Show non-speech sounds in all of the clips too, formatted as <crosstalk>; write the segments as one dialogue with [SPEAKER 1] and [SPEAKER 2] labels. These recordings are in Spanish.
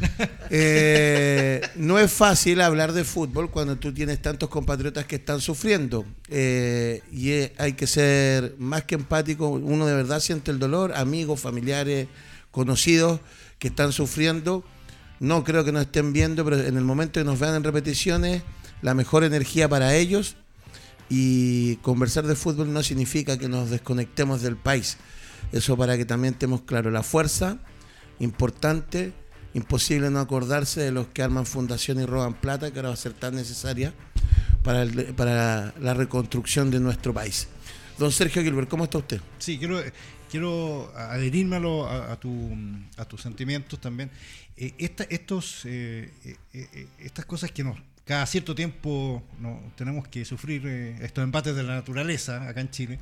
[SPEAKER 1] <laughs> Eh, no es fácil hablar de fútbol cuando tú tienes tantos compatriotas que están sufriendo. Eh, y hay que ser más que empático. Uno de verdad siente el dolor, amigos, familiares, conocidos que están sufriendo. No creo que nos estén viendo, pero en el momento que nos vean en repeticiones, la mejor energía para ellos. Y conversar de fútbol no significa que nos desconectemos del país. Eso para que también estemos claros. La fuerza importante imposible no acordarse de los que arman fundación y roban plata, que ahora va a ser tan necesaria para, para la reconstrucción de nuestro país. Don Sergio Gilbert, ¿cómo está usted?
[SPEAKER 2] Sí, quiero, quiero adherirme a, tu, a tus sentimientos también. Eh, estos, eh, eh, estas cosas que cada cierto tiempo no, tenemos que sufrir estos empates de la naturaleza acá en Chile,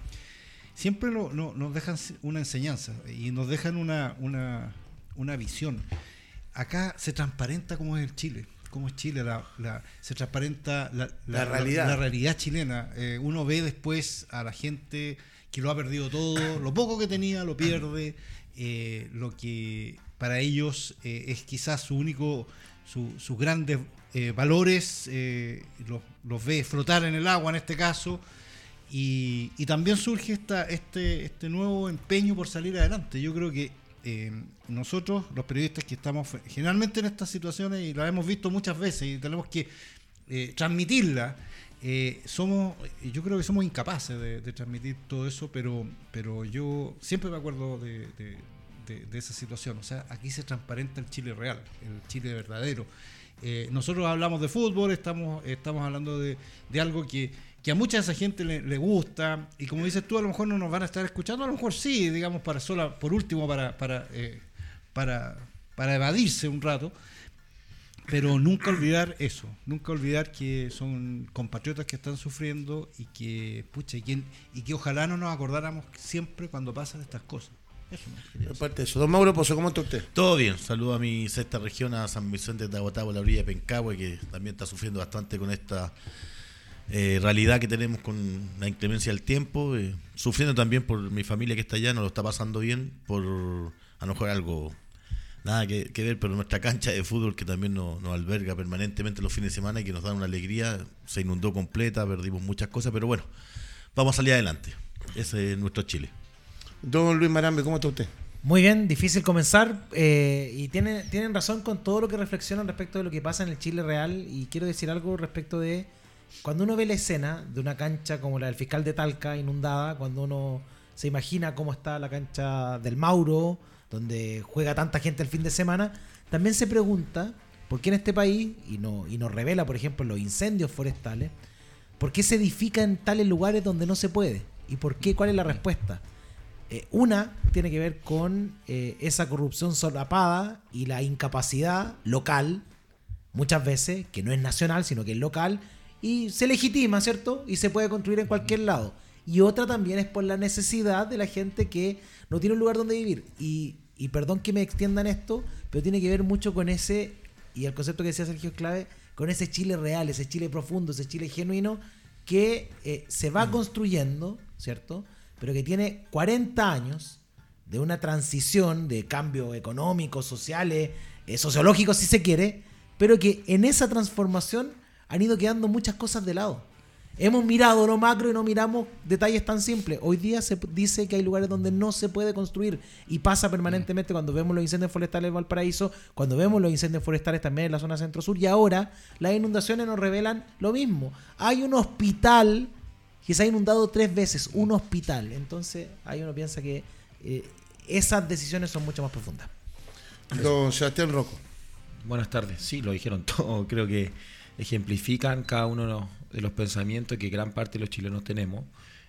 [SPEAKER 2] siempre nos dejan una enseñanza y nos dejan una, una, una visión acá se transparenta cómo es el Chile, cómo es Chile, la, se transparenta la, realidad. la realidad chilena. Eh, uno ve después a la gente que lo ha perdido todo, <coughs> lo poco que tenía lo pierde, eh, lo que para ellos eh, es quizás su único, sus grandes valores, los, los, ve flotar en el agua en este caso. Y, y también surge esta, este, este nuevo empeño por salir adelante. Yo creo que eh, nosotros, los periodistas que estamos generalmente en estas situaciones, y la hemos visto muchas veces y tenemos que eh, transmitirla, eh, somos, yo creo que somos incapaces de, transmitir todo eso, pero, pero yo siempre me acuerdo de, esa situación. O sea, aquí se transparenta el Chile real, el Chile verdadero. nosotros hablamos de fútbol, estamos, estamos hablando de, algo que que a mucha de esa gente le, gusta, y como dices tú, a lo mejor no nos van a estar escuchando, a lo mejor sí, digamos, para sola, por último, para, para, eh, para, para evadirse un rato, pero nunca olvidar eso, nunca olvidar que son compatriotas que están sufriendo y que, pucha, y que, y que ojalá no nos acordáramos siempre cuando pasan estas cosas.
[SPEAKER 1] Eso Aparte de eso, don Mauro Pozo, ¿cómo está usted?
[SPEAKER 3] Todo bien, saludo a mi sexta región, a San Vicente de Agotavo, la orilla de Pencahue, que también está sufriendo bastante con esta eh, realidad que tenemos con la inclemencia del tiempo, eh, sufriendo también por mi familia que está allá, no lo está pasando bien, por a lo mejor algo, nada que, ver, pero nuestra cancha de fútbol que también nos, alberga permanentemente los fines de semana y que nos da una alegría, se inundó completa, perdimos muchas cosas, pero bueno, vamos a salir adelante. Ese es nuestro Chile.
[SPEAKER 1] Don Luis Marambe, ¿cómo está usted?
[SPEAKER 4] Muy bien, difícil comenzar eh, y tiene, tienen razón con todo lo que reflexionan respecto de lo que pasa en el Chile real y quiero decir algo respecto de cuando uno ve la escena de una cancha como la del fiscal de Talca inundada, cuando uno se imagina cómo está la cancha del Mauro, donde juega tanta gente el fin de semana, también se pregunta por qué en este país, y, no, y nos revela, por ejemplo, los incendios forestales, por qué se edifica en tales lugares donde no se puede. ¿Y por qué? ¿Cuál es la respuesta? Eh, una tiene que ver con eh, esa corrupción solapada y la incapacidad local, muchas veces, que no es nacional, sino que es local, y se legitima, ¿cierto? Y se puede construir en cualquier lado. Y otra también es por la necesidad de la gente que no tiene un lugar donde vivir. Y, y perdón que me extiendan esto, pero tiene que ver mucho con ese, y el concepto que decía Sergio es clave, con ese Chile real, ese Chile profundo, ese Chile genuino, que eh, se va construyendo, ¿cierto? Pero que tiene 40 años de una transición de cambio económico, sociales, eh, sociológico si se quiere, pero que en esa transformación han ido quedando muchas cosas de lado. Hemos mirado lo macro y no miramos detalles tan simples. Hoy día se dice que hay lugares donde no se puede construir y pasa permanentemente cuando vemos los incendios forestales en Valparaíso, cuando vemos los incendios forestales también en la zona centro-sur y ahora las inundaciones nos revelan lo mismo. Hay un hospital que se ha inundado tres veces, un hospital. Entonces ahí uno piensa que eh, esas decisiones son mucho más profundas.
[SPEAKER 1] Don Sebastián Rocco.
[SPEAKER 5] Buenas tardes. Sí, lo dijeron <laughs> todo. Creo que ejemplifican cada uno de los pensamientos que gran parte de los chilenos tenemos.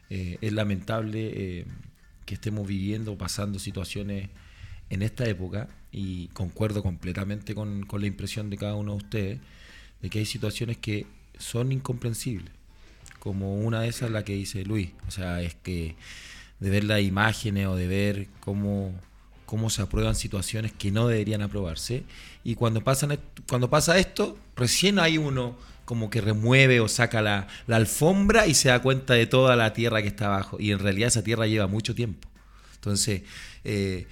[SPEAKER 5] Eh, es lamentable eh, que estemos viviendo, pasando situaciones en esta época y concuerdo completamente con, la impresión de cada uno de ustedes de que hay situaciones que son incomprensibles, como una de esas la que dice Luis, o sea, es que de ver las imágenes o de ver cómo cómo se aprueban situaciones que no deberían aprobarse. Y cuando, pasan, cuando pasa esto, recién hay uno como que remueve o saca la, alfombra y se da cuenta de toda la tierra que está abajo. Y en realidad esa tierra lleva mucho tiempo. Entonces, eh,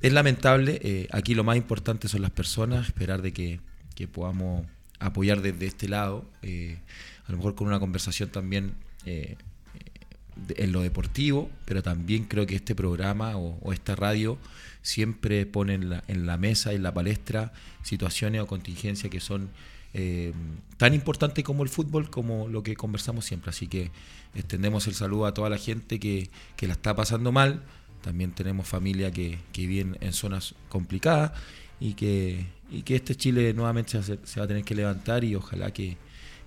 [SPEAKER 5] es lamentable, eh, aquí lo más importante son las personas, esperar de que, que podamos apoyar desde este lado, eh, a lo mejor con una conversación también en lo deportivo, pero también creo que este programa o, o esta radio siempre pone en la, en la mesa, en la palestra, situaciones o contingencias que son eh, tan importantes como el fútbol, como lo que conversamos siempre. Así que extendemos el saludo a toda la gente que, que la está pasando mal. También tenemos familia que, que viven en zonas complicadas y que, y que este Chile nuevamente se, se va a tener que levantar y ojalá que,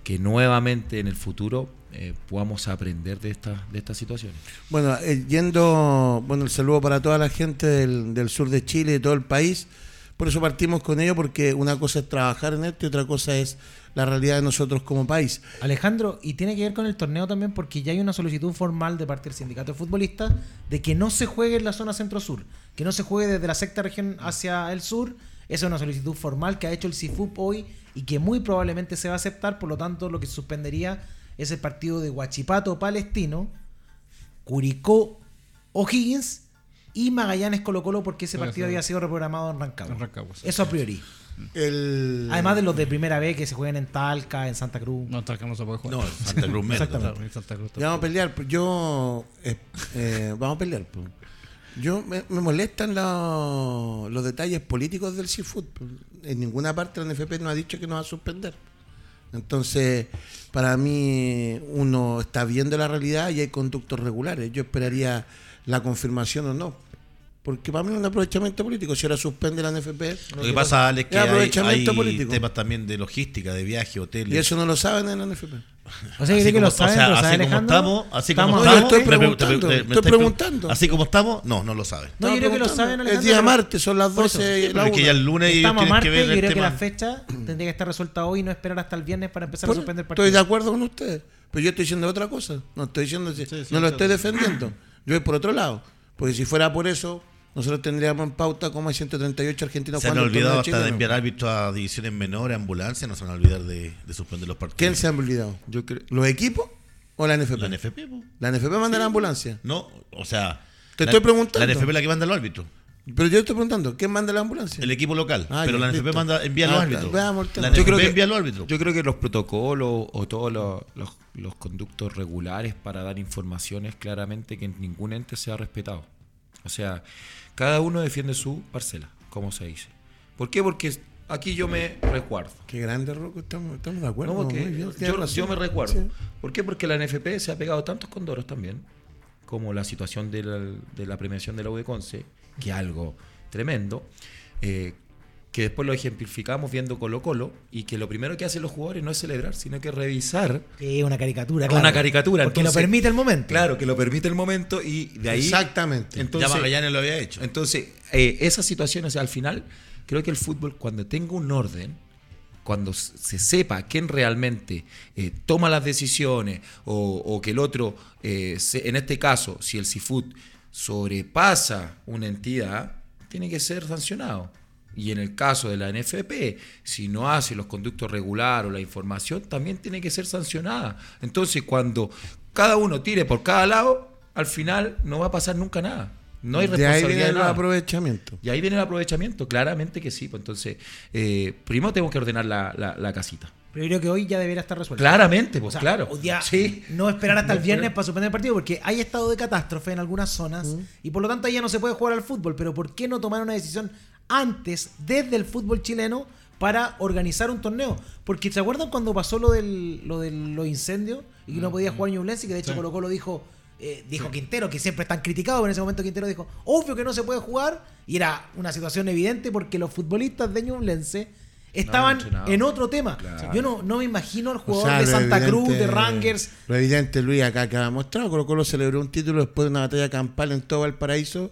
[SPEAKER 5] que nuevamente en el futuro eh, podamos aprender de estas de estas situaciones.
[SPEAKER 1] Bueno, eh, yendo, bueno, el saludo para toda la gente del, del sur de Chile, de todo el país. Por eso partimos con ello, porque una cosa es trabajar en esto y otra cosa es la realidad de nosotros como país.
[SPEAKER 4] Alejandro, y tiene que ver con el torneo también porque ya hay una solicitud formal de parte del sindicato de futbolistas de que no se juegue en la zona centro-sur, que no se juegue desde la sexta región hacia el sur. Esa es una solicitud formal que ha hecho el CIFUP hoy y que muy probablemente se va a aceptar, por lo tanto lo que se suspendería es el partido de Huachipato Palestino, Curicó O'Higgins y Magallanes Colo Colo porque ese partido había sido reprogramado en Rancagua.
[SPEAKER 2] En Rancagua, sí.
[SPEAKER 4] Eso a priori.
[SPEAKER 1] El,
[SPEAKER 4] Además de los de primera vez que se juegan en Talca, en Santa Cruz.
[SPEAKER 2] No, acá no se puede jugar.
[SPEAKER 3] No, Santa Cruz
[SPEAKER 2] en Santa Cruz
[SPEAKER 1] Ya vamos a pelear. pues, Yo. eh, eh, vamos a pelear. pues. Yo me, me molestan los, los detalles políticos del Seafood. En ninguna parte la NFP nos ha dicho que nos va a suspender. Entonces, para mí, uno está viendo la realidad y hay conductos regulares. Yo esperaría la confirmación o no. Porque para mí es un aprovechamiento político. Si ahora suspende la NFP.
[SPEAKER 3] Lo que pasa, Alex, que
[SPEAKER 1] es
[SPEAKER 3] hay, hay temas también de logística, de viaje, hoteles.
[SPEAKER 1] Y eso no lo saben en la NFP.
[SPEAKER 4] O sea,
[SPEAKER 3] Así
[SPEAKER 4] creo que
[SPEAKER 3] como-
[SPEAKER 4] lo
[SPEAKER 3] o
[SPEAKER 4] saben,
[SPEAKER 3] sea,
[SPEAKER 4] lo
[SPEAKER 3] así como estamos, así como
[SPEAKER 4] Estamos-
[SPEAKER 1] estoy
[SPEAKER 3] me-
[SPEAKER 1] preguntando,
[SPEAKER 3] me- me
[SPEAKER 1] estoy preguntando.
[SPEAKER 3] Así como estamos, no, no lo saben.
[SPEAKER 4] No, yo creo que lo saben. Alejandro,
[SPEAKER 1] Es día martes, son las
[SPEAKER 4] Por eso.
[SPEAKER 1] 12.
[SPEAKER 3] Pero
[SPEAKER 1] la
[SPEAKER 3] es que ya el lunes
[SPEAKER 4] Estamos martes
[SPEAKER 3] que ver
[SPEAKER 4] yo creo que la fecha tendría que estar resuelta hoy y no esperar hasta el viernes para empezar a suspender el partido.
[SPEAKER 1] Estoy de acuerdo con ustedes, pero yo estoy diciendo otra cosa. No estoy diciendo,
[SPEAKER 2] sí,
[SPEAKER 1] no lo estoy defendiendo. Yo voy por otro lado. Porque si fuera por eso, nosotros tendríamos en pauta como hay 138 argentinos
[SPEAKER 3] Se han olvidado hasta de enviar árbitros a divisiones menores, ambulancias, no se van a olvidar de, de suspender los partidos.
[SPEAKER 1] ¿Quién se han olvidado?
[SPEAKER 5] Yo creo
[SPEAKER 1] ¿Los equipos o la NFP?
[SPEAKER 3] La NFP, po.
[SPEAKER 1] La NFP manda la ambulancia.
[SPEAKER 3] No, o sea.
[SPEAKER 1] Te
[SPEAKER 3] la-
[SPEAKER 1] estoy preguntando.
[SPEAKER 3] La NFP es la que manda los árbitros.
[SPEAKER 1] Pero yo estoy preguntando, ¿quién manda la ambulancia?
[SPEAKER 3] El equipo local.
[SPEAKER 1] Ah,
[SPEAKER 3] pero la NFP
[SPEAKER 1] listo.
[SPEAKER 3] manda, envía
[SPEAKER 1] Ah,
[SPEAKER 3] los árbitros.
[SPEAKER 1] Veamos tema.
[SPEAKER 3] La
[SPEAKER 1] Yo
[SPEAKER 3] NFP
[SPEAKER 5] creo que-
[SPEAKER 3] envía los árbitros.
[SPEAKER 5] Yo creo que los protocolos o todos los, los- los conductos regulares para dar informaciones claramente que ningún ente sea respetado. O sea, cada uno defiende su parcela, como se dice. ¿Por qué? Porque aquí yo me resguardo.
[SPEAKER 1] Qué grande, Rocco, estamos, estamos de acuerdo.
[SPEAKER 5] No, porque
[SPEAKER 1] muy bien,
[SPEAKER 5] yo, yo me recuerdo.
[SPEAKER 1] Sí.
[SPEAKER 5] ¿Por qué? Porque la NFP se ha pegado tantos condoros también, como la situación de la, de la premiación de la U de Conce, que es algo tremendo, eh, que después lo ejemplificamos viendo Colo Colo, y que lo primero que hacen los jugadores no es celebrar, sino que revisar
[SPEAKER 4] Sí, una caricatura,
[SPEAKER 5] Una
[SPEAKER 4] claro.
[SPEAKER 5] caricatura,
[SPEAKER 4] Porque
[SPEAKER 5] entonces-
[SPEAKER 4] lo permite el momento.
[SPEAKER 5] Claro, que lo permite el momento y de ahí...
[SPEAKER 1] Exactamente.
[SPEAKER 5] Entonces,
[SPEAKER 3] ya Magallanes lo había hecho.
[SPEAKER 5] entonces, eh, esas situaciones, al final, creo que el fútbol, cuando tenga un orden, cuando se sepa quién realmente eh, toma las decisiones, o, o que el otro, eh, se- en este caso, si el CIFUT sobrepasa una entidad, tiene que ser sancionado. Y en el caso de la NFP, si no hace los conductos regulares o la información, también tiene que ser sancionada. Entonces, cuando cada uno tire por cada lado, al final no va a pasar nunca nada. No hay
[SPEAKER 1] de ahí
[SPEAKER 5] responsabilidad
[SPEAKER 1] viene
[SPEAKER 5] de
[SPEAKER 1] el
[SPEAKER 5] nada.
[SPEAKER 1] aprovechamiento.
[SPEAKER 5] Y ahí viene el aprovechamiento, claramente que sí. Pues entonces, eh, primero tenemos que ordenar la, la- la casita.
[SPEAKER 4] Pero yo creo que hoy ya debería estar resuelto.
[SPEAKER 5] Claramente,
[SPEAKER 4] O
[SPEAKER 5] pues
[SPEAKER 4] sea,
[SPEAKER 5] claro. Sí.
[SPEAKER 4] no esperar hasta el <laughs> viernes
[SPEAKER 5] pero-
[SPEAKER 4] para suspender el partido, porque hay estado de catástrofe en algunas zonas y por lo tanto ahí ya no se puede jugar al fútbol. Pero ¿por qué no tomar una decisión antes, desde el fútbol chileno, para organizar un torneo? Porque ¿se acuerdan cuando pasó lo del lo de los incendios y que no podía jugar Ñublense y que de hecho
[SPEAKER 2] Sí.
[SPEAKER 4] Colo Colo dijo. eh, dijo Quintero, que siempre están criticados, pero en ese momento Quintero dijo, obvio que no se puede jugar, y era una situación evidente porque los futbolistas de Ñublense estaban en otro tema.
[SPEAKER 5] Claro.
[SPEAKER 4] Yo no, no me imagino al
[SPEAKER 1] O
[SPEAKER 4] jugador
[SPEAKER 1] sea,
[SPEAKER 4] de Santa Cruz, de Rangers.
[SPEAKER 1] Lo evidente, Luis, acá que ha mostrado. Colo Colo celebró un título después de una batalla campal en todo el paraíso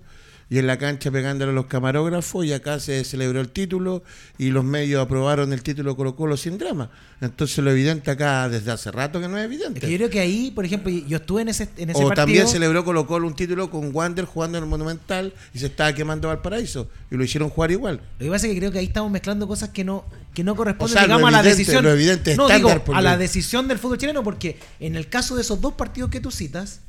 [SPEAKER 1] y en la cancha pegándole a los camarógrafos y acá se celebró el título y los medios aprobaron el título Colo Colo sin drama. Entonces lo evidente acá desde hace rato que no es
[SPEAKER 4] Es que yo
[SPEAKER 1] evidente.
[SPEAKER 4] creo que ahí, por ejemplo, yo estuve en ese, en ese
[SPEAKER 1] O
[SPEAKER 4] partido.
[SPEAKER 1] también celebró Colo Colo un título con Wander jugando en el Monumental y se estaba quemando Valparaíso y lo hicieron jugar igual.
[SPEAKER 4] Lo que pasa es que creo que ahí estamos mezclando cosas que no, que no corresponden,
[SPEAKER 1] O sea, lo
[SPEAKER 4] digamos, a la
[SPEAKER 1] evidente-
[SPEAKER 4] decisión.
[SPEAKER 1] lo evidente
[SPEAKER 4] no,
[SPEAKER 1] estándar,
[SPEAKER 4] digo,
[SPEAKER 1] por
[SPEAKER 4] a la decisión del fútbol chileno, porque en el caso de esos dos partidos que tú citas,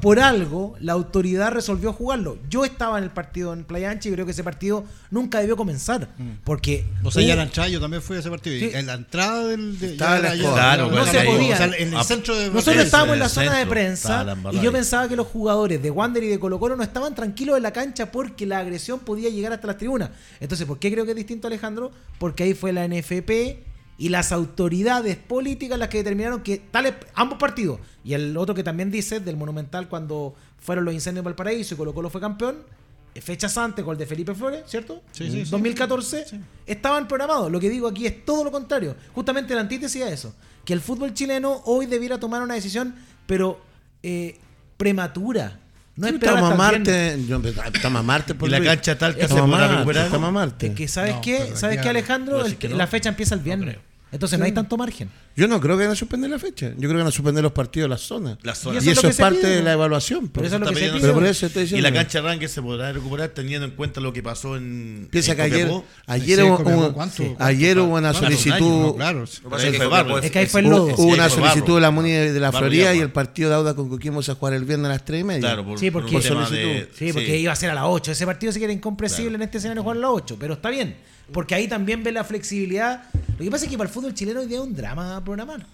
[SPEAKER 4] por algo la autoridad resolvió jugarlo. Yo estaba en el partido en Playa Ancha y creo que ese partido nunca debió comenzar. Porque.
[SPEAKER 2] O sea, ya la entrada yo también fui a ese partido. y. En la entrada del. De,
[SPEAKER 1] Estaba la.
[SPEAKER 3] Claro, no
[SPEAKER 2] ya-
[SPEAKER 3] se
[SPEAKER 4] podía.
[SPEAKER 2] o sea, en el centro de.
[SPEAKER 4] Nosotros estábamos en la zona de prensa y yo pensaba que los jugadores de Wander y de Colo Colo no estaban tranquilos en la cancha porque la agresión podía llegar hasta las tribunas. Entonces, ¿por qué creo que es distinto Alejandro? Porque ahí fue la NFP y las autoridades políticas las que determinaron que tales ambos partidos y el otro que también dice del Monumental cuando fueron los incendios en Valparaíso y Colo Colo fue campeón eh, fechas antes con el de Felipe Flores, ¿cierto?
[SPEAKER 2] Sí, sí, sí.
[SPEAKER 4] 2014
[SPEAKER 2] Sí.
[SPEAKER 4] estaban programados. Lo que digo aquí es todo lo contrario. Justamente la antítesis a eso. Que el fútbol chileno hoy debiera tomar una decisión, pero eh, prematura. No
[SPEAKER 1] Sí,
[SPEAKER 4] esperar
[SPEAKER 1] estamos a
[SPEAKER 4] hasta el viernes.
[SPEAKER 1] Marte. yo- Estamos a Marte.
[SPEAKER 3] Y
[SPEAKER 1] por
[SPEAKER 3] la cancha tal que se
[SPEAKER 1] Estamos a
[SPEAKER 3] podrá
[SPEAKER 1] Marte,
[SPEAKER 3] recuperar.
[SPEAKER 1] Estamos a Marte.
[SPEAKER 4] Es que, ¿sabes
[SPEAKER 2] No,
[SPEAKER 4] qué? ¿Sabes qué, Alejandro?
[SPEAKER 3] no,
[SPEAKER 4] El-
[SPEAKER 3] sí que no.
[SPEAKER 4] La fecha empieza el viernes. Entonces no hay tanto margen.
[SPEAKER 1] Yo no creo que van a suspender la fecha. Yo creo que van a suspender los partidos de las zonas.
[SPEAKER 3] Las
[SPEAKER 4] Y
[SPEAKER 3] zonas.
[SPEAKER 1] Y
[SPEAKER 4] eso es
[SPEAKER 1] eso parte
[SPEAKER 4] pide,
[SPEAKER 1] de la evaluación.
[SPEAKER 4] Pero eso es lo que se pide.
[SPEAKER 1] Pero por eso estoy
[SPEAKER 3] Y la cancha Rangue se podrá recuperar teniendo en cuenta lo que pasó en.
[SPEAKER 1] Piensa
[SPEAKER 3] en
[SPEAKER 1] que ayer, ayer,
[SPEAKER 2] Sí,
[SPEAKER 1] hubo,
[SPEAKER 2] Copiapó,
[SPEAKER 1] hubo-
[SPEAKER 2] ¿cuánto-
[SPEAKER 1] ayer
[SPEAKER 2] cuánto-
[SPEAKER 1] hubo una solicitud.
[SPEAKER 2] No, claro.
[SPEAKER 5] Es que
[SPEAKER 3] fue
[SPEAKER 5] Copiapó
[SPEAKER 3] barro.
[SPEAKER 5] es-
[SPEAKER 4] Es que ahí fue el
[SPEAKER 1] Hubo,
[SPEAKER 4] lodo.
[SPEAKER 1] hubo
[SPEAKER 3] Sí,
[SPEAKER 1] una solicitud de la Muni de la Florida y el partido de Auda con Coquimbo se va a jugar el viernes a las 3 y media.
[SPEAKER 3] Claro, por,
[SPEAKER 4] Sí,
[SPEAKER 3] por
[SPEAKER 4] porque-
[SPEAKER 3] un tema
[SPEAKER 1] Por
[SPEAKER 3] de.
[SPEAKER 1] solicitud.
[SPEAKER 4] Sí, porque iba a ser a las 8. Ese partido sí que era incompresible
[SPEAKER 3] Claro.
[SPEAKER 4] en este escenario jugar a las 8. Pero está bien. Porque ahí también ve la flexibilidad. Lo que pasa es que para el fútbol chileno hoy día es un drama programar.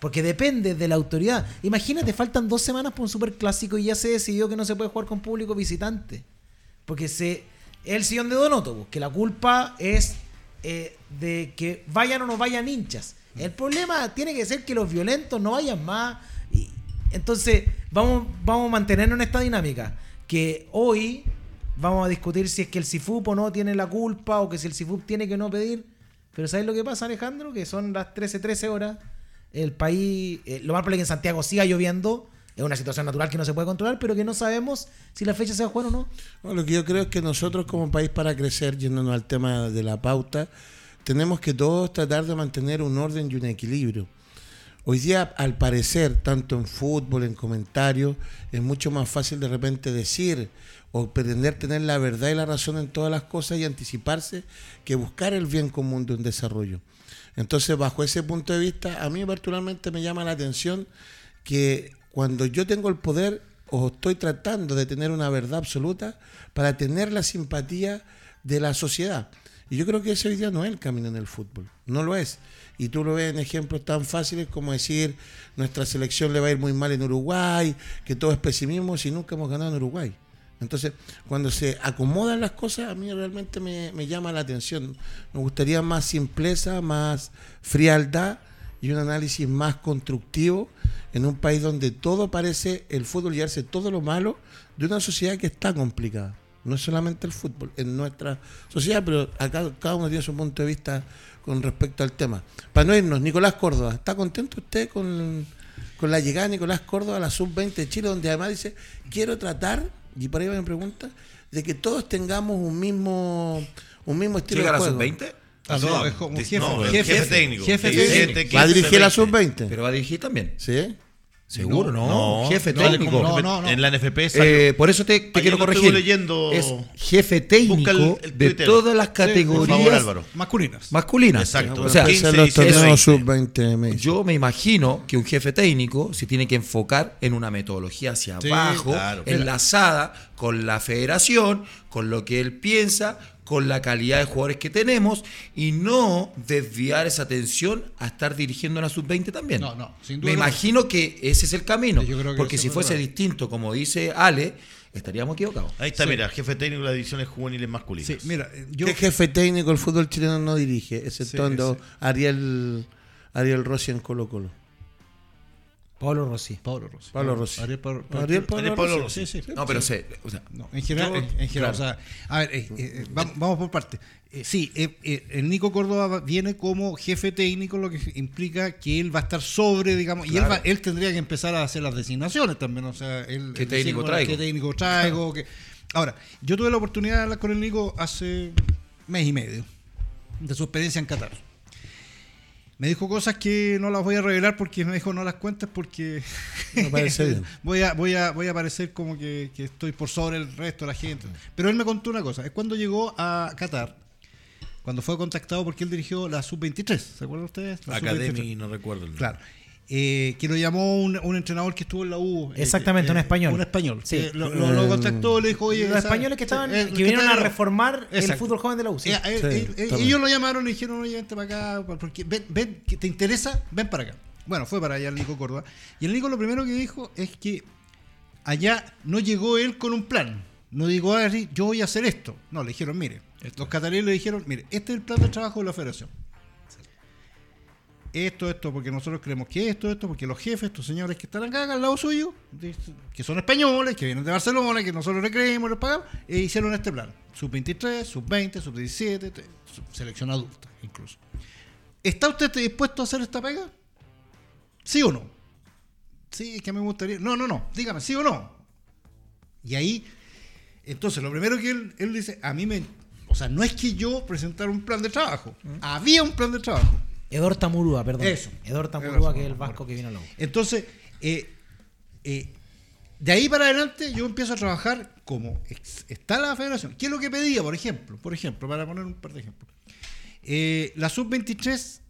[SPEAKER 4] Porque depende de la autoridad. Imagínate, faltan dos semanas por un superclásico y ya se decidió que no se puede jugar con público visitante. Porque se, es el sillón de Donoto, pues, que la culpa es eh, de que vayan o no vayan hinchas. El problema tiene que ser que los violentos no vayan más. Y, entonces, vamos, vamos a mantenernos en esta dinámica. Que hoy vamos a discutir si es que el CIFUP o no tiene la culpa o que si el CIFUP tiene que no pedir. Pero ¿sabes lo que pasa, Alejandro? Que son las 13, 13 horas. El país, eh, lo más probable es que en Santiago siga lloviendo. Es una situación natural que no se puede controlar, pero que no sabemos si la fecha se va a jugar o no.
[SPEAKER 1] Bueno, lo que yo creo es que nosotros como país para crecer, yéndonos al tema de la pauta, tenemos que todos tratar de mantener un orden y un equilibrio. Hoy día, al parecer, tanto en fútbol, en comentarios, es mucho más fácil de repente decir o pretender tener la verdad y la razón en todas las cosas y anticiparse que buscar el bien común de un desarrollo. Entonces, bajo ese punto de vista, a mí particularmente me llama la atención que cuando yo tengo el poder o estoy tratando de tener una verdad absoluta para tener la simpatía de la sociedad. Y yo creo que ese hoy día no es el camino en el fútbol, no lo es. Y tú lo ves en ejemplos tan fáciles como decir nuestra selección le va a ir muy mal en Uruguay, que todo es pesimismo si nunca hemos ganado en Uruguay. Entonces, cuando se acomodan las cosas, a mí realmente me, me llama la atención. Me gustaría más simpleza, más frialdad y un análisis más constructivo en un país donde todo parece el fútbol llevarse todo lo malo de una sociedad que está complicada. No es solamente el fútbol, en nuestra sociedad, pero acá cada uno tiene su punto de vista con respecto al tema. Para no irnos, Nicolás Córdoba, ¿está contento usted con, con la llegada de Nicolás Córdoba a la sub-20 de Chile, donde además dice, quiero tratar, y por ahí me pregunta, de que todos tengamos un mismo, un mismo estilo
[SPEAKER 5] ¿Llega a
[SPEAKER 1] de
[SPEAKER 5] la
[SPEAKER 1] juego?
[SPEAKER 5] sub-20?
[SPEAKER 2] Ah, no, es como jefe, jefe,
[SPEAKER 3] jefe técnico.
[SPEAKER 2] jefe técnico.
[SPEAKER 1] ¿Va a
[SPEAKER 3] 15,
[SPEAKER 1] dirigir la
[SPEAKER 3] 20.
[SPEAKER 1] sub-20?
[SPEAKER 5] Pero va a dirigir también.
[SPEAKER 1] ¿Sí?
[SPEAKER 5] Seguro, no.
[SPEAKER 3] No,
[SPEAKER 5] jefe
[SPEAKER 3] no,
[SPEAKER 5] técnico.
[SPEAKER 3] como
[SPEAKER 2] No,
[SPEAKER 3] jefe-
[SPEAKER 2] no, no.
[SPEAKER 3] En la NFP salió.
[SPEAKER 5] Eh, por eso te, quiero corregir.
[SPEAKER 3] estuve leyendo.
[SPEAKER 5] Es jefe técnico
[SPEAKER 3] Busca el- el
[SPEAKER 5] de todas las
[SPEAKER 3] favor,
[SPEAKER 5] categorías.
[SPEAKER 2] Masculinas.
[SPEAKER 5] masculinas.
[SPEAKER 3] Exacto.
[SPEAKER 5] O sea,
[SPEAKER 1] Puede ser
[SPEAKER 3] 15,
[SPEAKER 1] los
[SPEAKER 3] 16,
[SPEAKER 1] torneos
[SPEAKER 3] 20.
[SPEAKER 1] sub-20, me dice.
[SPEAKER 5] yo me imagino que un jefe técnico se tiene que enfocar en una metodología hacia
[SPEAKER 2] Sí,
[SPEAKER 5] abajo,
[SPEAKER 3] claro.
[SPEAKER 5] enlazada con la federación, con lo que él piensa, con la calidad de jugadores que tenemos y no desviar esa atención a estar dirigiendo una sub-20 también.
[SPEAKER 2] No, no, sin duda
[SPEAKER 5] Me
[SPEAKER 2] no.
[SPEAKER 5] imagino que ese es el camino,
[SPEAKER 2] Yo creo que
[SPEAKER 5] porque si
[SPEAKER 2] es
[SPEAKER 5] fuese
[SPEAKER 2] verdad.
[SPEAKER 5] distinto, como dice Ale, estaríamos equivocados.
[SPEAKER 3] Ahí está,
[SPEAKER 2] Sí.
[SPEAKER 3] mira, jefe técnico de las divisiones juveniles masculinas.
[SPEAKER 2] Sí, mira, eh, yo
[SPEAKER 1] ¿Qué jefe técnico el fútbol chileno no dirige? Exceptuando
[SPEAKER 2] Sí, sí.
[SPEAKER 1] Ariel, Ariel Rossi en Colo Colo.
[SPEAKER 4] Pablo Rossi.
[SPEAKER 2] Pablo Rossi.
[SPEAKER 1] Pablo Rossi.
[SPEAKER 2] Ariel Pablo,
[SPEAKER 1] Ariel Pablo
[SPEAKER 3] Ariel Pablo
[SPEAKER 1] Rossi.
[SPEAKER 3] Rossi.
[SPEAKER 2] Sí, sí.
[SPEAKER 5] No, pero sé, o sea,
[SPEAKER 2] No, en general,
[SPEAKER 5] Yo-
[SPEAKER 2] en, en general,
[SPEAKER 5] claro.
[SPEAKER 2] o sea, a ver, eh, eh, eh, vamos, vamos por parte. Eh, sí, eh, eh, el Nico Córdoba viene como jefe técnico, lo que implica que él va a estar sobre, digamos, y él, va- él tendría que empezar a hacer las designaciones también, o sea, él,
[SPEAKER 5] ¿Qué
[SPEAKER 2] él
[SPEAKER 5] técnico
[SPEAKER 2] decir, bueno,
[SPEAKER 5] traigo?
[SPEAKER 2] ¿Qué técnico traigo? qué- Ahora, yo tuve la oportunidad de hablar con el Nico hace mes y medio de su experiencia en Qatar. Me dijo cosas que no las voy a revelar porque me dijo no las cuentes porque
[SPEAKER 1] parece <laughs> bien.
[SPEAKER 2] voy a voy a voy a parecer como que, que estoy por sobre el resto de la gente. Pero él me contó una cosa, es cuando llegó a Qatar, cuando fue contactado porque él dirigió la sub-23, ¿se acuerdan ustedes? La
[SPEAKER 3] Academy,
[SPEAKER 2] sub-23.
[SPEAKER 3] no recuerdo. el nombre.
[SPEAKER 2] Claro. Eh, que lo llamó un, un entrenador que estuvo en la U. eh,
[SPEAKER 4] Exactamente,
[SPEAKER 2] eh,
[SPEAKER 4] un español.
[SPEAKER 2] Un español.
[SPEAKER 4] Sí.
[SPEAKER 2] lo, lo- lo contactó, le dijo, oye.
[SPEAKER 4] Los
[SPEAKER 2] ¿sabes?
[SPEAKER 4] españoles que estaban,
[SPEAKER 2] Eh,
[SPEAKER 4] que vinieron a reformar el fútbol joven de la U. sí.
[SPEAKER 2] Eh, eh, eh, eh, ellos lo llamaron y dijeron, oye, vente para acá, porque ven, ven, que te interesa, ven para acá. Bueno, fue para allá el Nico Córdoba. Y el Nico lo primero que dijo es que allá no llegó él con un plan. No dijo, "Ah, sí, yo voy a hacer esto. No, le dijeron, mire, los catalanes le dijeron, mire, este es el plan de trabajo de la federación. Esto, esto, porque nosotros creemos que esto, esto, porque los jefes, estos señores que están acá al lado suyo, de- que son españoles, que vienen de Barcelona, que nosotros les creemos, les pagamos, e hicieron este plan. Sub-23, sub-20, sub-17, te- sub- selección adulta incluso. ¿Está usted dispuesto a hacer esta pega? ¿Sí o no? Sí, es que me gustaría. No, no, no. Dígame, ¿sí o no? Y ahí, entonces, lo primero que él, él dice, a mí me. O sea, no es que yo presentara un plan de trabajo. Había un plan de trabajo.
[SPEAKER 4] Edor Tamurúa, perdón.
[SPEAKER 2] Eso.
[SPEAKER 4] Edor. Tamurúa, que es el vasco que vino a la U.
[SPEAKER 2] Entonces, eh, eh, de ahí para adelante yo empiezo a trabajar como está la federación. ¿Qué es lo que pedía, por ejemplo? Por ejemplo, para poner un par de ejemplos. Eh, la sub-23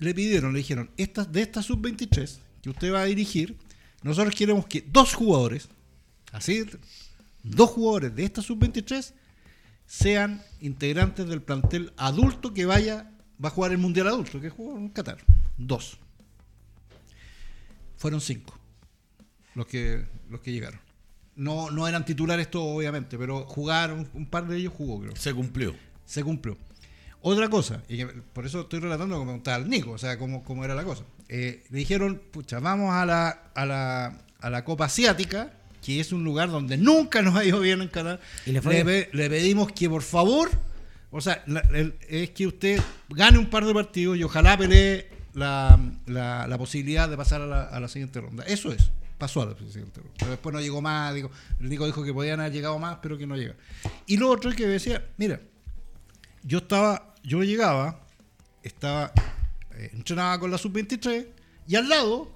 [SPEAKER 2] le pidieron, le dijeron, estas, de esta sub-23 que usted va a dirigir, nosotros queremos que dos jugadores, así, dos jugadores de esta sub-23 sean integrantes del plantel adulto que vaya, va a jugar el Mundial Adulto, que juega en Qatar. Dos. Fueron cinco los que, los que llegaron. No, no eran titulares todos, obviamente, pero jugaron, un par de ellos jugó, creo.
[SPEAKER 3] Se cumplió.
[SPEAKER 2] Se cumplió. Otra cosa, y por eso estoy relatando como estaba el Nico, o sea, cómo, cómo era la cosa. Eh, le dijeron, pucha, vamos a la, a, la, a la Copa Asiática, que es un lugar donde nunca nos ha ido bien en Qatar.
[SPEAKER 4] Y le
[SPEAKER 2] pedimos que por favor, o sea, es que usted gane un par de partidos y ojalá pelee la, la- posibilidad de pasar a la, a la siguiente ronda. Eso es. Pasó a la siguiente ronda. Pero después no llegó más. Digo, el Nico dijo que podían haber llegado más, pero que no llega. Y lo otro es que decía, mira, yo estaba, yo llegaba, estaba, eh, entrenaba con la sub-23 y al lado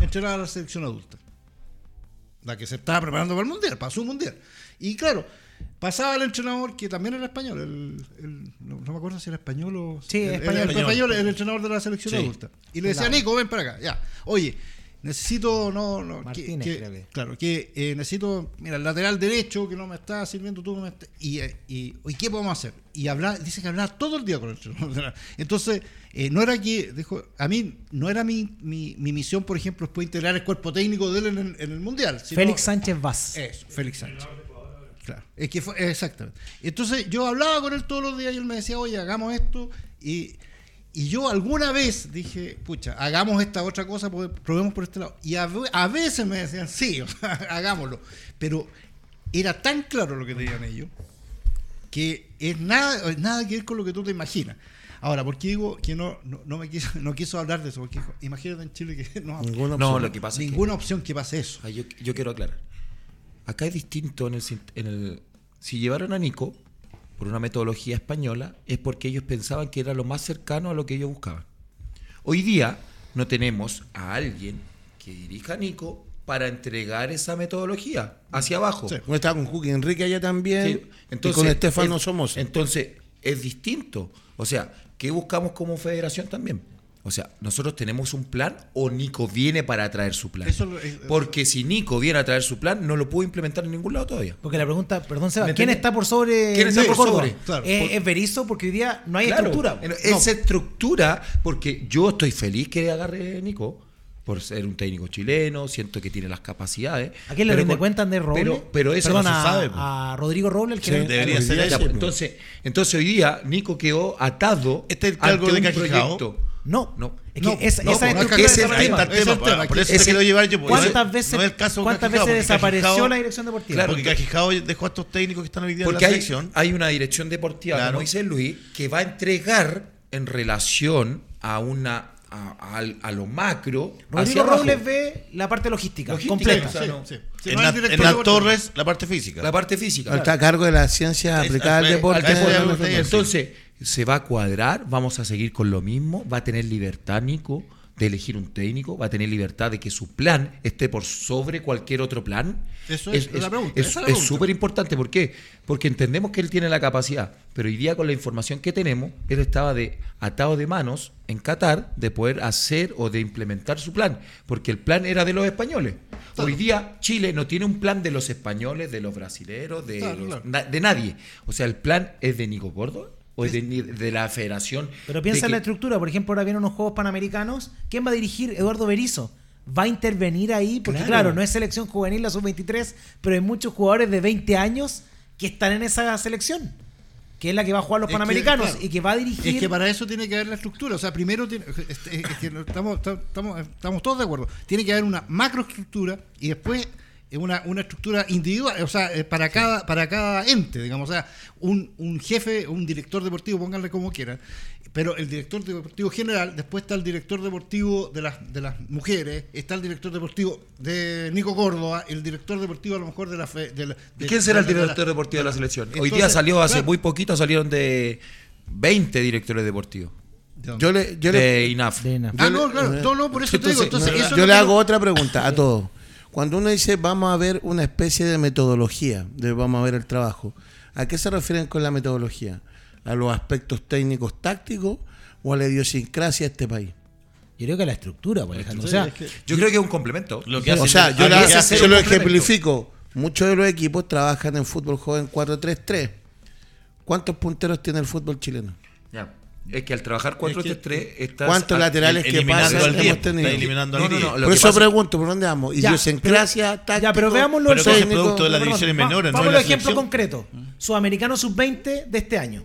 [SPEAKER 2] entrenaba la selección adulta. La que se estaba preparando para el mundial, para su mundial. Y claro, pasaba el entrenador que también era español, el, el- no, no me acuerdo si era español o.
[SPEAKER 4] Sí,
[SPEAKER 2] el,
[SPEAKER 4] español.
[SPEAKER 2] el español, el entrenador de la selección
[SPEAKER 3] Sí.
[SPEAKER 2] adulta. Y le decía. Nico, ven para acá, ya. Oye, necesito, no, no,
[SPEAKER 4] Martínez,
[SPEAKER 2] que-
[SPEAKER 4] creo que.
[SPEAKER 2] Claro, que eh, necesito, mira, el lateral derecho que no me está sirviendo tú, no me está- y, eh, y, ¿y qué podemos hacer? Y hablar, dice que hablaba todo el día con el entrenador. Entonces, eh, no era que, dijo, a mí, no era mi, mi, mi misión, por ejemplo, después integrar el cuerpo técnico de él en el, en el Mundial. sino-
[SPEAKER 4] Félix Sánchez Vaz.
[SPEAKER 2] Eso, Félix Sánchez. Claro, es que fue, exactamente. Entonces yo hablaba con él todos los días y él me decía, oye, hagamos esto. Y, y yo alguna vez dije, pucha, hagamos esta otra cosa, probemos por este lado. Y a, a veces me decían, sí, o <laughs> sea, hagámoslo. Pero era tan claro lo que tenían ellos que es nada, es nada que ver con lo que tú te imaginas. Ahora, ¿por qué digo que no, no, no me quiso, no quiso hablar de eso? Porque imagínate en Chile que <laughs> no,
[SPEAKER 1] Ninguna
[SPEAKER 5] No,
[SPEAKER 1] opción.
[SPEAKER 5] lo que pasa es que-
[SPEAKER 2] ninguna opción que pase eso.
[SPEAKER 5] Yo, yo quiero aclarar. Acá es distinto en el, en el- Si llevaron a Nico por una metodología española, es porque ellos pensaban que era lo más cercano a lo que ellos buscaban. Hoy día no tenemos a alguien que dirija a Nico para entregar esa metodología hacia abajo.
[SPEAKER 2] Sí.
[SPEAKER 1] Estaba con Juki Enrique allá también.
[SPEAKER 5] Sí,
[SPEAKER 1] y con Estefano
[SPEAKER 5] es-
[SPEAKER 1] Somoza.
[SPEAKER 5] Entonces, es distinto. O sea, ¿qué buscamos como federación también? O sea, nosotros tenemos un plan o Nico viene para traer su plan.
[SPEAKER 2] Eso lo- es-
[SPEAKER 5] Porque si Nico viene a traer su plan, no lo pudo implementar en ningún lado todavía.
[SPEAKER 4] Porque la pregunta, perdón, Seba,
[SPEAKER 5] ¿Me
[SPEAKER 4] ¿quién está por sobre
[SPEAKER 5] ¿Quién está por sobre?
[SPEAKER 2] Claro.
[SPEAKER 4] ¿Es,
[SPEAKER 2] Por-
[SPEAKER 4] es Berizzo porque hoy día no hay
[SPEAKER 5] Claro,
[SPEAKER 4] estructura. No.
[SPEAKER 5] Esa estructura, porque yo estoy feliz que agarre Nico por ser un técnico chileno, siento que tiene las capacidades.
[SPEAKER 4] ¿A quién le rinde cuenta de Roble?
[SPEAKER 5] Pero, pero eso
[SPEAKER 4] Perdón,
[SPEAKER 5] no se
[SPEAKER 4] a,
[SPEAKER 5] sabe.
[SPEAKER 4] a Rodrigo Roble, el que
[SPEAKER 1] Sí,
[SPEAKER 4] era-
[SPEAKER 3] debería ser
[SPEAKER 1] sí,
[SPEAKER 5] pues, entonces, entonces hoy día Nico quedó atado
[SPEAKER 3] Este es el
[SPEAKER 5] ante
[SPEAKER 3] cargo de
[SPEAKER 5] un
[SPEAKER 3] Cajijao.
[SPEAKER 5] proyecto.
[SPEAKER 4] No,
[SPEAKER 5] No.
[SPEAKER 4] es que
[SPEAKER 2] No,
[SPEAKER 4] esa,
[SPEAKER 2] no,
[SPEAKER 4] esa
[SPEAKER 2] no es
[SPEAKER 4] estructura
[SPEAKER 5] que
[SPEAKER 4] es el tema.
[SPEAKER 2] es
[SPEAKER 3] tema,
[SPEAKER 2] el tema,
[SPEAKER 3] por eso te quiero llevar yo.
[SPEAKER 4] ¿Cuántas
[SPEAKER 3] no-
[SPEAKER 4] veces,
[SPEAKER 3] no es el caso de
[SPEAKER 4] ¿cuántas
[SPEAKER 3] Cajijao,
[SPEAKER 4] veces desapareció
[SPEAKER 3] Cajijao-
[SPEAKER 4] la dirección deportiva?
[SPEAKER 5] Claro,
[SPEAKER 3] Porque Cajijao dejó a estos técnicos que están hoy día
[SPEAKER 5] Porque
[SPEAKER 3] en
[SPEAKER 5] hay,
[SPEAKER 3] la selección.
[SPEAKER 5] hay una dirección deportiva,
[SPEAKER 3] Claro.
[SPEAKER 5] como dice Luis, que va a entregar en relación a una a, a- a lo macro.
[SPEAKER 4] Rodrigo. Robles ve la parte logística,
[SPEAKER 5] Logística,
[SPEAKER 4] completa.
[SPEAKER 5] o sea, no.
[SPEAKER 2] Sí, sí.
[SPEAKER 3] en la, en torres, la parte física.
[SPEAKER 5] La parte física.
[SPEAKER 1] Está a cargo de las ciencias
[SPEAKER 3] Es-
[SPEAKER 1] aplicadas al deporte.
[SPEAKER 3] al-
[SPEAKER 1] la
[SPEAKER 5] Entonces, se va a cuadrar, vamos a seguir con lo mismo, va a tener libertad Nico de elegir un técnico, va a tener libertad de que su plan esté por sobre cualquier otro plan.
[SPEAKER 2] Eso es la pregunta,
[SPEAKER 5] Es
[SPEAKER 2] esa es
[SPEAKER 5] súper importante, ¿por qué? Porque entendemos que él tiene la capacidad, pero hoy día con la información que tenemos, él estaba de atado de manos en Qatar de poder hacer o de implementar su plan, porque el plan era de los españoles. Hoy día Chile no tiene un plan de los españoles, de los brasileros, de,
[SPEAKER 2] Claro,
[SPEAKER 5] los-
[SPEAKER 2] claro.
[SPEAKER 5] na- de nadie. O sea, el plan es de Nico Córdoba o de, la federación.
[SPEAKER 4] Pero piensa en la estructura. Por ejemplo, ahora vienen unos Juegos Panamericanos. ¿Quién va a dirigir? Eduardo Berizzo. Va a intervenir ahí, porque
[SPEAKER 5] Claro.
[SPEAKER 4] claro, no es selección juvenil la sub-23, pero hay muchos jugadores de 20 años que están en esa selección, que es la que va a jugar los
[SPEAKER 2] Es que,
[SPEAKER 4] Panamericanos
[SPEAKER 2] claro,
[SPEAKER 4] y que va a dirigir.
[SPEAKER 2] Es que para eso tiene que haber la estructura. O sea, primero tiene, es, es- que estamos, estamos, estamos todos de acuerdo. Tiene que haber una macroestructura y después una, una estructura individual, o sea, para cada, para cada ente, digamos, o sea, un, un jefe, un director deportivo, pónganle como quieran, pero el director deportivo general, después está el director deportivo de las, de las mujeres, está el director deportivo de Nico Córdoba, el director deportivo a lo mejor de la... fe- de la-
[SPEAKER 5] ¿Y
[SPEAKER 2] de-
[SPEAKER 5] quién será el
[SPEAKER 2] de la-
[SPEAKER 5] director deportivo de la selección? Hoy día salió, hace
[SPEAKER 2] claro.
[SPEAKER 5] muy poquito salieron de 20 directores deportivos.
[SPEAKER 1] Yo le, yo le-
[SPEAKER 5] de INAF.
[SPEAKER 4] De nada.
[SPEAKER 2] Ah,
[SPEAKER 1] yo
[SPEAKER 2] no,
[SPEAKER 1] le-
[SPEAKER 2] claro, no, no, por eso te digo.
[SPEAKER 5] Entonces,
[SPEAKER 2] Entonces, eso
[SPEAKER 1] yo le hago otra pregunta a todos. Cuando uno dice vamos a ver una especie de metodología, de vamos a ver el trabajo, ¿a qué se refieren con la metodología? ¿A los aspectos técnicos tácticos o a la idiosincrasia de este país?
[SPEAKER 4] Yo creo que la estructura, por Alejandro. O sea,
[SPEAKER 5] Yo creo que es un complemento.
[SPEAKER 3] Lo que
[SPEAKER 1] O sea, yo,
[SPEAKER 3] lo
[SPEAKER 1] la-
[SPEAKER 3] que hace-
[SPEAKER 1] yo lo
[SPEAKER 5] un complemento.
[SPEAKER 1] ejemplifico. Muchos de los equipos trabajan en fútbol joven 4-3-3. ¿Cuántos punteros tiene el fútbol chileno?
[SPEAKER 5] Ya. Es que al trabajar 4-3-3 estás...
[SPEAKER 1] ¿Cuántos
[SPEAKER 5] al-
[SPEAKER 1] laterales que pasan
[SPEAKER 3] al 10,
[SPEAKER 1] hemos tenido?
[SPEAKER 3] está eliminando al
[SPEAKER 5] No, no,
[SPEAKER 3] 10.
[SPEAKER 5] no, lo
[SPEAKER 1] Por eso
[SPEAKER 5] pasa-
[SPEAKER 1] pregunto, ¿por dónde vamos?
[SPEAKER 4] Ya,
[SPEAKER 1] Idiosincrasia,
[SPEAKER 4] pero-
[SPEAKER 1] táctico,
[SPEAKER 4] ya, pero veámoslo
[SPEAKER 3] Pero es
[SPEAKER 1] técnico.
[SPEAKER 3] producto de las divisiones menores, no
[SPEAKER 4] Vamos a ejemplos
[SPEAKER 3] selección.
[SPEAKER 4] concretos. Sudamericano sub-20 de este año.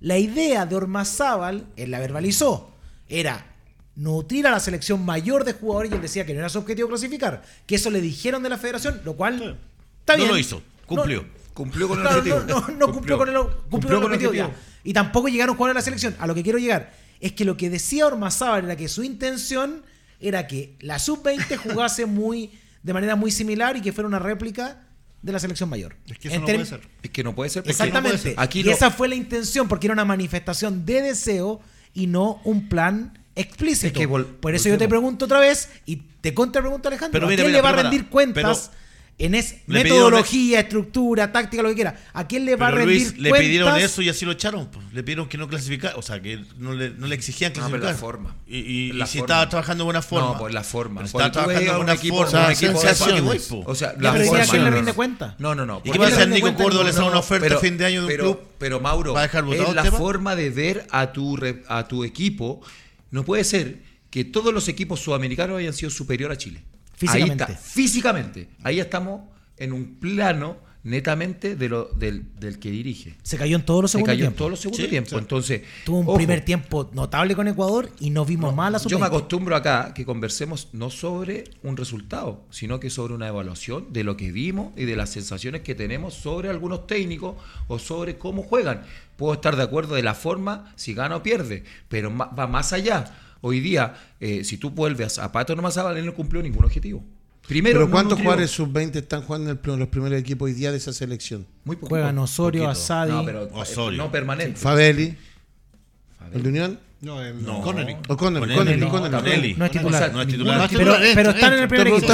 [SPEAKER 4] La idea de Ormazábal, él la verbalizó, era nutrir a la selección mayor de jugadores y él decía que no era su objetivo clasificar, que eso le dijeron de la federación, lo cual está
[SPEAKER 3] No
[SPEAKER 4] bien.
[SPEAKER 3] lo hizo, cumplió.
[SPEAKER 5] Cumplió con el objetivo.
[SPEAKER 4] No, no, no cumplió, con el, cumplió con el objetivo,
[SPEAKER 5] objetivo.
[SPEAKER 4] ya. Y tampoco llegaron jugadores a la selección. A lo que quiero llegar es que lo que decía Ormazábal era que su intención era que la sub-20 <laughs> jugase muy de manera muy similar y que fuera una réplica de la selección mayor.
[SPEAKER 2] Es que eso no puede ser.
[SPEAKER 5] Es que no puede ser.
[SPEAKER 4] Exactamente.
[SPEAKER 2] no puede ser.
[SPEAKER 5] Aquí
[SPEAKER 4] y esa fue la intención, porque era una manifestación de deseo y no un plan explícito.
[SPEAKER 5] Es que vol-
[SPEAKER 4] Por eso yo te pregunto otra vez y te contrapregunto, Alejandro.
[SPEAKER 3] Pero
[SPEAKER 4] ¿A
[SPEAKER 3] mira,
[SPEAKER 4] quién
[SPEAKER 3] mira,
[SPEAKER 4] le va
[SPEAKER 3] pero
[SPEAKER 4] a rendir
[SPEAKER 3] para,
[SPEAKER 4] cuentas
[SPEAKER 3] pero
[SPEAKER 4] en es
[SPEAKER 3] le
[SPEAKER 4] metodología, estructura, táctica, lo que quiera? ¿A quién le va a rendir
[SPEAKER 3] Luis, le
[SPEAKER 4] cuentas?
[SPEAKER 3] pidieron eso y así lo echaron. pues. Le pidieron que no clasificara, o sea, que no le, no le exigían
[SPEAKER 5] No, pero
[SPEAKER 3] clasificar.
[SPEAKER 5] la forma.
[SPEAKER 3] Y, y-
[SPEAKER 5] La
[SPEAKER 3] y si
[SPEAKER 5] forma.
[SPEAKER 3] estaba trabajando de buena forma.
[SPEAKER 5] No, por la forma.
[SPEAKER 3] Pero
[SPEAKER 5] Cuando
[SPEAKER 3] estaba trabajando de
[SPEAKER 5] un
[SPEAKER 3] buena
[SPEAKER 5] equipo-
[SPEAKER 3] forma.
[SPEAKER 1] o sea,
[SPEAKER 3] un equipo.
[SPEAKER 5] O sea, la
[SPEAKER 4] pero
[SPEAKER 5] forma.
[SPEAKER 4] ¿a quién le
[SPEAKER 5] no,
[SPEAKER 4] rinde
[SPEAKER 5] no.
[SPEAKER 4] cuenta?
[SPEAKER 5] No, no, no.
[SPEAKER 3] ¿Y qué
[SPEAKER 5] porque-
[SPEAKER 3] va a hacer
[SPEAKER 4] rinde
[SPEAKER 3] Nico? Córdoba? Le una oferta a fin de año de un
[SPEAKER 5] pero,
[SPEAKER 3] club.
[SPEAKER 5] pero Mauro,
[SPEAKER 3] ¿Va a dejar votado
[SPEAKER 5] es la forma de ver a tu, re- a tu equipo. No puede ser que todos los equipos sudamericanos hayan sido superior a Chile.
[SPEAKER 4] Físicamente.
[SPEAKER 5] Ahí está, físicamente. Ahí estamos en un plano netamente de lo, del, del que dirige.
[SPEAKER 4] Se cayó en todos los
[SPEAKER 5] Se
[SPEAKER 4] segundos
[SPEAKER 5] cayó en todos los segundos
[SPEAKER 3] Sí,
[SPEAKER 5] tiempos.
[SPEAKER 3] sí.
[SPEAKER 5] Entonces,
[SPEAKER 4] Tuvo un
[SPEAKER 5] ojo,
[SPEAKER 4] primer tiempo notable con Ecuador y no vimos mal a su
[SPEAKER 5] yo me acostumbro acá que conversemos no sobre un resultado, sino que sobre una evaluación de lo que vimos y de las sensaciones que tenemos sobre algunos técnicos o sobre cómo juegan. Puedo estar de acuerdo de la forma, si gana o pierde, pero va más allá. Hoy día, eh, si tú vuelves a Pato Nomazábal, él no cumplió ningún objetivo. Primero,
[SPEAKER 1] Pero
[SPEAKER 5] no
[SPEAKER 1] ¿cuántos
[SPEAKER 5] nutrió.
[SPEAKER 1] jugadores sub-20 están jugando en el- los primeros equipos hoy día de esa selección?
[SPEAKER 5] Muy poquito.
[SPEAKER 4] Juegan Osorio. Asadi.
[SPEAKER 5] No, pero eh,
[SPEAKER 3] Osorio.
[SPEAKER 5] no permanente.
[SPEAKER 1] Fabeli, el de Unión,
[SPEAKER 2] No, el
[SPEAKER 3] No.
[SPEAKER 2] Connery.
[SPEAKER 1] o Conner,
[SPEAKER 3] Conelli,
[SPEAKER 1] Conner,
[SPEAKER 3] no,
[SPEAKER 1] Conner.
[SPEAKER 3] Conelli.
[SPEAKER 4] No es titular.
[SPEAKER 3] O sea, no es titular.
[SPEAKER 2] Es
[SPEAKER 4] pero, pero están en el primer equipo.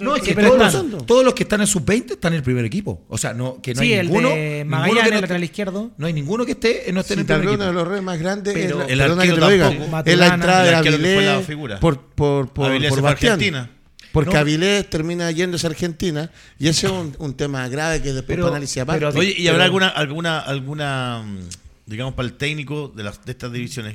[SPEAKER 5] No, es que
[SPEAKER 4] pero
[SPEAKER 5] todos,
[SPEAKER 4] están.
[SPEAKER 5] los, todos los que están en sub-20 están en el primer equipo. O sea, no, que no
[SPEAKER 4] Sí,
[SPEAKER 5] hay
[SPEAKER 4] el
[SPEAKER 5] ninguno.
[SPEAKER 4] de
[SPEAKER 5] ninguno
[SPEAKER 4] Magallanes,
[SPEAKER 5] que no
[SPEAKER 4] el lateral
[SPEAKER 5] esté-
[SPEAKER 4] izquierdo.
[SPEAKER 5] No hay ninguno que esté, no esté en
[SPEAKER 1] Sí,
[SPEAKER 5] el
[SPEAKER 1] tal
[SPEAKER 5] primer
[SPEAKER 1] vez uno de
[SPEAKER 5] equipo.
[SPEAKER 1] los redes más grandes es
[SPEAKER 5] Pero
[SPEAKER 1] la,
[SPEAKER 3] el
[SPEAKER 1] perdona que te
[SPEAKER 3] arquero
[SPEAKER 1] lo diga,
[SPEAKER 3] tampoco.
[SPEAKER 1] es la entrada de
[SPEAKER 3] El
[SPEAKER 1] Avilés
[SPEAKER 3] figura.
[SPEAKER 1] por, por, por,
[SPEAKER 3] Avilés
[SPEAKER 1] por.
[SPEAKER 3] Argentina.
[SPEAKER 1] Porque
[SPEAKER 5] No.
[SPEAKER 1] Avilés termina yéndose a Argentina y ese es un, un tema grave que después
[SPEAKER 5] Pero-
[SPEAKER 1] análisis aparte.
[SPEAKER 5] pero-
[SPEAKER 3] Oye, ¿y habrá alguna, alguna, alguna, mm, digamos, para el técnico de, las, de estas divisiones?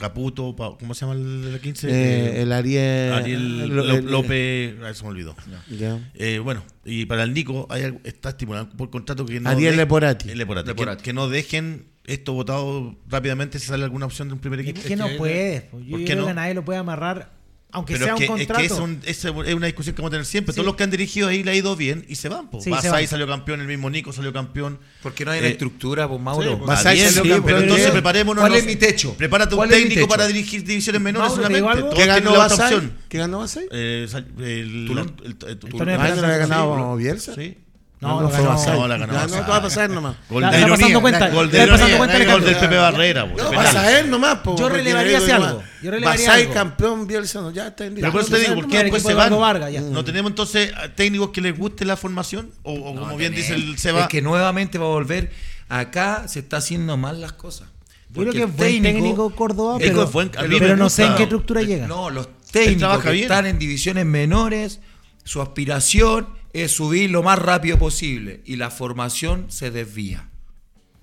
[SPEAKER 3] Caputo, Pa- ¿cómo se llama el de la 15?
[SPEAKER 1] Eh, el Ariel,
[SPEAKER 3] Ariel
[SPEAKER 1] el-
[SPEAKER 3] Lo-
[SPEAKER 1] el-
[SPEAKER 3] López, ah, se me olvidó.
[SPEAKER 1] ya.
[SPEAKER 3] Eh, bueno, y para el Nico hay está estipulado por contrato que no
[SPEAKER 1] Ariel
[SPEAKER 3] de-
[SPEAKER 1] Leporati.
[SPEAKER 3] el Leporati, que-
[SPEAKER 5] Leporati.
[SPEAKER 3] Que, no dejen esto votado rápidamente si sale alguna opción de un primer
[SPEAKER 4] Es
[SPEAKER 3] equipo.
[SPEAKER 4] que no
[SPEAKER 2] que-
[SPEAKER 4] puedes. pues. Yo
[SPEAKER 3] ¿por qué
[SPEAKER 4] creo
[SPEAKER 3] no?
[SPEAKER 4] que nadie lo puede amarrar, aunque
[SPEAKER 3] Pero
[SPEAKER 4] sea
[SPEAKER 3] es que,
[SPEAKER 4] un
[SPEAKER 3] es,
[SPEAKER 4] contrato.
[SPEAKER 3] que es, un- es es una discusión que vamos a tener siempre.
[SPEAKER 4] Sí.
[SPEAKER 3] Todos los que han dirigido ahí le ha ido bien y se van. Po.
[SPEAKER 4] Sí, se
[SPEAKER 3] Basay
[SPEAKER 4] van.
[SPEAKER 3] salió campeón, el mismo Nico salió campeón.
[SPEAKER 5] Porque no hay una
[SPEAKER 3] Eh,
[SPEAKER 5] estructura, pues Mauro.
[SPEAKER 2] sí,
[SPEAKER 3] Está
[SPEAKER 1] Basay
[SPEAKER 3] bien,
[SPEAKER 1] salió
[SPEAKER 3] sí,
[SPEAKER 1] campeón
[SPEAKER 3] pero entonces preparémonos.
[SPEAKER 5] ¿Cuál
[SPEAKER 3] no-
[SPEAKER 5] es mi techo?
[SPEAKER 3] Prepárate un
[SPEAKER 5] ¿Cuál es mi
[SPEAKER 3] técnico para dirigir divisiones menores
[SPEAKER 4] Mauro, ¿te digo
[SPEAKER 3] solamente.
[SPEAKER 1] ¿Qué ganó
[SPEAKER 3] la
[SPEAKER 1] Basay? ¿Qué ganó Basay?
[SPEAKER 3] Eh, el,
[SPEAKER 5] Tulón.
[SPEAKER 3] el- el- el-
[SPEAKER 4] Torneo
[SPEAKER 1] Ah, no
[SPEAKER 4] Esperanza,
[SPEAKER 1] le
[SPEAKER 4] No,
[SPEAKER 1] no
[SPEAKER 4] lo
[SPEAKER 1] fue
[SPEAKER 4] ganó.
[SPEAKER 1] Basay.
[SPEAKER 3] No, la ganó
[SPEAKER 1] no te va a pasar nomás.
[SPEAKER 3] Gol de
[SPEAKER 4] pasando cuenta.
[SPEAKER 3] Gol de gol del. Pepe Barrera.
[SPEAKER 1] No, vas a nomás. po,
[SPEAKER 4] Yo relevaría
[SPEAKER 1] digo
[SPEAKER 4] algo. Yo relevaría
[SPEAKER 1] Basay,
[SPEAKER 4] algo.
[SPEAKER 1] campeón, Bielsa, no, ya está en
[SPEAKER 3] Pero por eso te digo, ¿por qué
[SPEAKER 4] El
[SPEAKER 3] después se van? ¿No tenemos entonces a técnicos que les guste la formación? O, como bien dice el
[SPEAKER 5] Es
[SPEAKER 3] Seba,
[SPEAKER 5] que nuevamente va a volver Acá se está haciendo mal las cosas.
[SPEAKER 4] Yo creo que es buen técnico Córdoba,
[SPEAKER 3] es
[SPEAKER 4] pero, pero no sé en qué estructura llega.
[SPEAKER 5] No, los técnicos que están en divisiones menores, su aspiración es subir lo más rápido posible y la formación se desvía.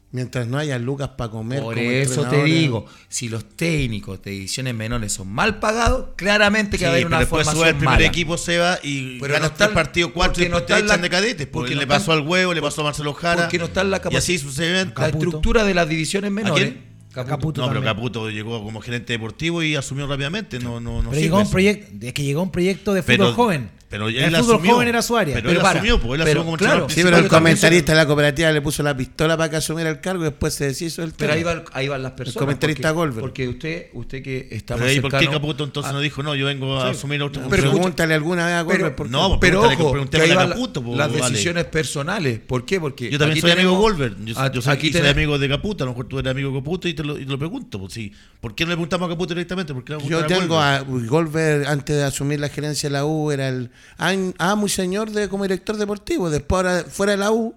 [SPEAKER 1] Mientras no haya lucas para comer.
[SPEAKER 5] Por
[SPEAKER 1] como
[SPEAKER 5] eso te
[SPEAKER 1] entrenadores.
[SPEAKER 5] digo, si los técnicos de divisiones menores son mal pagados, claramente que
[SPEAKER 3] Sí,
[SPEAKER 5] va a haber una
[SPEAKER 3] después sube
[SPEAKER 5] formación
[SPEAKER 3] el primer
[SPEAKER 5] mala.
[SPEAKER 3] equipo se va y
[SPEAKER 5] Pero
[SPEAKER 3] gana
[SPEAKER 5] no está
[SPEAKER 3] tres
[SPEAKER 5] el-
[SPEAKER 3] partidos, cuatro y
[SPEAKER 5] no
[SPEAKER 3] te
[SPEAKER 5] la-
[SPEAKER 3] echan de cadetes. Porque,
[SPEAKER 5] porque no
[SPEAKER 3] le pasó al huevo, le pasó a Marcelo Jara.
[SPEAKER 5] porque no está en la
[SPEAKER 3] Y
[SPEAKER 5] capacidad.
[SPEAKER 3] así sucesivamente.
[SPEAKER 5] La estructura de las divisiones menores.
[SPEAKER 4] Caputo
[SPEAKER 3] no, pero. Caputo llegó como gerente deportivo y asumió rápidamente. No, no, no
[SPEAKER 4] pero llegó un proyecto, es que llegó un proyecto de fútbol
[SPEAKER 3] Pero-
[SPEAKER 4] joven.
[SPEAKER 3] Pero ya
[SPEAKER 4] el
[SPEAKER 3] él
[SPEAKER 4] fútbol
[SPEAKER 3] asumió.
[SPEAKER 4] joven era su área.
[SPEAKER 3] Pero,
[SPEAKER 5] Pero
[SPEAKER 3] él
[SPEAKER 5] para,
[SPEAKER 3] asumió, pues él
[SPEAKER 5] pero
[SPEAKER 3] asumió como
[SPEAKER 5] claro,
[SPEAKER 1] Sí, pero el
[SPEAKER 5] Pero
[SPEAKER 1] comentarista de la cooperativa le puso la pistola para que asumiera el cargo y después se deshizo el
[SPEAKER 5] Pero
[SPEAKER 1] tema.
[SPEAKER 5] ahí, va, ahí van las personas.
[SPEAKER 1] comentarista
[SPEAKER 5] porque,
[SPEAKER 1] Goldberg.
[SPEAKER 5] Porque usted, usted que está
[SPEAKER 3] Pero
[SPEAKER 5] más
[SPEAKER 3] ahí, ¿por qué
[SPEAKER 5] cercano-
[SPEAKER 3] Caputo entonces no dijo, no, yo vengo a asumir otra
[SPEAKER 5] Pero
[SPEAKER 3] función?
[SPEAKER 1] Pregúntale alguna vez a
[SPEAKER 5] Pero-
[SPEAKER 1] qué.
[SPEAKER 3] no, pues
[SPEAKER 5] Pero ojo, que ahí
[SPEAKER 3] a
[SPEAKER 5] van
[SPEAKER 3] Caputo, pues,
[SPEAKER 5] las
[SPEAKER 3] vale.
[SPEAKER 5] decisiones personales. ¿Por qué? Porque
[SPEAKER 3] Yo también soy amigo Goldberg. Yo, yo soy,
[SPEAKER 5] aquí
[SPEAKER 3] amigo de Caputo. A lo mejor tú eres amigo de Caputo y te lo, y te lo pregunto. Pues, sí. ¿Por qué no le preguntamos a Caputo directamente? ¿Por qué le vamos a
[SPEAKER 1] Yo tengo a Goldberg, antes de asumir la gerencia de la U, era el amo y señor de, como director deportivo. Después, ahora, fuera de la U,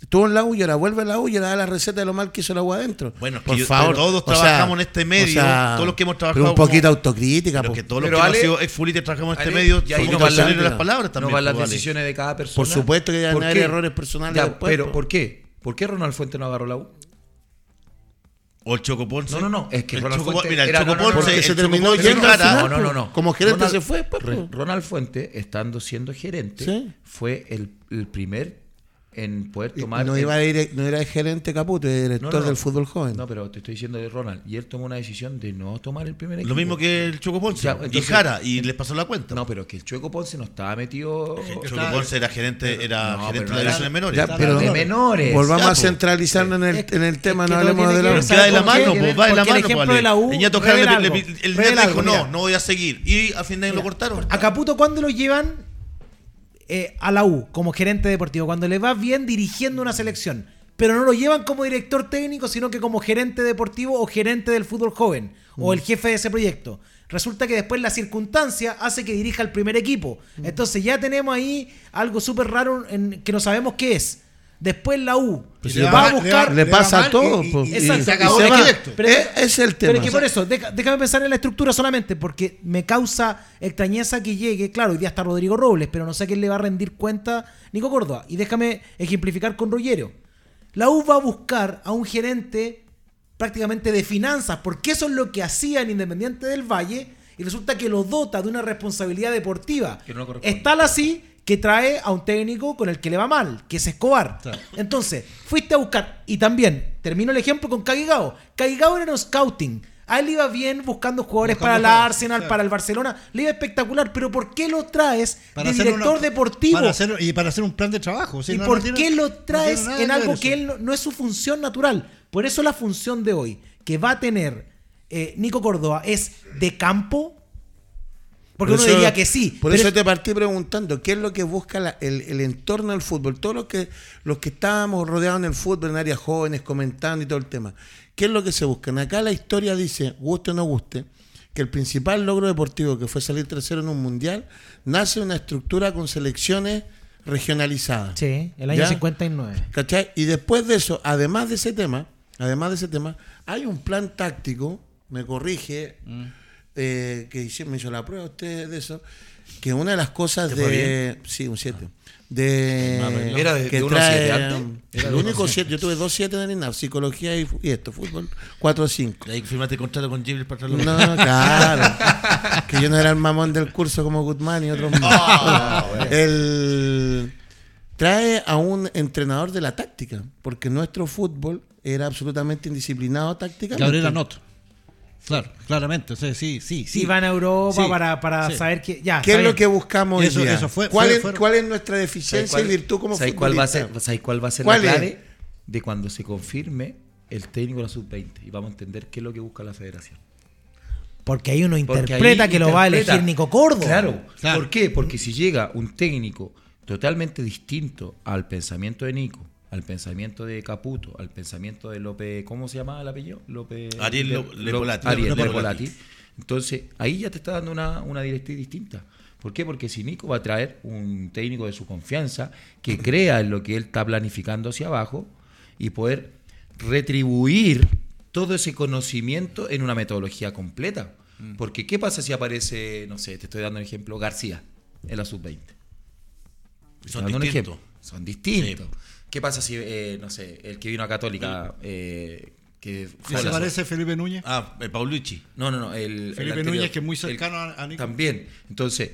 [SPEAKER 1] estuvo en la U y ahora vuelve a la U y ahora da la receta de lo mal que hizo la U adentro.
[SPEAKER 3] Bueno, es que
[SPEAKER 1] por
[SPEAKER 3] yo-
[SPEAKER 1] favor.
[SPEAKER 3] todos
[SPEAKER 1] O sea,
[SPEAKER 3] trabajamos en este
[SPEAKER 1] o
[SPEAKER 3] medio,
[SPEAKER 1] sea,
[SPEAKER 3] todos los que hemos
[SPEAKER 1] pero
[SPEAKER 3] trabajado
[SPEAKER 1] un poquito
[SPEAKER 3] como-
[SPEAKER 1] autocrítica.
[SPEAKER 3] Pero
[SPEAKER 1] po.
[SPEAKER 3] que todos los
[SPEAKER 5] Pero
[SPEAKER 3] que
[SPEAKER 5] Ale-
[SPEAKER 3] hemos sido exfutbolistas trabajamos en este
[SPEAKER 5] Ale,
[SPEAKER 3] medio
[SPEAKER 5] y ahí no van las-
[SPEAKER 3] las palabras también.
[SPEAKER 5] No van las
[SPEAKER 3] vale.
[SPEAKER 5] decisiones de cada persona.
[SPEAKER 1] Por supuesto que deben
[SPEAKER 5] ¿Por
[SPEAKER 1] haber errores personales
[SPEAKER 5] Ya,
[SPEAKER 1] después,
[SPEAKER 5] pero
[SPEAKER 1] po.
[SPEAKER 5] ¿por qué? ¿Por qué Ronald Fuente no agarró la U?
[SPEAKER 3] O el Choco Ponce.
[SPEAKER 5] No, no, no, es que
[SPEAKER 3] el
[SPEAKER 5] Ronald
[SPEAKER 3] Choco,
[SPEAKER 5] Fuente
[SPEAKER 3] Mira, el
[SPEAKER 5] era-
[SPEAKER 3] Choco
[SPEAKER 5] no, no, no,
[SPEAKER 3] Ponce.
[SPEAKER 1] porque
[SPEAKER 3] el
[SPEAKER 1] se terminó yendo
[SPEAKER 5] No, no, no, no.
[SPEAKER 1] Como gerente
[SPEAKER 5] Ronald-
[SPEAKER 1] se fue, pues, po.
[SPEAKER 5] Ronald Fuente, estando siendo gerente,
[SPEAKER 1] Sí.
[SPEAKER 5] fue el, el primer en poder
[SPEAKER 1] Y
[SPEAKER 5] tomar.
[SPEAKER 1] no,
[SPEAKER 5] el-
[SPEAKER 1] iba a ir, no era el gerente Caputo, era director
[SPEAKER 5] No, no.
[SPEAKER 1] del fútbol joven.
[SPEAKER 5] No, pero te estoy diciendo de Ronald. Y él tomó una decisión de no tomar el primer equipo.
[SPEAKER 3] Lo mismo que el Choco Ponce.
[SPEAKER 5] Ya,
[SPEAKER 3] y
[SPEAKER 5] entonces-
[SPEAKER 3] Jara. Y les pasó la cuenta.
[SPEAKER 5] No, pero que el Chueco Ponce no estaba metido.
[SPEAKER 3] el Choco
[SPEAKER 2] Está-
[SPEAKER 3] Ponce era gerente, era
[SPEAKER 5] No,
[SPEAKER 3] gerente de divisiones menores.
[SPEAKER 1] Ya, pero
[SPEAKER 5] de menores.
[SPEAKER 1] volvamos
[SPEAKER 3] Ya,
[SPEAKER 1] a
[SPEAKER 3] po.
[SPEAKER 1] centralizarnos en el, en el tema,
[SPEAKER 4] es
[SPEAKER 1] no hablemos de la
[SPEAKER 3] Pero
[SPEAKER 4] ¿sabes
[SPEAKER 3] queda de la mano, pues, va de la
[SPEAKER 4] Porque el
[SPEAKER 3] mano,
[SPEAKER 4] ejemplo
[SPEAKER 3] pues,
[SPEAKER 4] de la U
[SPEAKER 3] Jara el dijo, no, no voy a seguir. Y al final lo cortaron.
[SPEAKER 4] A Caputo, ¿cuándo lo llevan eh, a la U como gerente deportivo? Cuando le va bien dirigiendo una selección. Pero no lo llevan como director técnico, sino que como gerente deportivo o gerente del fútbol joven o el jefe de ese proyecto. Resulta que después la circunstancia hace que dirija el primer equipo. Entonces ya tenemos ahí algo súper raro en, que no sabemos qué es. Después la U
[SPEAKER 1] si
[SPEAKER 2] le va-
[SPEAKER 4] va a buscar...
[SPEAKER 1] Le pasa a todo.
[SPEAKER 2] y- y-
[SPEAKER 1] pues,
[SPEAKER 2] y-
[SPEAKER 1] y-
[SPEAKER 4] Exacto.
[SPEAKER 1] y
[SPEAKER 4] se acabó
[SPEAKER 1] se
[SPEAKER 4] el
[SPEAKER 1] va.
[SPEAKER 4] directo. Pero-
[SPEAKER 1] ese es el tema.
[SPEAKER 4] Pero es que por eso, deja- déjame pensar en la estructura solamente, porque me causa extrañeza que llegue, claro, hoy día está Rodrigo Robles, pero no sé a quién le va a rendir cuenta Nico Córdoba. Y déjame ejemplificar con Rollero. La U va a buscar a un gerente prácticamente de finanzas, porque eso es lo que hacía en Independiente del Valle, y resulta que lo dota de una responsabilidad deportiva.
[SPEAKER 5] No le corresponde.
[SPEAKER 4] Es tal así que trae a un técnico con el que le va mal, que es Escobar.
[SPEAKER 2] Claro.
[SPEAKER 4] Entonces, fuiste a buscar, y también, termino el ejemplo con Caguigao. Caguigao era un scouting. A él iba bien buscando jugadores
[SPEAKER 2] Buscando
[SPEAKER 4] para el Arsenal,
[SPEAKER 2] claro.
[SPEAKER 4] para el Barcelona. Le iba espectacular, pero ¿por qué lo traes de
[SPEAKER 2] hacer
[SPEAKER 4] director
[SPEAKER 2] una-
[SPEAKER 4] deportivo?
[SPEAKER 2] para hacer- y para hacer un plan de trabajo.
[SPEAKER 4] ¿Y
[SPEAKER 2] no- no
[SPEAKER 4] por
[SPEAKER 2] tiene-
[SPEAKER 4] qué lo traes en algo que él no, no es su función natural? Por eso la función de hoy que va a tener eh, Nico Córdoba es de campo. Porque
[SPEAKER 1] Por
[SPEAKER 4] uno
[SPEAKER 1] eso-
[SPEAKER 4] diría que sí.
[SPEAKER 1] Por
[SPEAKER 4] pero
[SPEAKER 1] eso
[SPEAKER 4] es-
[SPEAKER 1] te partí preguntando, ¿qué es lo que busca la- el, el entorno del fútbol? Todos los que, los que estábamos rodeados en el fútbol, en áreas jóvenes, comentando y todo el tema. ¿Qué es lo que se busca? Acá la historia dice, guste o no guste, que el principal logro deportivo, que fue salir tercero en un mundial, nace de una estructura con selecciones regionalizadas.
[SPEAKER 4] Sí, el año
[SPEAKER 1] ¿Ya?
[SPEAKER 4] 59.
[SPEAKER 1] ¿Cachai? Y después de eso, además de ese tema, además de ese tema, hay un plan táctico, me corrige,
[SPEAKER 3] Mm.
[SPEAKER 1] Eh, que hice- me hizo la prueba usted de eso, que una de las cosas
[SPEAKER 3] ¿Te fue
[SPEAKER 1] de... Sí, un 7. De,
[SPEAKER 3] Ah.
[SPEAKER 5] ¿Era de-
[SPEAKER 1] que
[SPEAKER 5] de unos
[SPEAKER 1] trae,
[SPEAKER 5] siete antes?
[SPEAKER 1] um,
[SPEAKER 5] Era
[SPEAKER 1] el
[SPEAKER 5] de
[SPEAKER 1] único
[SPEAKER 5] unos
[SPEAKER 1] 7, yo tuve dos 7 en el INAF, psicología y, esto, fútbol, 4 o 5.
[SPEAKER 3] Y Ahí firmaste contrato con Jibril para traerlo.
[SPEAKER 1] No, claro. <laughs> que yo no era el mamón del curso como Guzmán y otros <laughs> más. el, trae a un entrenador de la táctica, porque nuestro fútbol era absolutamente indisciplinado tácticamente.
[SPEAKER 2] Gabriel Anot. Claro, claramente. o sea, sí, sí, sí.
[SPEAKER 4] Van a Europa
[SPEAKER 2] Sí,
[SPEAKER 4] para, para
[SPEAKER 2] sí.
[SPEAKER 4] saber que. Ya,
[SPEAKER 1] ¿Qué es lo que buscamos hoy
[SPEAKER 2] Eso-
[SPEAKER 1] día?
[SPEAKER 2] eso fue-
[SPEAKER 1] ¿Cuál,
[SPEAKER 2] fue-
[SPEAKER 1] es, cuál es nuestra
[SPEAKER 5] ¿Sabes
[SPEAKER 1] deficiencia
[SPEAKER 5] cuál-
[SPEAKER 1] y virtud como
[SPEAKER 5] ¿sabes cuál va a ser, cuál va a ser
[SPEAKER 1] ¿Cuál
[SPEAKER 5] la
[SPEAKER 1] es?
[SPEAKER 5] De cuando se confirme el técnico de la sub-20 y vamos a entender qué es lo que busca la federación.
[SPEAKER 4] Porque ahí uno interpreta
[SPEAKER 5] ahí
[SPEAKER 4] que lo va a elegir Nico Córdoba.
[SPEAKER 5] Claro.
[SPEAKER 2] Claro.
[SPEAKER 5] ¿Por qué? Porque si llega un técnico totalmente distinto al pensamiento de Nico, al pensamiento de Caputo, al pensamiento de López, ¿cómo se llama el apellido? López
[SPEAKER 3] Ariel
[SPEAKER 5] Le-
[SPEAKER 3] Lo- Lepolati.
[SPEAKER 5] Ariel
[SPEAKER 3] Lepolati.
[SPEAKER 5] Lepolati. Entonces, ahí ya te está dando una, una directriz distinta. ¿Por qué? Porque si Nico va a traer un técnico de su confianza que <clears throat> crea en lo que él está planificando hacia abajo y poder retribuir todo ese conocimiento en una metodología completa. Porque, ¿qué pasa si aparece, no sé, te estoy dando un ejemplo, García en la sub-20? Estoy
[SPEAKER 3] Son distintos.
[SPEAKER 5] Son distintos. ¿Qué pasa si, eh, no sé, el que vino a Católica, eh, que
[SPEAKER 2] ¿Se
[SPEAKER 5] a
[SPEAKER 2] parece Felipe Núñez?
[SPEAKER 3] Ah, el Paulucci.
[SPEAKER 5] No, no, no. El,
[SPEAKER 2] Felipe
[SPEAKER 5] el anterior.
[SPEAKER 2] Núñez, que es muy cercano a- a Nico.
[SPEAKER 5] También. Entonces,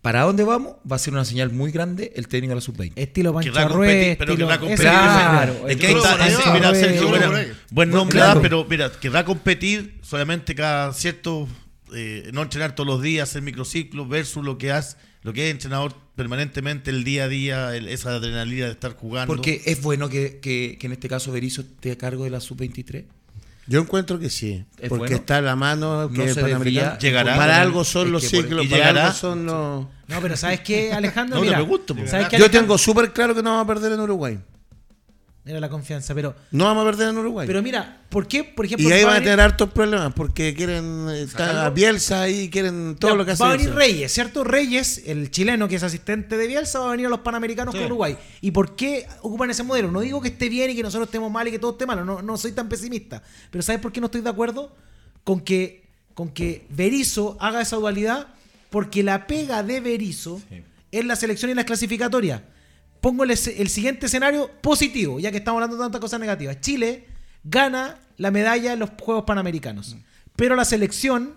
[SPEAKER 5] ¿para dónde vamos? Va a ser una señal muy grande el técnico de la sub-20.
[SPEAKER 4] Estilo Pancho Ruiz,
[SPEAKER 3] competir, pero
[SPEAKER 4] estilo-
[SPEAKER 3] querrá competir.
[SPEAKER 5] Claro,
[SPEAKER 3] es que ahí está, mira, Sergio, buen nombre, ah, pero mira, querrá competir solamente cada cierto, eh, no entrenar todos los días, hacer microciclos versus lo que hace, lo que es entrenador permanentemente el día a día, el- esa adrenalina de estar jugando.
[SPEAKER 5] Porque es bueno que, que- que en este caso Berizzo esté a cargo de la sub-23.
[SPEAKER 1] Yo encuentro que sí,
[SPEAKER 5] ¿Es
[SPEAKER 1] porque
[SPEAKER 5] bueno?
[SPEAKER 1] está a la mano que
[SPEAKER 5] No
[SPEAKER 1] el
[SPEAKER 5] se
[SPEAKER 1] Panamericano.
[SPEAKER 5] desvía.
[SPEAKER 3] Llegará.
[SPEAKER 1] Para algo son
[SPEAKER 5] Es
[SPEAKER 1] los ciclos, para
[SPEAKER 3] llegará.
[SPEAKER 1] algo son los...
[SPEAKER 4] No, pero ¿sabes qué, Alejandro?
[SPEAKER 3] No, te
[SPEAKER 4] Mira,
[SPEAKER 3] pregunto, po.
[SPEAKER 4] ¿sabes qué,
[SPEAKER 1] Yo
[SPEAKER 4] Alejandro?
[SPEAKER 1] tengo súper claro que no vamos a perder en Uruguay.
[SPEAKER 4] Mira la confianza, pero,
[SPEAKER 1] No vamos a perder en Uruguay.
[SPEAKER 4] pero mira, ¿por qué, por ejemplo,
[SPEAKER 1] y ahí
[SPEAKER 4] va
[SPEAKER 1] van a tener hartos problemas porque quieren estar a
[SPEAKER 5] ¿Sacarlo?
[SPEAKER 1] Bielsa ahí, quieren todo
[SPEAKER 4] Ya,
[SPEAKER 1] lo que hace
[SPEAKER 4] Va a venir. Reyes, ¿cierto? Reyes, el chileno que es asistente de Bielsa, va a venir a los Panamericanos con Uruguay. ¿Y por qué ocupan ese modelo? No digo que esté bien y que nosotros estemos mal y que todo esté malo, no, no soy tan pesimista. Pero ¿sabes por qué no estoy de acuerdo? Con que, con que Berizzo haga esa dualidad, porque la pega de Berizzo es la selección y las clasificatorias. Pongo el, el siguiente escenario positivo, ya que estamos hablando de tantas cosas negativas. Chile gana la medalla en los Juegos Panamericanos. Pero la selección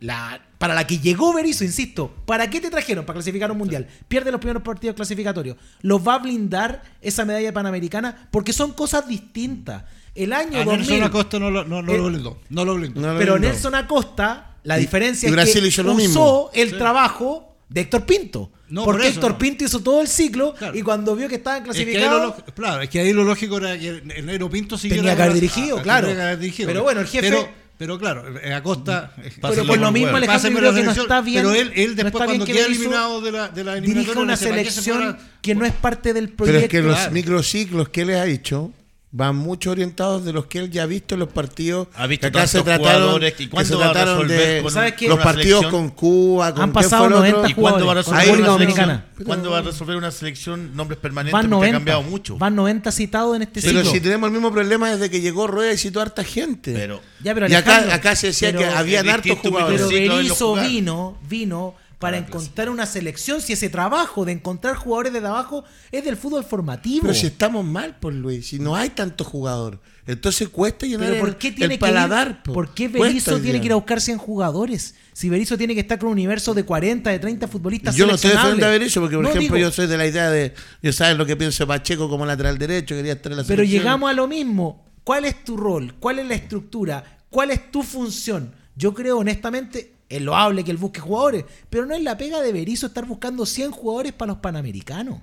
[SPEAKER 4] la, para la que llegó Berizzo, insisto, ¿para qué te trajeron? Para clasificar un mundial. Pierde los primeros partidos clasificatorios. ¿Los va a blindar esa medalla panamericana? Porque son cosas distintas. El año
[SPEAKER 2] A
[SPEAKER 4] 2000.
[SPEAKER 2] Nelson Acosta no lo, no, no
[SPEAKER 4] Eh,
[SPEAKER 2] lo blindó. No lo blindó.
[SPEAKER 1] No lo
[SPEAKER 4] pero
[SPEAKER 1] blindó.
[SPEAKER 4] Nelson Acosta, la diferencia
[SPEAKER 1] y
[SPEAKER 4] es que
[SPEAKER 1] hizo
[SPEAKER 4] usó
[SPEAKER 1] mismo.
[SPEAKER 4] el
[SPEAKER 2] Sí.
[SPEAKER 4] trabajo de Héctor Pinto.
[SPEAKER 2] No, por
[SPEAKER 4] porque
[SPEAKER 2] eso,
[SPEAKER 4] Héctor
[SPEAKER 2] no.
[SPEAKER 4] Pinto hizo todo el ciclo
[SPEAKER 2] Claro.
[SPEAKER 4] y cuando vio que estaban
[SPEAKER 2] Es que
[SPEAKER 4] clasificados.
[SPEAKER 2] claro, es que ahí lo lógico era que el negro Pinto siguiera
[SPEAKER 4] Tenía que haber dirigido,
[SPEAKER 2] a- a-
[SPEAKER 4] claro.
[SPEAKER 2] que haber dirigido.
[SPEAKER 4] Pero bueno, el jefe-
[SPEAKER 2] Pero, pero claro, eh, Acosta. eh,
[SPEAKER 4] pero por lo mismo,
[SPEAKER 3] huevo.
[SPEAKER 4] Alejandro, creo que no está bien.
[SPEAKER 2] pero él- él
[SPEAKER 4] no
[SPEAKER 2] después
[SPEAKER 4] bien
[SPEAKER 2] cuando
[SPEAKER 4] que
[SPEAKER 2] queda eliminado de la- de la eliminatoria,
[SPEAKER 4] una
[SPEAKER 2] no sé, ¿para qué se
[SPEAKER 4] selección que no es parte del
[SPEAKER 1] Pero
[SPEAKER 4] proyecto.
[SPEAKER 1] es que los
[SPEAKER 2] claro.
[SPEAKER 1] microciclos que él ha hecho van mucho orientados de los que él ya ha visto en los partidos
[SPEAKER 3] Ha visto
[SPEAKER 1] que acá se trataron,
[SPEAKER 3] jugadores, ¿y
[SPEAKER 1] que se
[SPEAKER 3] va a
[SPEAKER 1] trataron
[SPEAKER 3] resolver
[SPEAKER 1] de los partidos
[SPEAKER 3] selección?
[SPEAKER 1] con Cuba, con
[SPEAKER 4] Han
[SPEAKER 1] ¿quién
[SPEAKER 4] pasado
[SPEAKER 1] fue el otro?
[SPEAKER 4] 90
[SPEAKER 3] ¿Y cuándo va a resolver
[SPEAKER 1] República
[SPEAKER 3] una
[SPEAKER 4] Dominicana.
[SPEAKER 3] selección? ¿Cuándo va a resolver una selección nombres permanentes?
[SPEAKER 4] Van
[SPEAKER 3] Porque ha
[SPEAKER 4] 90.
[SPEAKER 3] cambiado mucho.
[SPEAKER 4] Van 90 citados en este
[SPEAKER 1] Pero
[SPEAKER 4] ciclo.
[SPEAKER 1] si tenemos el mismo problema desde que llegó Rueda y citó a harta gente.
[SPEAKER 3] Pero
[SPEAKER 4] Ya, pero
[SPEAKER 1] y acá, acá se decía
[SPEAKER 4] pero-
[SPEAKER 1] que habían hartos jugadores.
[SPEAKER 4] Pero Berizzo vino, vino para encontrar una selección. Si ese trabajo de encontrar jugadores desde abajo es del fútbol formativo.
[SPEAKER 1] Pero si estamos mal, por Luis, si no hay tanto jugador. Entonces cuesta llenar
[SPEAKER 4] Pero ¿por
[SPEAKER 1] el,
[SPEAKER 4] qué tiene
[SPEAKER 1] el
[SPEAKER 4] que ir-
[SPEAKER 1] paladar. po.
[SPEAKER 4] ¿Por qué Berizzo tiene que ir a buscar 100 jugadores? Si Berizzo tiene que estar con un universo de 40, de 30 futbolistas
[SPEAKER 1] Yo no estoy defendiendo a Berizzo porque, por
[SPEAKER 4] No,
[SPEAKER 1] ejemplo,
[SPEAKER 4] digo,
[SPEAKER 1] yo soy de la idea de. Yo sabes lo que pienso Pacheco como lateral derecho, quería estar en la
[SPEAKER 4] Pero
[SPEAKER 1] selección.
[SPEAKER 4] llegamos a lo mismo. ¿Cuál es tu rol? ¿Cuál es la estructura? ¿Cuál es tu función? Yo creo honestamente, es loable que él busque jugadores, pero no es la pega de Berizzo estar buscando 100 jugadores para los Panamericanos.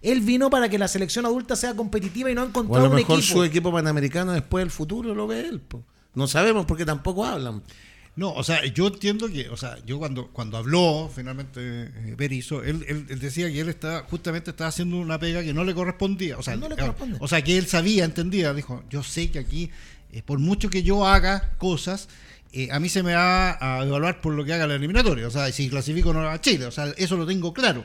[SPEAKER 4] Él vino para que la selección adulta sea competitiva y no ha
[SPEAKER 1] O a
[SPEAKER 4] encontrado
[SPEAKER 1] lo
[SPEAKER 4] un
[SPEAKER 1] mejor
[SPEAKER 4] equipo.
[SPEAKER 1] su equipo panamericano después del futuro lo ve él. po. No sabemos porque tampoco hablan.
[SPEAKER 2] No, o sea, yo entiendo que, o sea, yo cuando, cuando habló finalmente eh, Berizzo, él, él, él decía que él estaba, justamente estaba haciendo una pega que no le correspondía. O sea,
[SPEAKER 4] No le
[SPEAKER 2] claro,
[SPEAKER 4] corresponde.
[SPEAKER 2] o sea que él sabía, entendía, dijo, yo sé que aquí, eh, por mucho que yo haga cosas, eh, a mí se me va a evaluar por lo que haga la eliminatoria. O sea, si clasifico o no a Chile. O sea, eso lo tengo claro.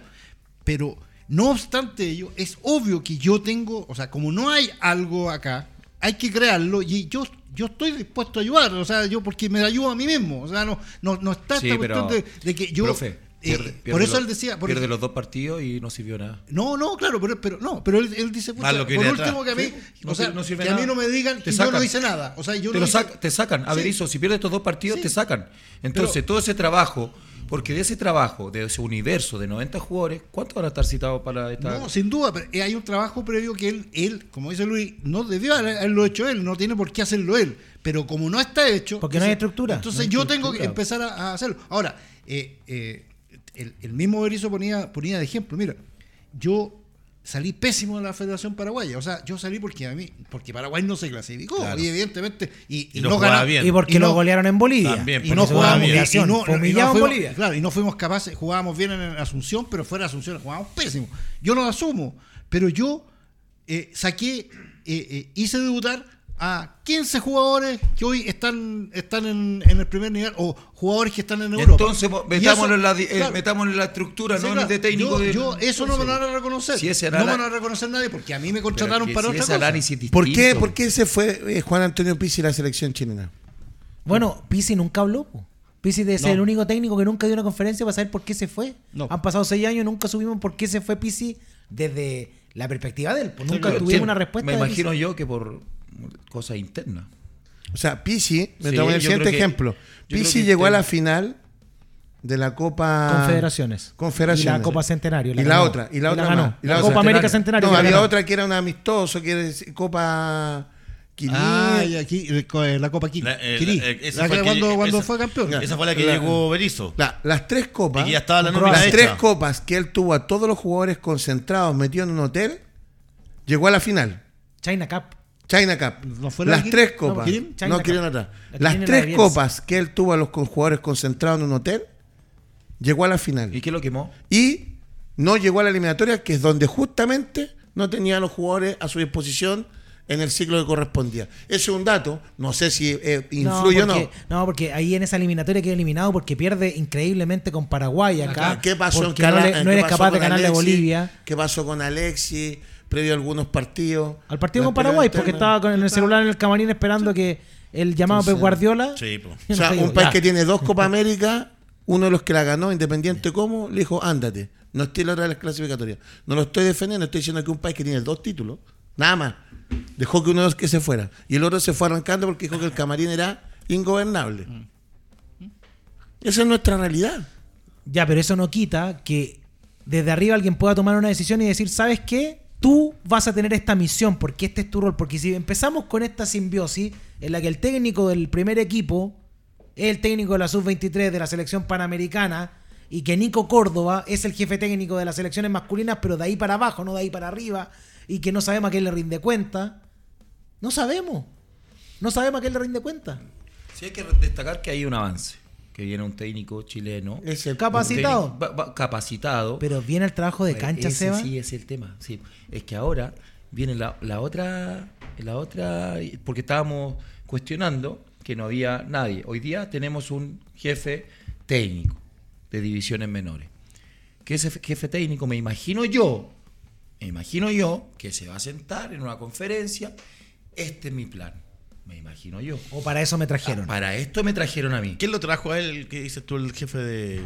[SPEAKER 2] Pero no obstante ello, es obvio que yo tengo, o sea, como no hay algo acá, hay que crearlo y yo yo estoy dispuesto a ayudar, o sea, yo porque me ayudo a mí mismo, o sea, no no, no está
[SPEAKER 5] Sí,
[SPEAKER 2] esta cuestión de, de que yo
[SPEAKER 5] profe, pierde-
[SPEAKER 2] por eso
[SPEAKER 5] los-
[SPEAKER 2] él decía, por
[SPEAKER 5] pierde los dos partidos y no sirvió nada.
[SPEAKER 2] no, no, claro, pero, pero no, pero él, él dice, pucha,
[SPEAKER 3] Más lo que
[SPEAKER 2] por último
[SPEAKER 3] atrás.
[SPEAKER 2] que a mí,
[SPEAKER 5] Sí, no
[SPEAKER 2] sea,
[SPEAKER 5] no sirve
[SPEAKER 2] que a mí no me digan
[SPEAKER 5] Te
[SPEAKER 2] que yo no
[SPEAKER 5] sacan.
[SPEAKER 2] hice nada, o sea, yo
[SPEAKER 5] te,
[SPEAKER 2] no
[SPEAKER 5] lo
[SPEAKER 2] hice-
[SPEAKER 5] sac- te sacan. A
[SPEAKER 2] Sí.
[SPEAKER 5] Berizzo, si pierdes estos dos partidos,
[SPEAKER 2] Sí.
[SPEAKER 5] te sacan. Entonces,
[SPEAKER 2] Pero-
[SPEAKER 5] todo ese trabajo, porque de ese trabajo, de ese universo de 90 jugadores, ¿cuántos van a estar citados para esta.?
[SPEAKER 2] No, sin duda, pero eh, hay un trabajo previo que él, él, como dice Luis, no debió haber- haberlo hecho él, no tiene por qué hacerlo él. Pero como no está hecho.
[SPEAKER 4] Porque no hay estructura.
[SPEAKER 2] Entonces
[SPEAKER 4] No hay
[SPEAKER 2] yo tengo que empezar a, a hacerlo. Ahora, eh, eh, el, el mismo Berizzo ponía, ponía de ejemplo, mira, yo salí pésimo de la Federación Paraguaya. O sea, yo salí porque a mí, porque Paraguay no se clasificó,
[SPEAKER 3] Claro.
[SPEAKER 2] y evidentemente, y,
[SPEAKER 3] Y no
[SPEAKER 2] ganaba-
[SPEAKER 3] bien.
[SPEAKER 4] Y porque
[SPEAKER 2] Y no-
[SPEAKER 4] lo golearon en Bolivia.
[SPEAKER 3] También,
[SPEAKER 2] y no jugábamos
[SPEAKER 3] bien.
[SPEAKER 2] y no, no fuimos-
[SPEAKER 4] Bolivia.
[SPEAKER 2] Claro, y no fuimos capaces, jugábamos bien en Asunción, pero fuera de Asunción jugábamos pésimo. Yo lo asumo, pero yo eh, saqué, eh, eh, hice debutar a 15 jugadores que hoy están, están en, en el primer nivel o jugadores que están en Europa.
[SPEAKER 5] Entonces, metámoslo,
[SPEAKER 2] eso-
[SPEAKER 5] en la, eh,
[SPEAKER 2] claro,
[SPEAKER 5] metámoslo en la estructura,
[SPEAKER 2] sí,
[SPEAKER 5] no en
[SPEAKER 2] claro,
[SPEAKER 5] el de técnico.
[SPEAKER 2] yo,
[SPEAKER 5] de-
[SPEAKER 2] yo eso no me lo van a reconocer.
[SPEAKER 5] Si ese
[SPEAKER 2] no me lo van a reconocer nadie porque a mí me contrataron para
[SPEAKER 5] si
[SPEAKER 2] otra cosa.
[SPEAKER 1] ¿Por qué. ¿Por qué se fue eh, Juan Antonio Pizzi a la selección chilena?
[SPEAKER 4] Bueno, Pizzi nunca habló. po. Pizzi debe ser
[SPEAKER 2] No.
[SPEAKER 4] el único técnico que nunca dio una conferencia para saber por qué se fue.
[SPEAKER 2] No.
[SPEAKER 4] Han pasado seis años y nunca supimos por qué se fue Pizzi desde la perspectiva de él. pues nunca tuvimos una respuesta.
[SPEAKER 5] Me imagino yo que por cosas internas.
[SPEAKER 1] O sea, Pizzi, me
[SPEAKER 5] Sí,
[SPEAKER 1] tomo el siguiente
[SPEAKER 5] que-
[SPEAKER 1] ejemplo.
[SPEAKER 5] que
[SPEAKER 1] llegó a la final de la Copa
[SPEAKER 4] Confederaciones.
[SPEAKER 1] Confederaciones.
[SPEAKER 4] Y la Copa Centenario.
[SPEAKER 1] Y la otra, y la otra
[SPEAKER 4] ganó.
[SPEAKER 1] más, y
[SPEAKER 4] la,
[SPEAKER 1] la
[SPEAKER 4] Copa
[SPEAKER 1] otra.
[SPEAKER 4] América Centenario.
[SPEAKER 1] No, había
[SPEAKER 4] ganó.
[SPEAKER 1] otra que era un amistoso, que era Copa Quiní.
[SPEAKER 2] Ah, y aquí eh, eh, la Copa Quini.
[SPEAKER 3] La- eh, eh, esa
[SPEAKER 2] La
[SPEAKER 3] fue
[SPEAKER 2] que
[SPEAKER 3] que-
[SPEAKER 2] cuando, cuando
[SPEAKER 3] esa-
[SPEAKER 2] fue campeón.
[SPEAKER 3] Esa fue la que
[SPEAKER 1] La-
[SPEAKER 3] llegó Berizzo.
[SPEAKER 1] La- las tres copas.
[SPEAKER 3] Y ya estaba la
[SPEAKER 1] las tres copas que él tuvo a todos los jugadores concentrados metidos en un hotel, llegó a la final.
[SPEAKER 4] China Cup.
[SPEAKER 1] China Cup.
[SPEAKER 2] ¿No fue la
[SPEAKER 1] las tres copas.
[SPEAKER 2] ¿No, Kirin?
[SPEAKER 4] China
[SPEAKER 1] No,
[SPEAKER 4] Cup.
[SPEAKER 1] Atrás.
[SPEAKER 4] La
[SPEAKER 1] Las tres copas que él tuvo a los jugadores concentrados en un hotel, llegó a la final.
[SPEAKER 5] ¿Y qué lo quemó?
[SPEAKER 1] Y no llegó a la eliminatoria, que es donde justamente no tenía a los jugadores a su disposición en el ciclo que correspondía. Ese es un dato, no sé si eh, influye o no.
[SPEAKER 4] porque, no, porque ahí en esa eliminatoria queda eliminado porque pierde increíblemente con Paraguay acá.
[SPEAKER 1] ¿Qué pasó en
[SPEAKER 4] no, le-
[SPEAKER 1] qué
[SPEAKER 4] no eres capaz de ganarle a? Bolivia.
[SPEAKER 1] ¿Qué pasó con Alexis previo a algunos partidos?
[SPEAKER 4] Al partido con Paraguay, porque estaba con el celular en el camarín esperando que el llamado Pep Guardiola.
[SPEAKER 3] Sí, po. <laughs>
[SPEAKER 1] O sea, un país
[SPEAKER 4] ya.
[SPEAKER 1] que tiene dos Copa América, uno de los que la ganó, independiente cómo, le dijo, ándate. No estoy en la otra de las clasificatorias. No lo estoy defendiendo, estoy diciendo que un país que tiene dos títulos, nada más, dejó que uno de los que se fuera. Y el otro se fue arrancando porque dijo que el camarín era ingobernable. Esa es nuestra realidad.
[SPEAKER 4] Ya, pero eso no quita que desde arriba alguien pueda tomar una decisión y decir, ¿sabes qué? Tú vas a tener esta misión porque este es tu rol. Porque si empezamos con esta simbiosis en la que el técnico del primer equipo es el técnico de la sub-23 de la selección panamericana y que Nico Córdoba es el jefe técnico de las selecciones masculinas, pero de ahí para abajo, no de ahí para arriba, y que no sabemos a quién le rinde cuenta, no sabemos. No sabemos a quién le rinde cuenta.
[SPEAKER 5] Sí hay que destacar que hay un avance. Que viene un técnico chileno.
[SPEAKER 1] Es el-
[SPEAKER 4] Capacitado.
[SPEAKER 5] técnico- capacitado.
[SPEAKER 4] Pero viene el trabajo de
[SPEAKER 5] Bueno,
[SPEAKER 4] cancha,
[SPEAKER 5] ese
[SPEAKER 4] Seba.
[SPEAKER 5] Sí, es el tema. Sí. Es que ahora viene la, la otra, la otra, porque estábamos cuestionando que no había nadie. Hoy día tenemos un jefe técnico de divisiones menores. Que ese jefe técnico, me imagino yo, me imagino yo, que se va a sentar en una conferencia. Este es mi plan. Me imagino yo.
[SPEAKER 4] O para eso me trajeron.
[SPEAKER 5] Para esto me trajeron a mí.
[SPEAKER 3] ¿Quién lo trajo a él? ¿Qué dices tú, el jefe de.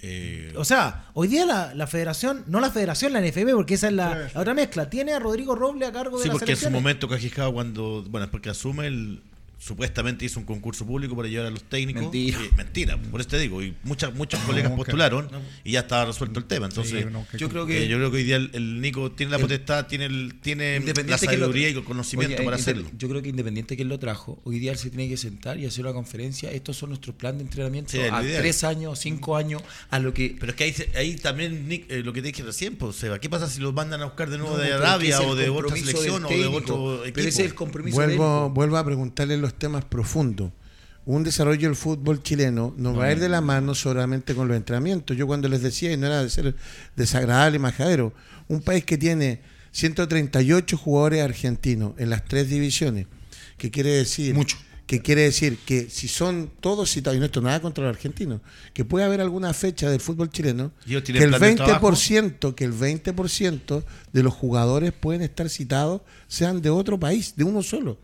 [SPEAKER 3] eh,
[SPEAKER 4] O sea, hoy día la, la federación, no la federación, la NFB, porque esa es la, la otra mezcla, tiene a Rodrigo Roble a cargo de
[SPEAKER 3] sí,
[SPEAKER 4] la
[SPEAKER 3] porque en su momento Cajijao, cuando. Bueno, es porque asume el. Supuestamente hizo un concurso público para llevar a los técnicos.
[SPEAKER 5] Mentira.
[SPEAKER 3] Y- mentira, por eso te digo. Y muchas, muchos colegas
[SPEAKER 2] nunca.
[SPEAKER 3] postularon y ya estaba resuelto el tema. Entonces,
[SPEAKER 2] Sí, no, que-
[SPEAKER 5] Yo creo
[SPEAKER 3] eh,
[SPEAKER 5] que
[SPEAKER 3] yo creo que hoy día el, el Nico tiene la
[SPEAKER 5] El-
[SPEAKER 3] potestad, tiene, el, tiene la
[SPEAKER 5] Independiente que lo-
[SPEAKER 3] sabiduría y el conocimiento
[SPEAKER 5] Oye,
[SPEAKER 3] para hacerlo.
[SPEAKER 5] Yo creo que independiente que él lo trajo, hoy día él se tiene que sentar y hacer una conferencia. Estos son nuestros planes de entrenamiento
[SPEAKER 3] Sí,
[SPEAKER 5] a
[SPEAKER 3] ideal.
[SPEAKER 5] tres años, cinco años, a lo que.
[SPEAKER 3] Pero es que ahí, también, Nick, eh, lo que te dije recién, pues, Seba, ¿qué pasa si los mandan a buscar de nuevo
[SPEAKER 5] No,
[SPEAKER 3] de Arabia o de otra selección o de otro equipo?
[SPEAKER 5] Pero ese es el compromiso
[SPEAKER 1] Vuelvo,
[SPEAKER 5] del-
[SPEAKER 1] vuelvo a preguntarle los temas profundos. Un desarrollo del fútbol chileno no va a ir de la mano solamente con los entrenamientos. Yo cuando les decía, y no era de ser desagradable y majadero, un país que tiene 138 jugadores argentinos en las tres divisiones, que quiere decir...
[SPEAKER 5] Mucho.
[SPEAKER 1] Que quiere decir que si son todos citados, y no esto nada contra los argentinos, que puede haber alguna fecha del fútbol chileno
[SPEAKER 3] ¿Y ellos
[SPEAKER 1] que el
[SPEAKER 3] plan de trabajo?
[SPEAKER 1] 20%, que el 20% de los jugadores pueden estar citados sean de otro país, de uno solo.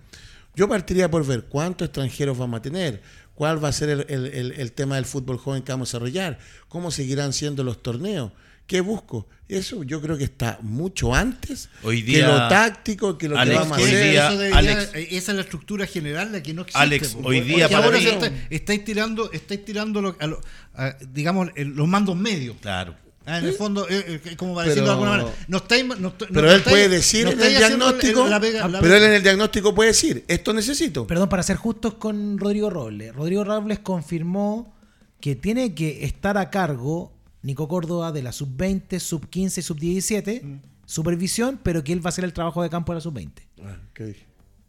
[SPEAKER 1] Yo partiría por ver cuántos extranjeros vamos a tener, cuál va a ser el, el- el- el tema del fútbol joven que vamos a desarrollar, cómo seguirán siendo los torneos, qué busco. Eso yo creo que está mucho antes
[SPEAKER 3] Hoy
[SPEAKER 1] que
[SPEAKER 3] día-
[SPEAKER 1] lo táctico, que lo
[SPEAKER 3] Alex,
[SPEAKER 1] que vamos a
[SPEAKER 3] hoy
[SPEAKER 1] hacer.
[SPEAKER 3] día-
[SPEAKER 2] Eso debería-
[SPEAKER 3] Alex-
[SPEAKER 2] eh, esa es la estructura general la que no existe.
[SPEAKER 3] Alex, hoy día para
[SPEAKER 2] ahora
[SPEAKER 3] mí-
[SPEAKER 2] se está- estáis tirando, estáis tirando lo- a lo- a, digamos los mandos medios.
[SPEAKER 3] Claro.
[SPEAKER 2] Ah, en el fondo, eh, eh, como para
[SPEAKER 1] Pero-
[SPEAKER 2] decirlo de alguna manera. No estáis, no, no
[SPEAKER 1] Pero él
[SPEAKER 2] estáis-
[SPEAKER 1] puede decir
[SPEAKER 2] no
[SPEAKER 1] en el diagnóstico,
[SPEAKER 2] la pega- la
[SPEAKER 1] pero él en el diagnóstico puede decir, esto necesito.
[SPEAKER 4] Perdón, para ser justos con Rodrigo Robles. Rodrigo Robles confirmó que tiene que estar a cargo Nico Córdoba de la sub-20, sub-15 y sub-17,
[SPEAKER 1] Mm.
[SPEAKER 4] supervisión, pero que él va a hacer el trabajo de campo de la sub-20.
[SPEAKER 1] Ah.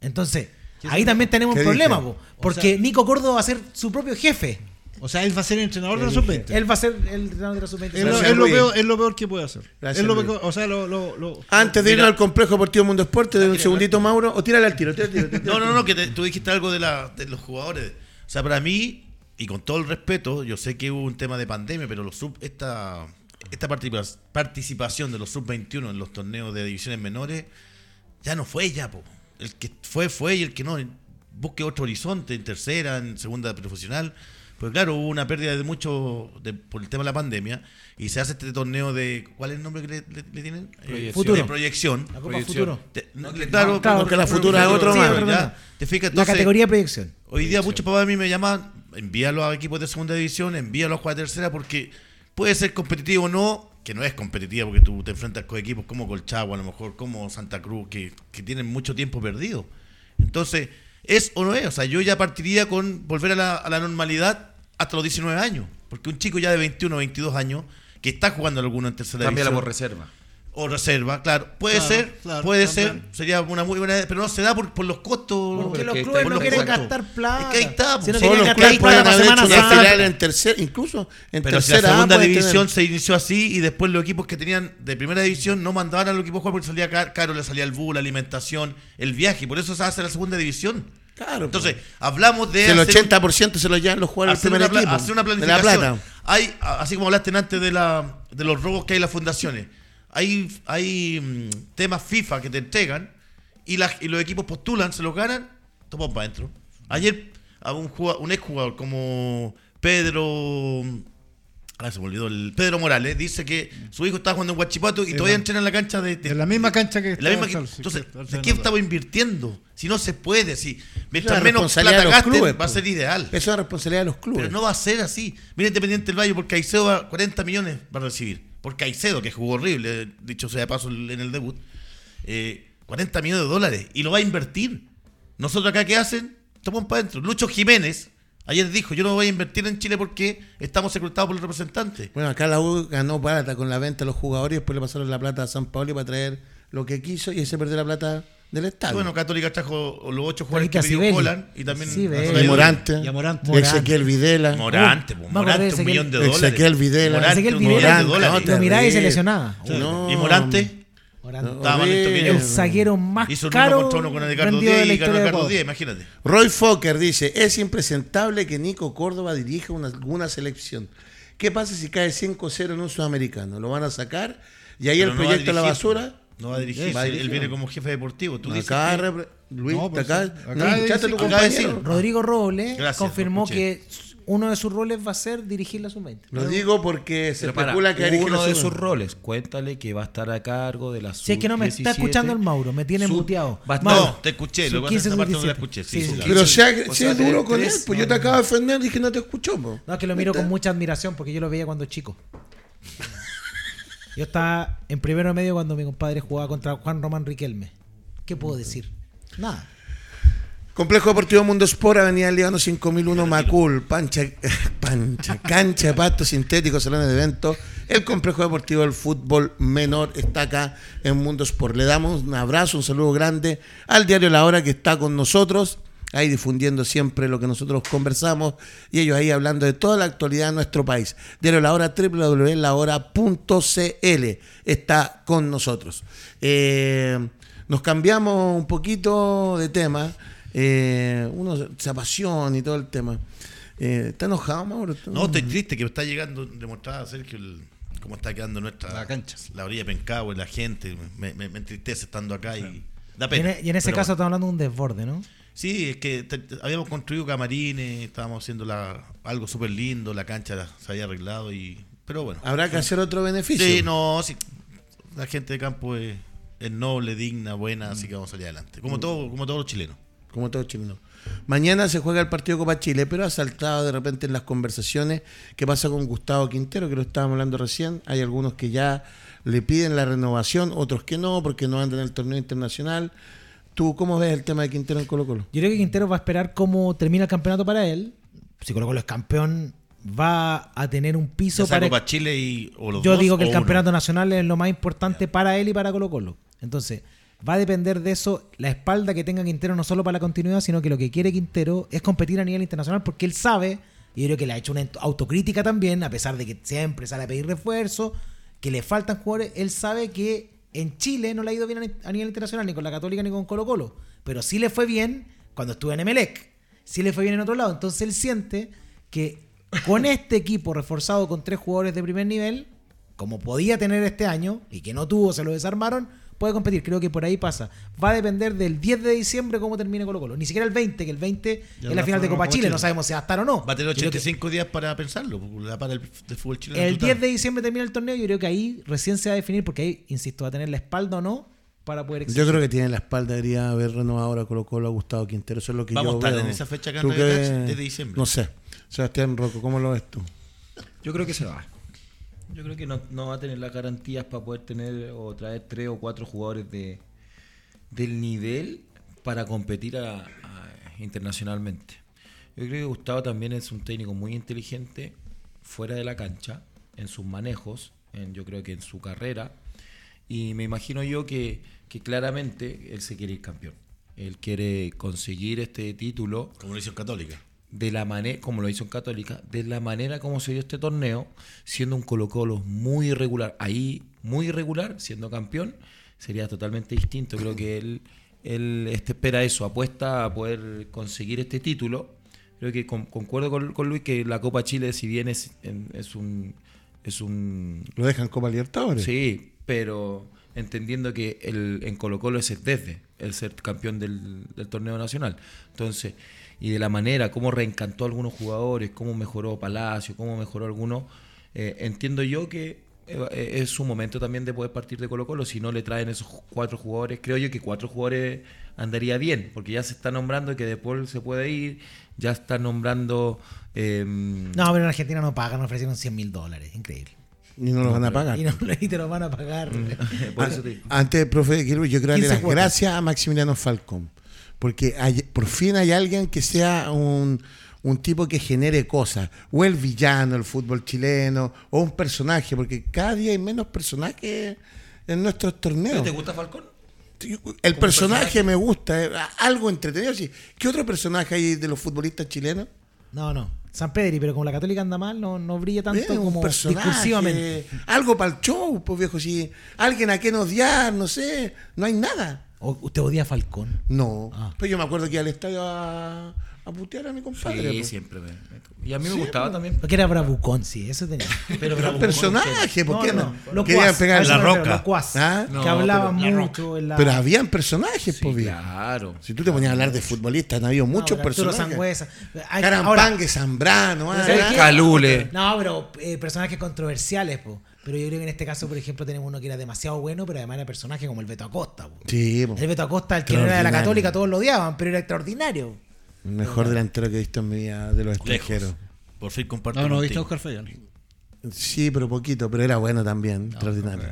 [SPEAKER 4] Entonces, ahí también tenemos un
[SPEAKER 1] ¿Qué
[SPEAKER 4] problema, po, porque Nico Córdoba va a ser su propio jefe.
[SPEAKER 2] O sea, él va a ser entrenador de la sub-20.
[SPEAKER 4] Él va a ser el entrenador de la sub-20.
[SPEAKER 2] Es lo, es lo peor, es lo peor que puede hacer.
[SPEAKER 1] Gracias,
[SPEAKER 2] Es lo
[SPEAKER 1] Luis.
[SPEAKER 2] peor- o sea, lo, lo, lo-
[SPEAKER 1] Antes de irnos al complejo deportivo Mundo Sport, te doy un segundito, Mauro, o tírale al tiro. tírale al tiro, tírale al
[SPEAKER 3] No, no, no, que te- tú dijiste algo de, la, de los jugadores. O sea, para mí, y con todo el respeto, yo sé que hubo un tema de pandemia, pero los sub, esta, esta participa- participación de los sub-21 en los torneos de divisiones menores ya no fue ya, po. El que fue, fue y el que no, busque otro horizonte en tercera, en segunda profesional. Pues claro, hubo una pérdida de mucho de- por el tema de la pandemia y se hace este torneo de. ¿Cuál es el nombre que le, le- le tienen? Eh,
[SPEAKER 5] Proyección.
[SPEAKER 4] Futuro.
[SPEAKER 3] De proyección.
[SPEAKER 4] La Copa
[SPEAKER 5] Proyección.
[SPEAKER 4] Futuro.
[SPEAKER 3] Te- no, claro,
[SPEAKER 4] claro,
[SPEAKER 1] porque la futura es otro
[SPEAKER 4] sí,
[SPEAKER 1] más.
[SPEAKER 4] otro
[SPEAKER 3] Ya,
[SPEAKER 4] más.
[SPEAKER 3] ¿Te fijas?
[SPEAKER 4] La categoría de proyección.
[SPEAKER 3] Hoy día muchos papás a mí me llaman, envíalo a equipos de segunda división, envíalo a jugar tercera, porque puede ser competitivo o no, que no es competitivo porque tú te enfrentas con equipos como Colchagua, a lo mejor como Santa Cruz, que, que tienen mucho tiempo perdido. Entonces, ¿es o no es? O sea, yo ya partiría con volver a la, a la normalidad hasta los 19 años, porque un chico ya de 21 o 22 años que está jugando alguno en tercera
[SPEAKER 5] Cámbiala
[SPEAKER 3] división
[SPEAKER 5] por reserva.
[SPEAKER 3] O reserva, claro, puede
[SPEAKER 2] Claro,
[SPEAKER 3] ser,
[SPEAKER 2] claro,
[SPEAKER 3] puede
[SPEAKER 2] también.
[SPEAKER 3] ser, sería una muy buena idea, pero no se da por, por los costos.
[SPEAKER 4] Porque los
[SPEAKER 5] que
[SPEAKER 4] clubes no
[SPEAKER 5] los
[SPEAKER 4] quieren
[SPEAKER 3] costos.
[SPEAKER 4] gastar plata.
[SPEAKER 3] Es que ahí está,
[SPEAKER 4] Si no
[SPEAKER 3] pues.
[SPEAKER 4] Quieren
[SPEAKER 1] los
[SPEAKER 4] gastar
[SPEAKER 1] clubes
[SPEAKER 4] plata
[SPEAKER 1] pueden
[SPEAKER 4] para
[SPEAKER 1] haber
[SPEAKER 4] Semana
[SPEAKER 1] hecho una
[SPEAKER 4] Santa.
[SPEAKER 1] final en tercera, incluso en
[SPEAKER 3] Pero si la
[SPEAKER 1] tercera A
[SPEAKER 3] segunda división
[SPEAKER 1] tener-
[SPEAKER 3] se inició así y después los equipos que tenían de primera división no mandaban a los equipos a jugar porque salía ca- caro, le salía el bus, la alimentación, el viaje, por eso se hace la segunda división.
[SPEAKER 1] Claro,
[SPEAKER 3] Entonces, hablamos de
[SPEAKER 1] Si el
[SPEAKER 3] hacer un-
[SPEAKER 1] 80% se lo llevan los jugadores del primer
[SPEAKER 3] una, pla-
[SPEAKER 1] equipo.
[SPEAKER 3] hacer una
[SPEAKER 1] de la
[SPEAKER 3] planificación.
[SPEAKER 1] plata.
[SPEAKER 3] Hay, así como hablaste antes de, la, de los robos que hay en las fundaciones, hay, hay mm, temas FIFA que te entregan y, las- y los equipos postulan, se los ganan, toman para adentro. Ayer a un, jugado- un exjugador como Pedro... Ah, se me olvidó. El Pedro Morales dice que su hijo está jugando en Guachipato y
[SPEAKER 2] En
[SPEAKER 3] todavía
[SPEAKER 2] la-
[SPEAKER 3] entrena en la cancha de, de-
[SPEAKER 2] En la misma cancha que
[SPEAKER 3] la misma
[SPEAKER 2] sí,
[SPEAKER 3] entonces,
[SPEAKER 2] sí,
[SPEAKER 3] ¿de
[SPEAKER 2] sí,
[SPEAKER 3] qué
[SPEAKER 2] sí,
[SPEAKER 3] estamos invirtiendo? Si no se puede, si mientras
[SPEAKER 1] La
[SPEAKER 3] menos
[SPEAKER 1] responsabilidad
[SPEAKER 3] plata
[SPEAKER 1] de los
[SPEAKER 3] gasten,
[SPEAKER 1] clubes,
[SPEAKER 3] va a ser ideal.
[SPEAKER 1] Eso es la responsabilidad de los clubes.
[SPEAKER 3] Pero no va a ser así. Mira Independiente del Valle, porque Caicedo va, 40 millones va a recibir. Por Caicedo, que jugó horrible, dicho sea de paso en el debut. eh, 40 millones de dólares. Y lo va a invertir. Nosotros acá, ¿qué hacen? Toman para adentro. Lucho Jiménez ayer dijo, yo no voy a invertir en Chile porque estamos secretados por el representante.
[SPEAKER 1] Bueno, acá la U ganó plata con la venta de los jugadores después le pasaron la plata a San Paolo para traer lo que quiso y ahí se perdió la plata del Estadio.
[SPEAKER 3] bueno, Católica trajo los ocho jugadores que pidió. Holland y también
[SPEAKER 1] y Morante,
[SPEAKER 2] Y Morante.
[SPEAKER 4] Morante.
[SPEAKER 1] Ezequiel Videla.
[SPEAKER 3] Morante,
[SPEAKER 4] acordé
[SPEAKER 3] Morante, un
[SPEAKER 4] Ezequiel-
[SPEAKER 3] millón de dólares.
[SPEAKER 1] Ezequiel Videla.
[SPEAKER 3] Morante,
[SPEAKER 4] Ezequiel
[SPEAKER 3] un millón de dólares.
[SPEAKER 4] Lo miraba y se lesionaba.
[SPEAKER 1] No.
[SPEAKER 3] Y Morante
[SPEAKER 4] Morante.
[SPEAKER 3] estaba.
[SPEAKER 4] El zaguero más
[SPEAKER 3] hizo
[SPEAKER 4] caro
[SPEAKER 3] uno contra uno con
[SPEAKER 4] de
[SPEAKER 3] Díaz y ganó imagínate.
[SPEAKER 1] Roy Fokker dice, es impresentable que Nico Córdoba dirija una, alguna selección. ¿Qué pasa si cae 5-0 en un sudamericano? ¿Lo van a sacar? Y ahí
[SPEAKER 3] Pero
[SPEAKER 1] el
[SPEAKER 3] no va a
[SPEAKER 1] proyecto a la basura.
[SPEAKER 3] No va a dirigir,
[SPEAKER 1] Va a
[SPEAKER 3] él
[SPEAKER 1] dirigir.
[SPEAKER 3] viene como jefe deportivo. Tú dices
[SPEAKER 1] Acá,
[SPEAKER 3] que-
[SPEAKER 1] Luis,
[SPEAKER 2] No, pues
[SPEAKER 1] acá.
[SPEAKER 2] Acá
[SPEAKER 1] no, tu
[SPEAKER 3] acá
[SPEAKER 1] compañero.
[SPEAKER 3] decir-
[SPEAKER 4] Rodrigo Robles
[SPEAKER 3] Gracias,
[SPEAKER 4] confirmó que uno de sus roles va a ser dirigir la sub-20.
[SPEAKER 1] Lo digo porque se
[SPEAKER 5] Pero para,
[SPEAKER 1] especula que dirige
[SPEAKER 5] uno
[SPEAKER 1] la
[SPEAKER 5] de
[SPEAKER 1] sub-
[SPEAKER 5] sus roles, cuéntale que va a estar a cargo de la
[SPEAKER 4] Si es que no me está
[SPEAKER 5] sub-17,
[SPEAKER 4] escuchando el Mauro, me tiene
[SPEAKER 5] sub-
[SPEAKER 4] muteado.
[SPEAKER 3] No, te escuché, lo que pasa es que
[SPEAKER 4] sub-15,
[SPEAKER 3] esa parte no la
[SPEAKER 4] sub-17.
[SPEAKER 3] escuché. Sí, sí,
[SPEAKER 4] sí.
[SPEAKER 1] Pero si, ha-
[SPEAKER 5] O
[SPEAKER 1] si
[SPEAKER 5] sea,
[SPEAKER 1] es duro con él, pues
[SPEAKER 5] no,
[SPEAKER 1] yo te
[SPEAKER 5] no.
[SPEAKER 1] acabo de defender y que no te escuchó. po.
[SPEAKER 4] No, es que lo miro con mucha admiración porque yo lo veía cuando chico. Yo estaba en primero medio cuando mi compadre jugaba contra Juan Román Riquelme. ¿Qué puedo decir? Nada.
[SPEAKER 1] Complejo Deportivo Mundo Sport, Avenida Líbano 5001, Macul, Pancha, <laughs> Pancha, cancha de pasto sintético, salones de eventos. El Complejo Deportivo del Fútbol Menor está acá en Mundo Sport. Le damos un abrazo, un saludo grande al diario La Hora que está con nosotros, ahí difundiendo siempre lo que nosotros conversamos y ellos ahí hablando de toda la actualidad de nuestro país. Diario La Hora, www.lahora.cl está con nosotros. Eh, nos cambiamos un poquito de tema. Eh, uno se apasiona y todo el tema. Eh, ¿Está enojado, Mauro?
[SPEAKER 3] No, estoy triste que me está llegando, demostraba Sergio el- cómo está quedando nuestra
[SPEAKER 2] La cancha.
[SPEAKER 3] la orilla de Pencahue, la gente. Me, me- me entristece estando acá y da
[SPEAKER 4] Y en,
[SPEAKER 3] pena.
[SPEAKER 4] y en ese
[SPEAKER 3] Pero
[SPEAKER 4] caso
[SPEAKER 3] bueno.
[SPEAKER 4] estamos hablando de un desborde, ¿no?
[SPEAKER 3] Sí, es que te- te- habíamos construido camarines, estábamos haciendo la, algo súper lindo, la cancha la- se había arreglado y... Pero bueno.
[SPEAKER 1] Habrá que hacer otro beneficio.
[SPEAKER 3] Sí, no, sí. La gente de campo es, es noble, digna, buena, así que vamos a salir adelante. Como, todo, como todos los chilenos.
[SPEAKER 1] Como todo chileno. Mañana se juega el partido Copa Chile, pero ha saltado de repente en las conversaciones qué pasa con Gustavo Quintero, que lo estábamos hablando recién. Hay algunos que ya le piden la renovación, otros que no, porque no andan en el torneo internacional. ¿Tú cómo ves el tema de Quintero en Colo Colo?
[SPEAKER 4] Yo creo que Quintero va a esperar cómo termina el campeonato para él. Si Colo Colo es campeón, va a tener un piso para...
[SPEAKER 3] Copa Chile y, o los
[SPEAKER 4] Yo
[SPEAKER 3] dos,
[SPEAKER 4] digo que
[SPEAKER 3] o
[SPEAKER 4] el
[SPEAKER 3] uno.
[SPEAKER 4] campeonato nacional es lo más importante para él y para Colo Colo. Entonces, va a depender de eso la espalda que tenga Quintero no solo para la continuidad, sino que lo que quiere Quintero es competir a nivel internacional porque él sabe Y yo creo que le ha hecho una autocrítica también, a pesar de que siempre sale a pedir refuerzo, que le faltan jugadores. Él sabe que en Chile no le ha ido bien a- nivel internacional, ni con la Católica ni con Colo Colo. Pero sí le fue bien cuando estuvo en Emelec. Sí le fue bien en otro lado. Entonces él siente que con <laughs> este equipo reforzado con tres jugadores de primer nivel, como podía tener este año, y que no tuvo, se lo desarmaron, puede competir. Creo que por ahí pasa. Va a depender del 10 de diciembre cómo termine Colo Colo. Ni siquiera el 20, que el 20
[SPEAKER 2] Ya
[SPEAKER 4] es la final de Copa Chile.
[SPEAKER 2] Chile.
[SPEAKER 4] No sabemos si va a estar o no.
[SPEAKER 3] Va a tener
[SPEAKER 4] Yo creo que
[SPEAKER 3] 85 días para pensarlo, para el de fútbol chileno.
[SPEAKER 4] El
[SPEAKER 3] total.
[SPEAKER 4] 10 de diciembre termina el torneo. Yo creo que ahí recién se va a definir, porque ahí, insisto, va a tener la espalda o no para poder exigir.
[SPEAKER 1] Yo creo que tiene la espalda, debería haber renovado ahora Colo Colo a Gustavo Quintero. Eso es lo que
[SPEAKER 3] Vamos
[SPEAKER 1] yo
[SPEAKER 3] a estar
[SPEAKER 1] veo.
[SPEAKER 3] en esa fecha acá en
[SPEAKER 1] ¿Tú
[SPEAKER 3] Radio
[SPEAKER 1] qué-
[SPEAKER 3] Dax desde diciembre.
[SPEAKER 1] No sé. Sebastián Rocco, ¿cómo lo ves tú?
[SPEAKER 5] Yo creo que se va. Yo creo que no, no va a tener las garantías para poder tener o traer tres o cuatro jugadores de del nivel para competir internacionalmente. Yo creo que Gustavo también es un técnico muy inteligente fuera de la cancha, en sus manejos, en, yo creo que en su carrera. Y me imagino yo que, que claramente él se quiere ir campeón. Él quiere conseguir este título
[SPEAKER 3] Como lo hizo Católica.
[SPEAKER 5] De la manera, como lo hizo en Católica, de la manera como se dio este torneo, siendo un Colo Colo muy irregular, ahí muy irregular, siendo campeón, sería totalmente distinto. Creo que él, él este, espera eso, apuesta a poder conseguir este título. Creo que con- concuerdo con, con Luis que la Copa Chile, si bien es, es un... Es un
[SPEAKER 1] ¿Lo dejan Copa Libertadores?
[SPEAKER 5] Sí, pero entendiendo que el, en Colo Colo es el desde el ser campeón del, del torneo nacional. Entonces, y de la manera, cómo reencantó a algunos jugadores, cómo mejoró Palacio, cómo mejoró algunos, eh, entiendo yo que eh, es su momento también de poder partir de Colo Colo. Si no le traen esos cuatro jugadores, creo yo que cuatro jugadores andaría bien, porque ya se está nombrando que De Paul se puede ir, ya está nombrando... eh,
[SPEAKER 4] No, pero en Argentina no pagan, ofrecieron 100 mil dólares. Increíble.
[SPEAKER 1] Y no lo <laughs> van a pagar.
[SPEAKER 4] Y, no, y te lo van a pagar.
[SPEAKER 5] por eso te digo.
[SPEAKER 1] Antes, profe, quiero- yo quiero darle
[SPEAKER 4] 15
[SPEAKER 1] las
[SPEAKER 4] cuotas.
[SPEAKER 1] gracias a Maximiliano Falcón. Porque hay- por fin hay alguien que sea un, un tipo que genere cosas. O el villano, el fútbol chileno, o un personaje, porque cada día hay menos personajes en nuestros torneos.
[SPEAKER 5] ¿Te gusta Falcón?
[SPEAKER 1] El personaje, me gusta, eh, algo entretenido. sí. ¿Qué otro personaje hay de los futbolistas chilenos?
[SPEAKER 4] No, no. San Pedri, pero como la Católica anda mal, no, no brilla tanto
[SPEAKER 1] Eh, un
[SPEAKER 4] como
[SPEAKER 1] personaje,
[SPEAKER 4] discursivamente.
[SPEAKER 1] Algo para el show, pues viejo. Si alguien a quien odiar, no sé, no hay nada.
[SPEAKER 4] ¿Usted odia a Falcón?
[SPEAKER 1] No.
[SPEAKER 4] Ah.
[SPEAKER 1] Pero yo me acuerdo que iba al estadio a, a putear a mi compadre.
[SPEAKER 5] Sí,
[SPEAKER 1] pues.
[SPEAKER 5] siempre. me- me- y a mí me
[SPEAKER 1] Sí,
[SPEAKER 5] gustaba
[SPEAKER 1] pues.
[SPEAKER 5] también.
[SPEAKER 4] Porque era bravucón, sí, eso tenía.
[SPEAKER 5] Pero
[SPEAKER 1] Era un
[SPEAKER 5] Bravucón,
[SPEAKER 1] personaje, ¿por
[SPEAKER 4] No,
[SPEAKER 1] qué
[SPEAKER 4] no,
[SPEAKER 1] no?
[SPEAKER 4] no.
[SPEAKER 1] Querían pegar
[SPEAKER 3] La Roca.
[SPEAKER 4] locuaz.
[SPEAKER 1] ¿Ah?
[SPEAKER 5] No,
[SPEAKER 4] que hablaba
[SPEAKER 5] pero La
[SPEAKER 4] mucho en la...
[SPEAKER 1] Pero habían personajes,
[SPEAKER 5] Sí,
[SPEAKER 1] pues
[SPEAKER 5] claro.
[SPEAKER 1] Si tú te ponías a hablar de futbolistas,
[SPEAKER 4] No,
[SPEAKER 1] muchos
[SPEAKER 4] pero
[SPEAKER 1] personajes.
[SPEAKER 4] Sangüesa. Hay-
[SPEAKER 1] Carampangue, Zambrano, ah.
[SPEAKER 5] Calule.
[SPEAKER 4] No, pero eh, personajes controversiales, po. Pero yo creo que en este caso, por ejemplo, tenemos uno que era demasiado bueno, pero además era personaje como el Beto Acosta. po.
[SPEAKER 1] Sí, po.
[SPEAKER 4] El Beto Acosta, el que no era de la. Católica, todos lo odiaban, pero era extraordinario.
[SPEAKER 1] el mejor delantero que he visto en mi vida de los extranjeros.
[SPEAKER 3] Por fin comparto.
[SPEAKER 2] No, no, viste a. Oscar Fayani.
[SPEAKER 1] Sí, pero poquito, pero era bueno también, extraordinario.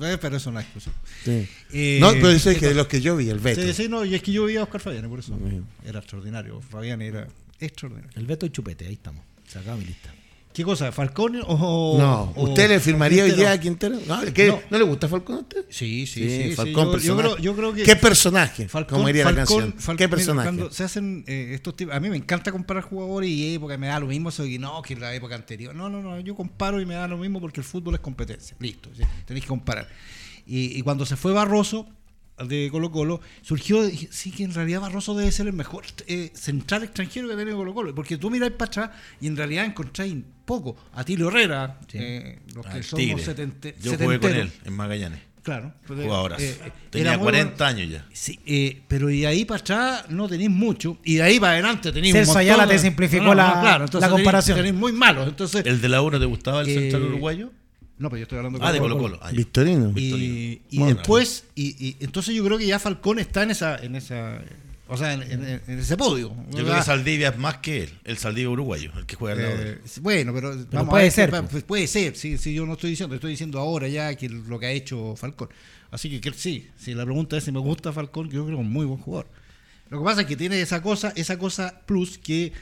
[SPEAKER 2] Eh, Pero eso no es exclusivo.
[SPEAKER 1] Sí.
[SPEAKER 2] Eh,
[SPEAKER 1] no, pero eso es que de los que yo vi, el Beto.
[SPEAKER 2] Sí, sí, no, y es que yo vi a Oscar Fabiani, por eso. Era extraordinario. Fabiani era extraordinario.
[SPEAKER 4] El Beto y Chupete, ahí estamos. Se acaba mi lista.
[SPEAKER 2] ¿Qué cosa? ¿Falcón o.?
[SPEAKER 1] No,
[SPEAKER 2] o-
[SPEAKER 1] ¿usted le firmaría hoy día a Quintero? No, ¿qué?
[SPEAKER 2] No.
[SPEAKER 1] ¿No le gusta Falcón a usted?
[SPEAKER 2] Sí, sí, sí. sí,
[SPEAKER 1] Falcón,
[SPEAKER 2] yo, yo
[SPEAKER 1] personaje.
[SPEAKER 2] creo, yo creo que.
[SPEAKER 1] ¿Qué personaje?
[SPEAKER 2] Falcón,
[SPEAKER 1] como diría la canción.
[SPEAKER 2] Falcón-
[SPEAKER 1] ¿Qué
[SPEAKER 2] mira,
[SPEAKER 1] personaje?
[SPEAKER 2] Cuando se hacen eh, estos tipos, a mí me encanta comparar jugadores y época, me da lo mismo eso de que no, que la época anterior. No, no, no, yo comparo y me da lo mismo porque el fútbol es competencia. Listo, sí, tenéis que comparar. Y, y cuando se fue Barroso de Colo Colo, surgió, sí que en realidad Barroso debe ser el mejor eh, central extranjero que ha tenido Colo Colo, porque tú miráis para atrás y en realidad encontráis poco. Atilio Herrera, eh, los que somos setente-
[SPEAKER 3] Yo jugué con él en Magallanes.
[SPEAKER 2] Claro.
[SPEAKER 3] Jugadoras.
[SPEAKER 2] eh, eh,
[SPEAKER 3] Tenía
[SPEAKER 2] era muy
[SPEAKER 3] 40
[SPEAKER 2] bueno.
[SPEAKER 3] años ya.
[SPEAKER 2] Sí, eh, pero y de ahí para atrás no tenéis mucho. Y de ahí para adelante tenéis
[SPEAKER 4] Celso Ayala te simplificó la- comparación.
[SPEAKER 2] Tenéis muy malos. Entonces,
[SPEAKER 3] ¿El de la 1 te gustaba el
[SPEAKER 2] Eh,
[SPEAKER 3] central uruguayo?
[SPEAKER 2] No, pero yo estoy hablando
[SPEAKER 3] Ah, de
[SPEAKER 2] Colo-Colo.
[SPEAKER 3] Colo Colo. Ah, ya.
[SPEAKER 1] Victorino.
[SPEAKER 2] Y, y
[SPEAKER 3] Bueno.
[SPEAKER 2] después, y, y entonces yo creo que ya Falcón está en esa, en esa, o sea, en, en- en ese podio.
[SPEAKER 3] Yo creo que Saldivia es más que él. El Saldivia uruguayo, el que juega al lado de él.
[SPEAKER 2] Eh, bueno, pero, vamos
[SPEAKER 4] puede
[SPEAKER 2] a ver,
[SPEAKER 4] ser,
[SPEAKER 2] pa-
[SPEAKER 4] pues.
[SPEAKER 2] pues puede ser, sí, sí, yo no estoy diciendo, estoy diciendo ahora ya que lo que ha hecho Falcón. Así que, que sí, si la pregunta es si me gusta Falcón, yo creo que es un muy buen jugador. Lo que pasa es que tiene esa cosa, esa cosa plus que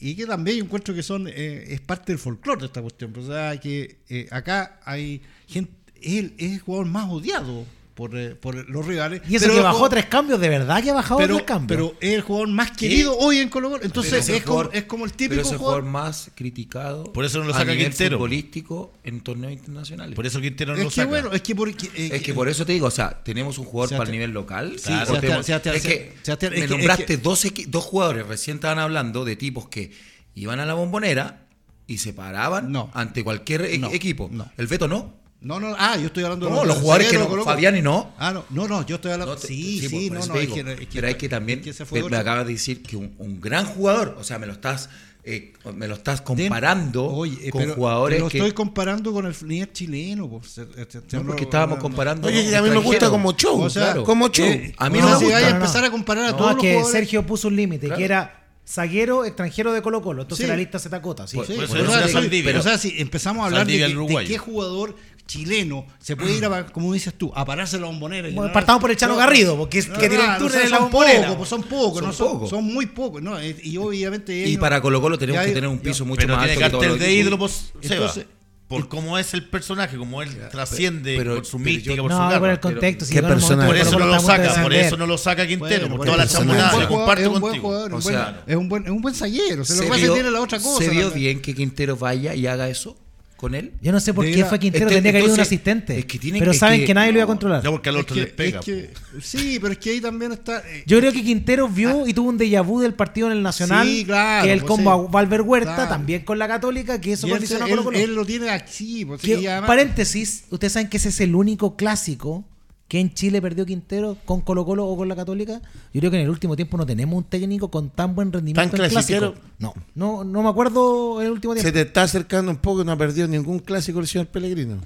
[SPEAKER 2] y que también yo encuentro que son eh, es parte del folclore de esta cuestión. O sea, que eh, acá hay gente, él es el jugador más odiado por, eh, por los rivales.
[SPEAKER 4] Y eso
[SPEAKER 2] pero
[SPEAKER 4] que bajó
[SPEAKER 2] jugador-
[SPEAKER 4] tres cambios, de verdad que ha bajado
[SPEAKER 2] pero,
[SPEAKER 4] tres cambios.
[SPEAKER 2] pero es el jugador más querido hoy en Colo Colo. Entonces
[SPEAKER 5] Pero es
[SPEAKER 2] como, es como el
[SPEAKER 5] pero
[SPEAKER 2] típico
[SPEAKER 5] es el
[SPEAKER 2] jugador.
[SPEAKER 5] jugador más criticado
[SPEAKER 3] Por eso no lo
[SPEAKER 5] a
[SPEAKER 3] saca
[SPEAKER 5] nivel
[SPEAKER 3] Quintero.
[SPEAKER 5] futbolístico en torneos internacionales.
[SPEAKER 3] Por eso Quintero no
[SPEAKER 2] Es
[SPEAKER 3] lo
[SPEAKER 2] que
[SPEAKER 3] saca.
[SPEAKER 2] bueno, es que porque. eh,
[SPEAKER 5] Es que por eso te digo, o sea, tenemos un jugador
[SPEAKER 2] Sebastián-
[SPEAKER 5] para el nivel local.
[SPEAKER 2] Sí,
[SPEAKER 5] o
[SPEAKER 2] Sebastián,
[SPEAKER 5] tenemos-
[SPEAKER 2] Sebastián,
[SPEAKER 5] es que me nombraste
[SPEAKER 2] que-
[SPEAKER 5] dos, dos jugadores, recién estaban hablando de tipos que iban a la bombonera y se paraban
[SPEAKER 2] No.
[SPEAKER 5] ante cualquier e-
[SPEAKER 2] No,
[SPEAKER 5] equipo.
[SPEAKER 2] no.
[SPEAKER 5] El Beto no.
[SPEAKER 2] No, no, ah, yo estoy hablando de
[SPEAKER 5] No, los jugadores que no,
[SPEAKER 2] Colo Colo.
[SPEAKER 5] Fabiani no.
[SPEAKER 2] Ah, no, no, no, yo estoy hablando.
[SPEAKER 5] No te-
[SPEAKER 2] sí, sí,
[SPEAKER 5] por
[SPEAKER 2] no, no, es que, es que-
[SPEAKER 5] pero hay que también,
[SPEAKER 2] es que
[SPEAKER 5] me, me acabas de decir que un, un gran jugador, o sea, me lo estás, eh, me lo estás comparando
[SPEAKER 2] Oye, eh,
[SPEAKER 5] con
[SPEAKER 2] pero
[SPEAKER 5] jugadores
[SPEAKER 2] te lo
[SPEAKER 5] que...
[SPEAKER 2] estoy comparando con el nivel chileno. pues, se- se- se-
[SPEAKER 5] No, porque estábamos
[SPEAKER 2] no,
[SPEAKER 5] comparando...
[SPEAKER 1] Oye, a mí me gusta como show.
[SPEAKER 2] O sea,
[SPEAKER 5] Claro.
[SPEAKER 1] como show.
[SPEAKER 2] eh,
[SPEAKER 5] A mí
[SPEAKER 2] no
[SPEAKER 5] no me
[SPEAKER 2] si
[SPEAKER 5] gusta,
[SPEAKER 2] vaya a empezar a comparar a todos los
[SPEAKER 4] que
[SPEAKER 2] jugadores.
[SPEAKER 4] Sergio puso un límite,
[SPEAKER 5] Claro.
[SPEAKER 4] que era zaguero extranjero de Colo Colo. Entonces
[SPEAKER 2] Sí.
[SPEAKER 4] la lista se te acota. Sí.
[SPEAKER 5] Pues-
[SPEAKER 2] Sí,
[SPEAKER 3] Por eso
[SPEAKER 2] o sea, sí,
[SPEAKER 3] Saldivia.
[SPEAKER 2] pero, o sea, si empezamos a hablar de, qué jugador chileno se puede ir a, como dices tú, a pararse la bombonera. y
[SPEAKER 4] Bueno,
[SPEAKER 2] no-
[SPEAKER 4] partamos por el Chano
[SPEAKER 2] no,
[SPEAKER 4] Garrido, porque es-
[SPEAKER 2] no,
[SPEAKER 4] que tiene
[SPEAKER 2] no,
[SPEAKER 4] el túnel
[SPEAKER 2] no,
[SPEAKER 4] en la
[SPEAKER 2] son
[SPEAKER 4] bombonera.
[SPEAKER 2] pocos, pues son pocos,
[SPEAKER 5] Son
[SPEAKER 2] no son,
[SPEAKER 5] pocos.
[SPEAKER 2] son muy pocos, ¿no? Eh, Y obviamente
[SPEAKER 5] Y para Colo Colo tenemos
[SPEAKER 2] ya
[SPEAKER 5] que tener un
[SPEAKER 2] ya-
[SPEAKER 5] piso mucho
[SPEAKER 3] pero
[SPEAKER 5] más
[SPEAKER 3] tiene
[SPEAKER 5] alto
[SPEAKER 3] cartel de ídolo, pues.
[SPEAKER 2] Entonces-
[SPEAKER 3] Por cómo es el personaje, como él trasciende,
[SPEAKER 5] pero-
[SPEAKER 3] por su mística,
[SPEAKER 5] yo-
[SPEAKER 3] por su
[SPEAKER 4] No,
[SPEAKER 3] garra.
[SPEAKER 4] por el
[SPEAKER 3] Pero-
[SPEAKER 4] contexto. si
[SPEAKER 1] ¿qué personaje?
[SPEAKER 3] Por eso no lo saca,
[SPEAKER 4] de
[SPEAKER 3] por eso no lo saca Quintero,
[SPEAKER 2] Bueno,
[SPEAKER 3] por
[SPEAKER 2] por
[SPEAKER 3] toda la
[SPEAKER 2] buen jugador,
[SPEAKER 3] comparto
[SPEAKER 2] es un buen
[SPEAKER 3] contigo.
[SPEAKER 5] O sea,
[SPEAKER 2] es un buen, es un buen zaguero. Se lo que pasa tiene la otra cosa.
[SPEAKER 5] se vio bien que Quintero vaya y haga eso con él.
[SPEAKER 4] Yo no sé por qué fue Quintero,
[SPEAKER 5] este-
[SPEAKER 4] tendría que haber un asistente.
[SPEAKER 5] es que tiene-
[SPEAKER 4] pero
[SPEAKER 5] es
[SPEAKER 4] saben
[SPEAKER 5] que-
[SPEAKER 4] que nadie lo iba a controlar.
[SPEAKER 3] No, porque al
[SPEAKER 2] Es
[SPEAKER 3] otro
[SPEAKER 2] que-
[SPEAKER 3] le pega.
[SPEAKER 2] es que- sí, pero es que ahí también está. eh,
[SPEAKER 4] Yo creo que Quintero vio y tuvo un déjà vu del partido en el Nacional.
[SPEAKER 2] Sí, claro,
[SPEAKER 4] Que el
[SPEAKER 2] pues
[SPEAKER 4] combo
[SPEAKER 2] sí.
[SPEAKER 4] a Valver Huerta,
[SPEAKER 2] Claro.
[SPEAKER 4] también con la Católica, que eso condicionó a
[SPEAKER 2] él-
[SPEAKER 4] Colo Colo.
[SPEAKER 2] él lo tiene así. pues,
[SPEAKER 4] Que,
[SPEAKER 2] y además-
[SPEAKER 4] paréntesis, ustedes saben que ese es el único clásico que en Chile perdió Quintero con Colo Colo o con la Católica. Yo creo que en el último tiempo no tenemos un técnico con tan buen rendimiento
[SPEAKER 1] ¿Tan
[SPEAKER 4] en clásico. No, no, no me acuerdo en el último
[SPEAKER 1] Se
[SPEAKER 4] tiempo.
[SPEAKER 1] te está acercando un poco, no ha perdido ningún clásico el señor Pellegrino.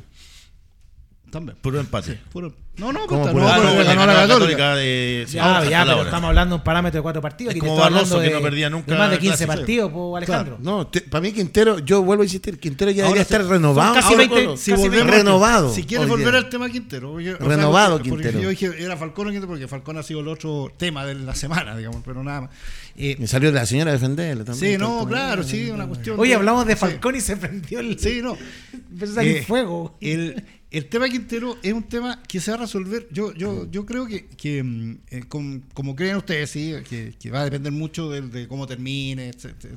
[SPEAKER 2] También.
[SPEAKER 3] Puro empate.
[SPEAKER 2] Puro- No, no,
[SPEAKER 1] ¿Cómo
[SPEAKER 2] puta, no,
[SPEAKER 3] no,
[SPEAKER 2] ganó a la Católica.
[SPEAKER 3] de- sí,
[SPEAKER 4] Ya,
[SPEAKER 3] la
[SPEAKER 4] pero
[SPEAKER 3] hora.
[SPEAKER 4] estamos hablando de un parámetro de cuatro partidos.
[SPEAKER 3] Es como Barroso, que
[SPEAKER 4] de-
[SPEAKER 3] no perdía nunca
[SPEAKER 4] de más de 15
[SPEAKER 3] clásico.
[SPEAKER 4] partidos, po, Alejandro.
[SPEAKER 1] No, te- para mí Quintero, yo vuelvo a insistir, Quintero ya
[SPEAKER 2] Ahora
[SPEAKER 1] debería
[SPEAKER 2] se-
[SPEAKER 1] estar renovado.
[SPEAKER 4] casi
[SPEAKER 1] Ahora,
[SPEAKER 4] 20
[SPEAKER 1] Colo.
[SPEAKER 2] Si
[SPEAKER 4] Casi
[SPEAKER 2] volvemos-
[SPEAKER 1] renovado.
[SPEAKER 2] Si quieres volver al tema Quintero. porque- o sea,
[SPEAKER 1] Renovado
[SPEAKER 2] porque- porque
[SPEAKER 1] Quintero.
[SPEAKER 2] Yo dije, era Falcón o Quintero porque Falcón ha sido el otro tema de la semana, digamos, pero nada más. Eh,
[SPEAKER 1] Me salió la señora a defenderle también.
[SPEAKER 2] sí, no, claro, sí, una cuestión.
[SPEAKER 4] Oye,
[SPEAKER 2] de-
[SPEAKER 4] hablamos de. Falcón y se prendió el.
[SPEAKER 2] Sí, no. <laughs>
[SPEAKER 4] Empezó a salir
[SPEAKER 2] Eh,
[SPEAKER 4] fuego.
[SPEAKER 2] El, el tema Quintero es un tema que se va a resolver. Yo, yo, yo creo que, que, mm, eh, com- como creen ustedes, sí, que, que va a depender mucho de, de cómo termine, etcétera.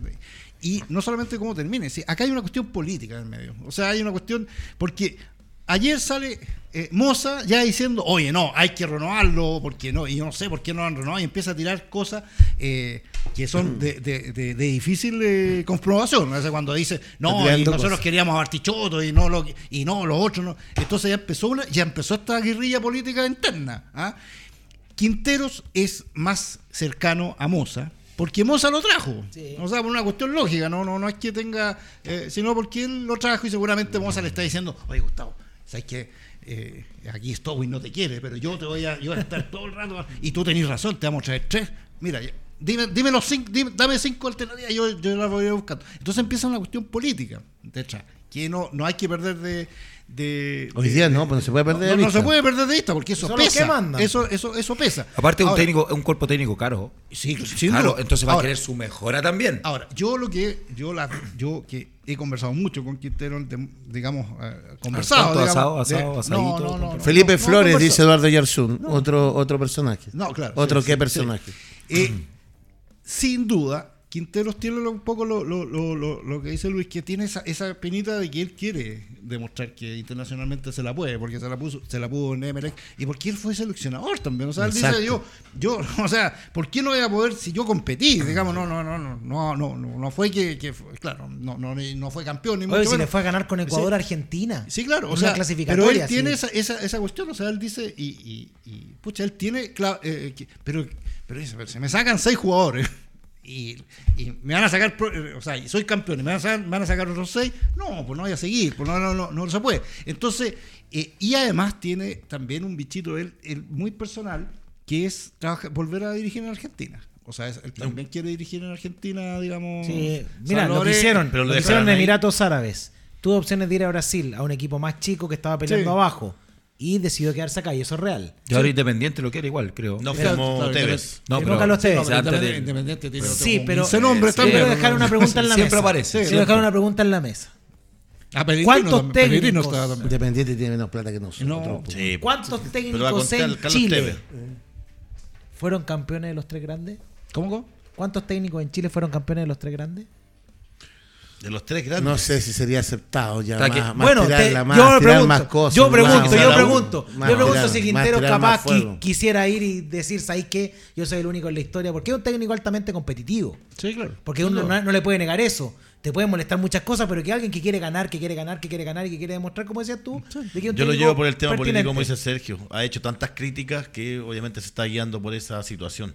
[SPEAKER 2] Y no solamente cómo termine, sí, acá hay una cuestión política en el medio. O sea, hay una cuestión. Porque ayer sale eh, Moza ya diciendo, oye, no, hay que renovarlo, porque no, y yo no sé por qué no lo han renovado, y empieza a tirar cosas eh, que son de, de- de- de difícil eh, comprobación. O sea, cuando dice, no, y nosotros
[SPEAKER 1] cosas.
[SPEAKER 2] queríamos a Bartichotto y no lo y no los otros no. Entonces ya empezó una, ya empezó esta guerrilla política interna. ¿ah? Quinteros es más cercano a Moza. Porque Moza lo trajo.
[SPEAKER 4] Sí.
[SPEAKER 2] O sea, por una cuestión lógica, no, no, no es que tenga, eh, sino porque él lo trajo y seguramente Moza le está diciendo, oye Gustavo, ¿sabes qué? Eh, aquí y no te quiere, pero yo te voy a, yo voy a estar <laughs> todo el rato y tú tenés razón, te vamos a traer tres. Mira, dime, dime los cinco, dime- dame cinco alternativas, yo, yo las voy a ir buscando. Entonces empieza una cuestión política detrás, que no, no hay que perder de. de
[SPEAKER 1] Hoy
[SPEAKER 2] de-
[SPEAKER 1] día no, pues no se puede perder
[SPEAKER 2] no,
[SPEAKER 1] de
[SPEAKER 2] no
[SPEAKER 1] vista.
[SPEAKER 2] se puede perder de vista porque eso pesa.
[SPEAKER 4] que.
[SPEAKER 2] Eso, eso, eso pesa.
[SPEAKER 5] Aparte, un técnico, un cuerpo técnico caro.
[SPEAKER 2] Sí,
[SPEAKER 5] Claro, entonces va a querer su mejora también.
[SPEAKER 2] Ahora, yo lo que yo la yo que he conversado mucho con Quintero, de- digamos, eh, conversado,
[SPEAKER 5] ¿Cuánto?
[SPEAKER 2] digamos,
[SPEAKER 5] Asado,
[SPEAKER 2] de-
[SPEAKER 5] asado,
[SPEAKER 2] no,
[SPEAKER 5] asadito,
[SPEAKER 2] no, no, no,
[SPEAKER 1] Felipe Flores,
[SPEAKER 2] conversado.
[SPEAKER 1] dice Eduardo Yarzún, otro, otro personaje.
[SPEAKER 2] No, claro.
[SPEAKER 1] Otro
[SPEAKER 2] sí,
[SPEAKER 1] qué
[SPEAKER 2] sí,
[SPEAKER 1] personaje.
[SPEAKER 2] sí. Eh, sin duda, Quinteros tiene un poco lo, lo- lo- lo- lo que dice Luis, que tiene esa, esa pinita de que él quiere demostrar que internacionalmente se la puede, porque se la puso, se la pudo en Emelec, y porque él fue seleccionador también. O sea, él
[SPEAKER 1] Exacto.
[SPEAKER 2] dice yo, yo, <laughs> o sea, ¿por qué no voy a poder si yo competí? Digamos, no, no, no, no, no, no, no, no fue que, que fue- claro, no, no, no fue campeón ni mucho
[SPEAKER 4] Oye, si
[SPEAKER 2] menos.
[SPEAKER 4] le fue a ganar con Ecuador
[SPEAKER 2] Sí.
[SPEAKER 4] Argentina.
[SPEAKER 2] Sí, claro, o sea, pero él tiene
[SPEAKER 4] sí.
[SPEAKER 2] esa, esa, esa cuestión, o sea, él dice, y, y, y, pucha, él tiene, eh, que- pero, pero pero se me sacan seis jugadores y, y me van a sacar, o sea, y soy campeón y me van a sacar, me van a sacar otros seis, no, pues no voy a seguir, pues no, no, no, no se puede. Entonces, eh, y además tiene también un bichito él, él muy personal, que es trabajar- volver a dirigir en Argentina. O sea, es- él también quiere dirigir en Argentina, digamos.
[SPEAKER 4] Sí, mira, lo que hicieron,
[SPEAKER 3] pero
[SPEAKER 4] lo
[SPEAKER 3] lo
[SPEAKER 4] que hicieron en. Emiratos Árabes. Tuvo opciones de ir a Brasil, a un equipo más chico que estaba peleando
[SPEAKER 2] Sí.
[SPEAKER 4] abajo. Y decidió quedarse acá, y eso es real.
[SPEAKER 5] Y ahora Independiente lo quiere igual, creo.
[SPEAKER 3] No
[SPEAKER 2] claro,
[SPEAKER 3] Tevez.
[SPEAKER 5] No,
[SPEAKER 4] Firmó Carlos Tevez.
[SPEAKER 2] Pero Independiente, tiene
[SPEAKER 4] Sí, pero-
[SPEAKER 2] ese nombre.
[SPEAKER 4] Quiero dejar una pregunta en la
[SPEAKER 5] Siempre
[SPEAKER 4] mesa.
[SPEAKER 5] aparece,
[SPEAKER 4] Quiero dejar una pregunta en la mesa.
[SPEAKER 2] Ah,
[SPEAKER 4] ¿Cuántos técnicos?
[SPEAKER 1] Independiente tiene menos plata que nosotros.
[SPEAKER 2] No.
[SPEAKER 1] pues.
[SPEAKER 3] Sí,
[SPEAKER 4] ¿Cuántos
[SPEAKER 3] sí.
[SPEAKER 4] técnicos
[SPEAKER 3] Pero
[SPEAKER 4] en Chile? ¿Fueron campeones de los tres grandes?
[SPEAKER 2] ¿Cómo, cómo?
[SPEAKER 4] ¿Cuántos técnicos en Chile fueron campeones de los tres grandes?
[SPEAKER 3] De los tres grandes.
[SPEAKER 1] No sé si sería aceptado ya
[SPEAKER 5] Está
[SPEAKER 1] más,
[SPEAKER 5] que-
[SPEAKER 1] más
[SPEAKER 4] bueno,
[SPEAKER 1] tirarla,
[SPEAKER 4] te-
[SPEAKER 1] más,
[SPEAKER 4] yo pregunto,
[SPEAKER 1] más cosas.
[SPEAKER 4] yo pregunto,
[SPEAKER 1] más-
[SPEAKER 4] yo pregunto,
[SPEAKER 1] más
[SPEAKER 4] yo pregunto
[SPEAKER 1] tirar-
[SPEAKER 4] si Quintero capaz qui- quisiera ir y decir, ¿sabes qué? Yo soy el único en la historia, porque es un técnico altamente competitivo.
[SPEAKER 2] Sí, claro.
[SPEAKER 4] Porque uno no, no le puede negar eso. Te pueden molestar muchas cosas, pero que alguien que quiere ganar, que quiere ganar, que quiere ganar y que quiere demostrar, como decías tú, de que
[SPEAKER 3] Yo lo llevo por el tema
[SPEAKER 4] pertinente.
[SPEAKER 3] político, como dice Sergio. Ha hecho tantas críticas que obviamente se está guiando por esa situación.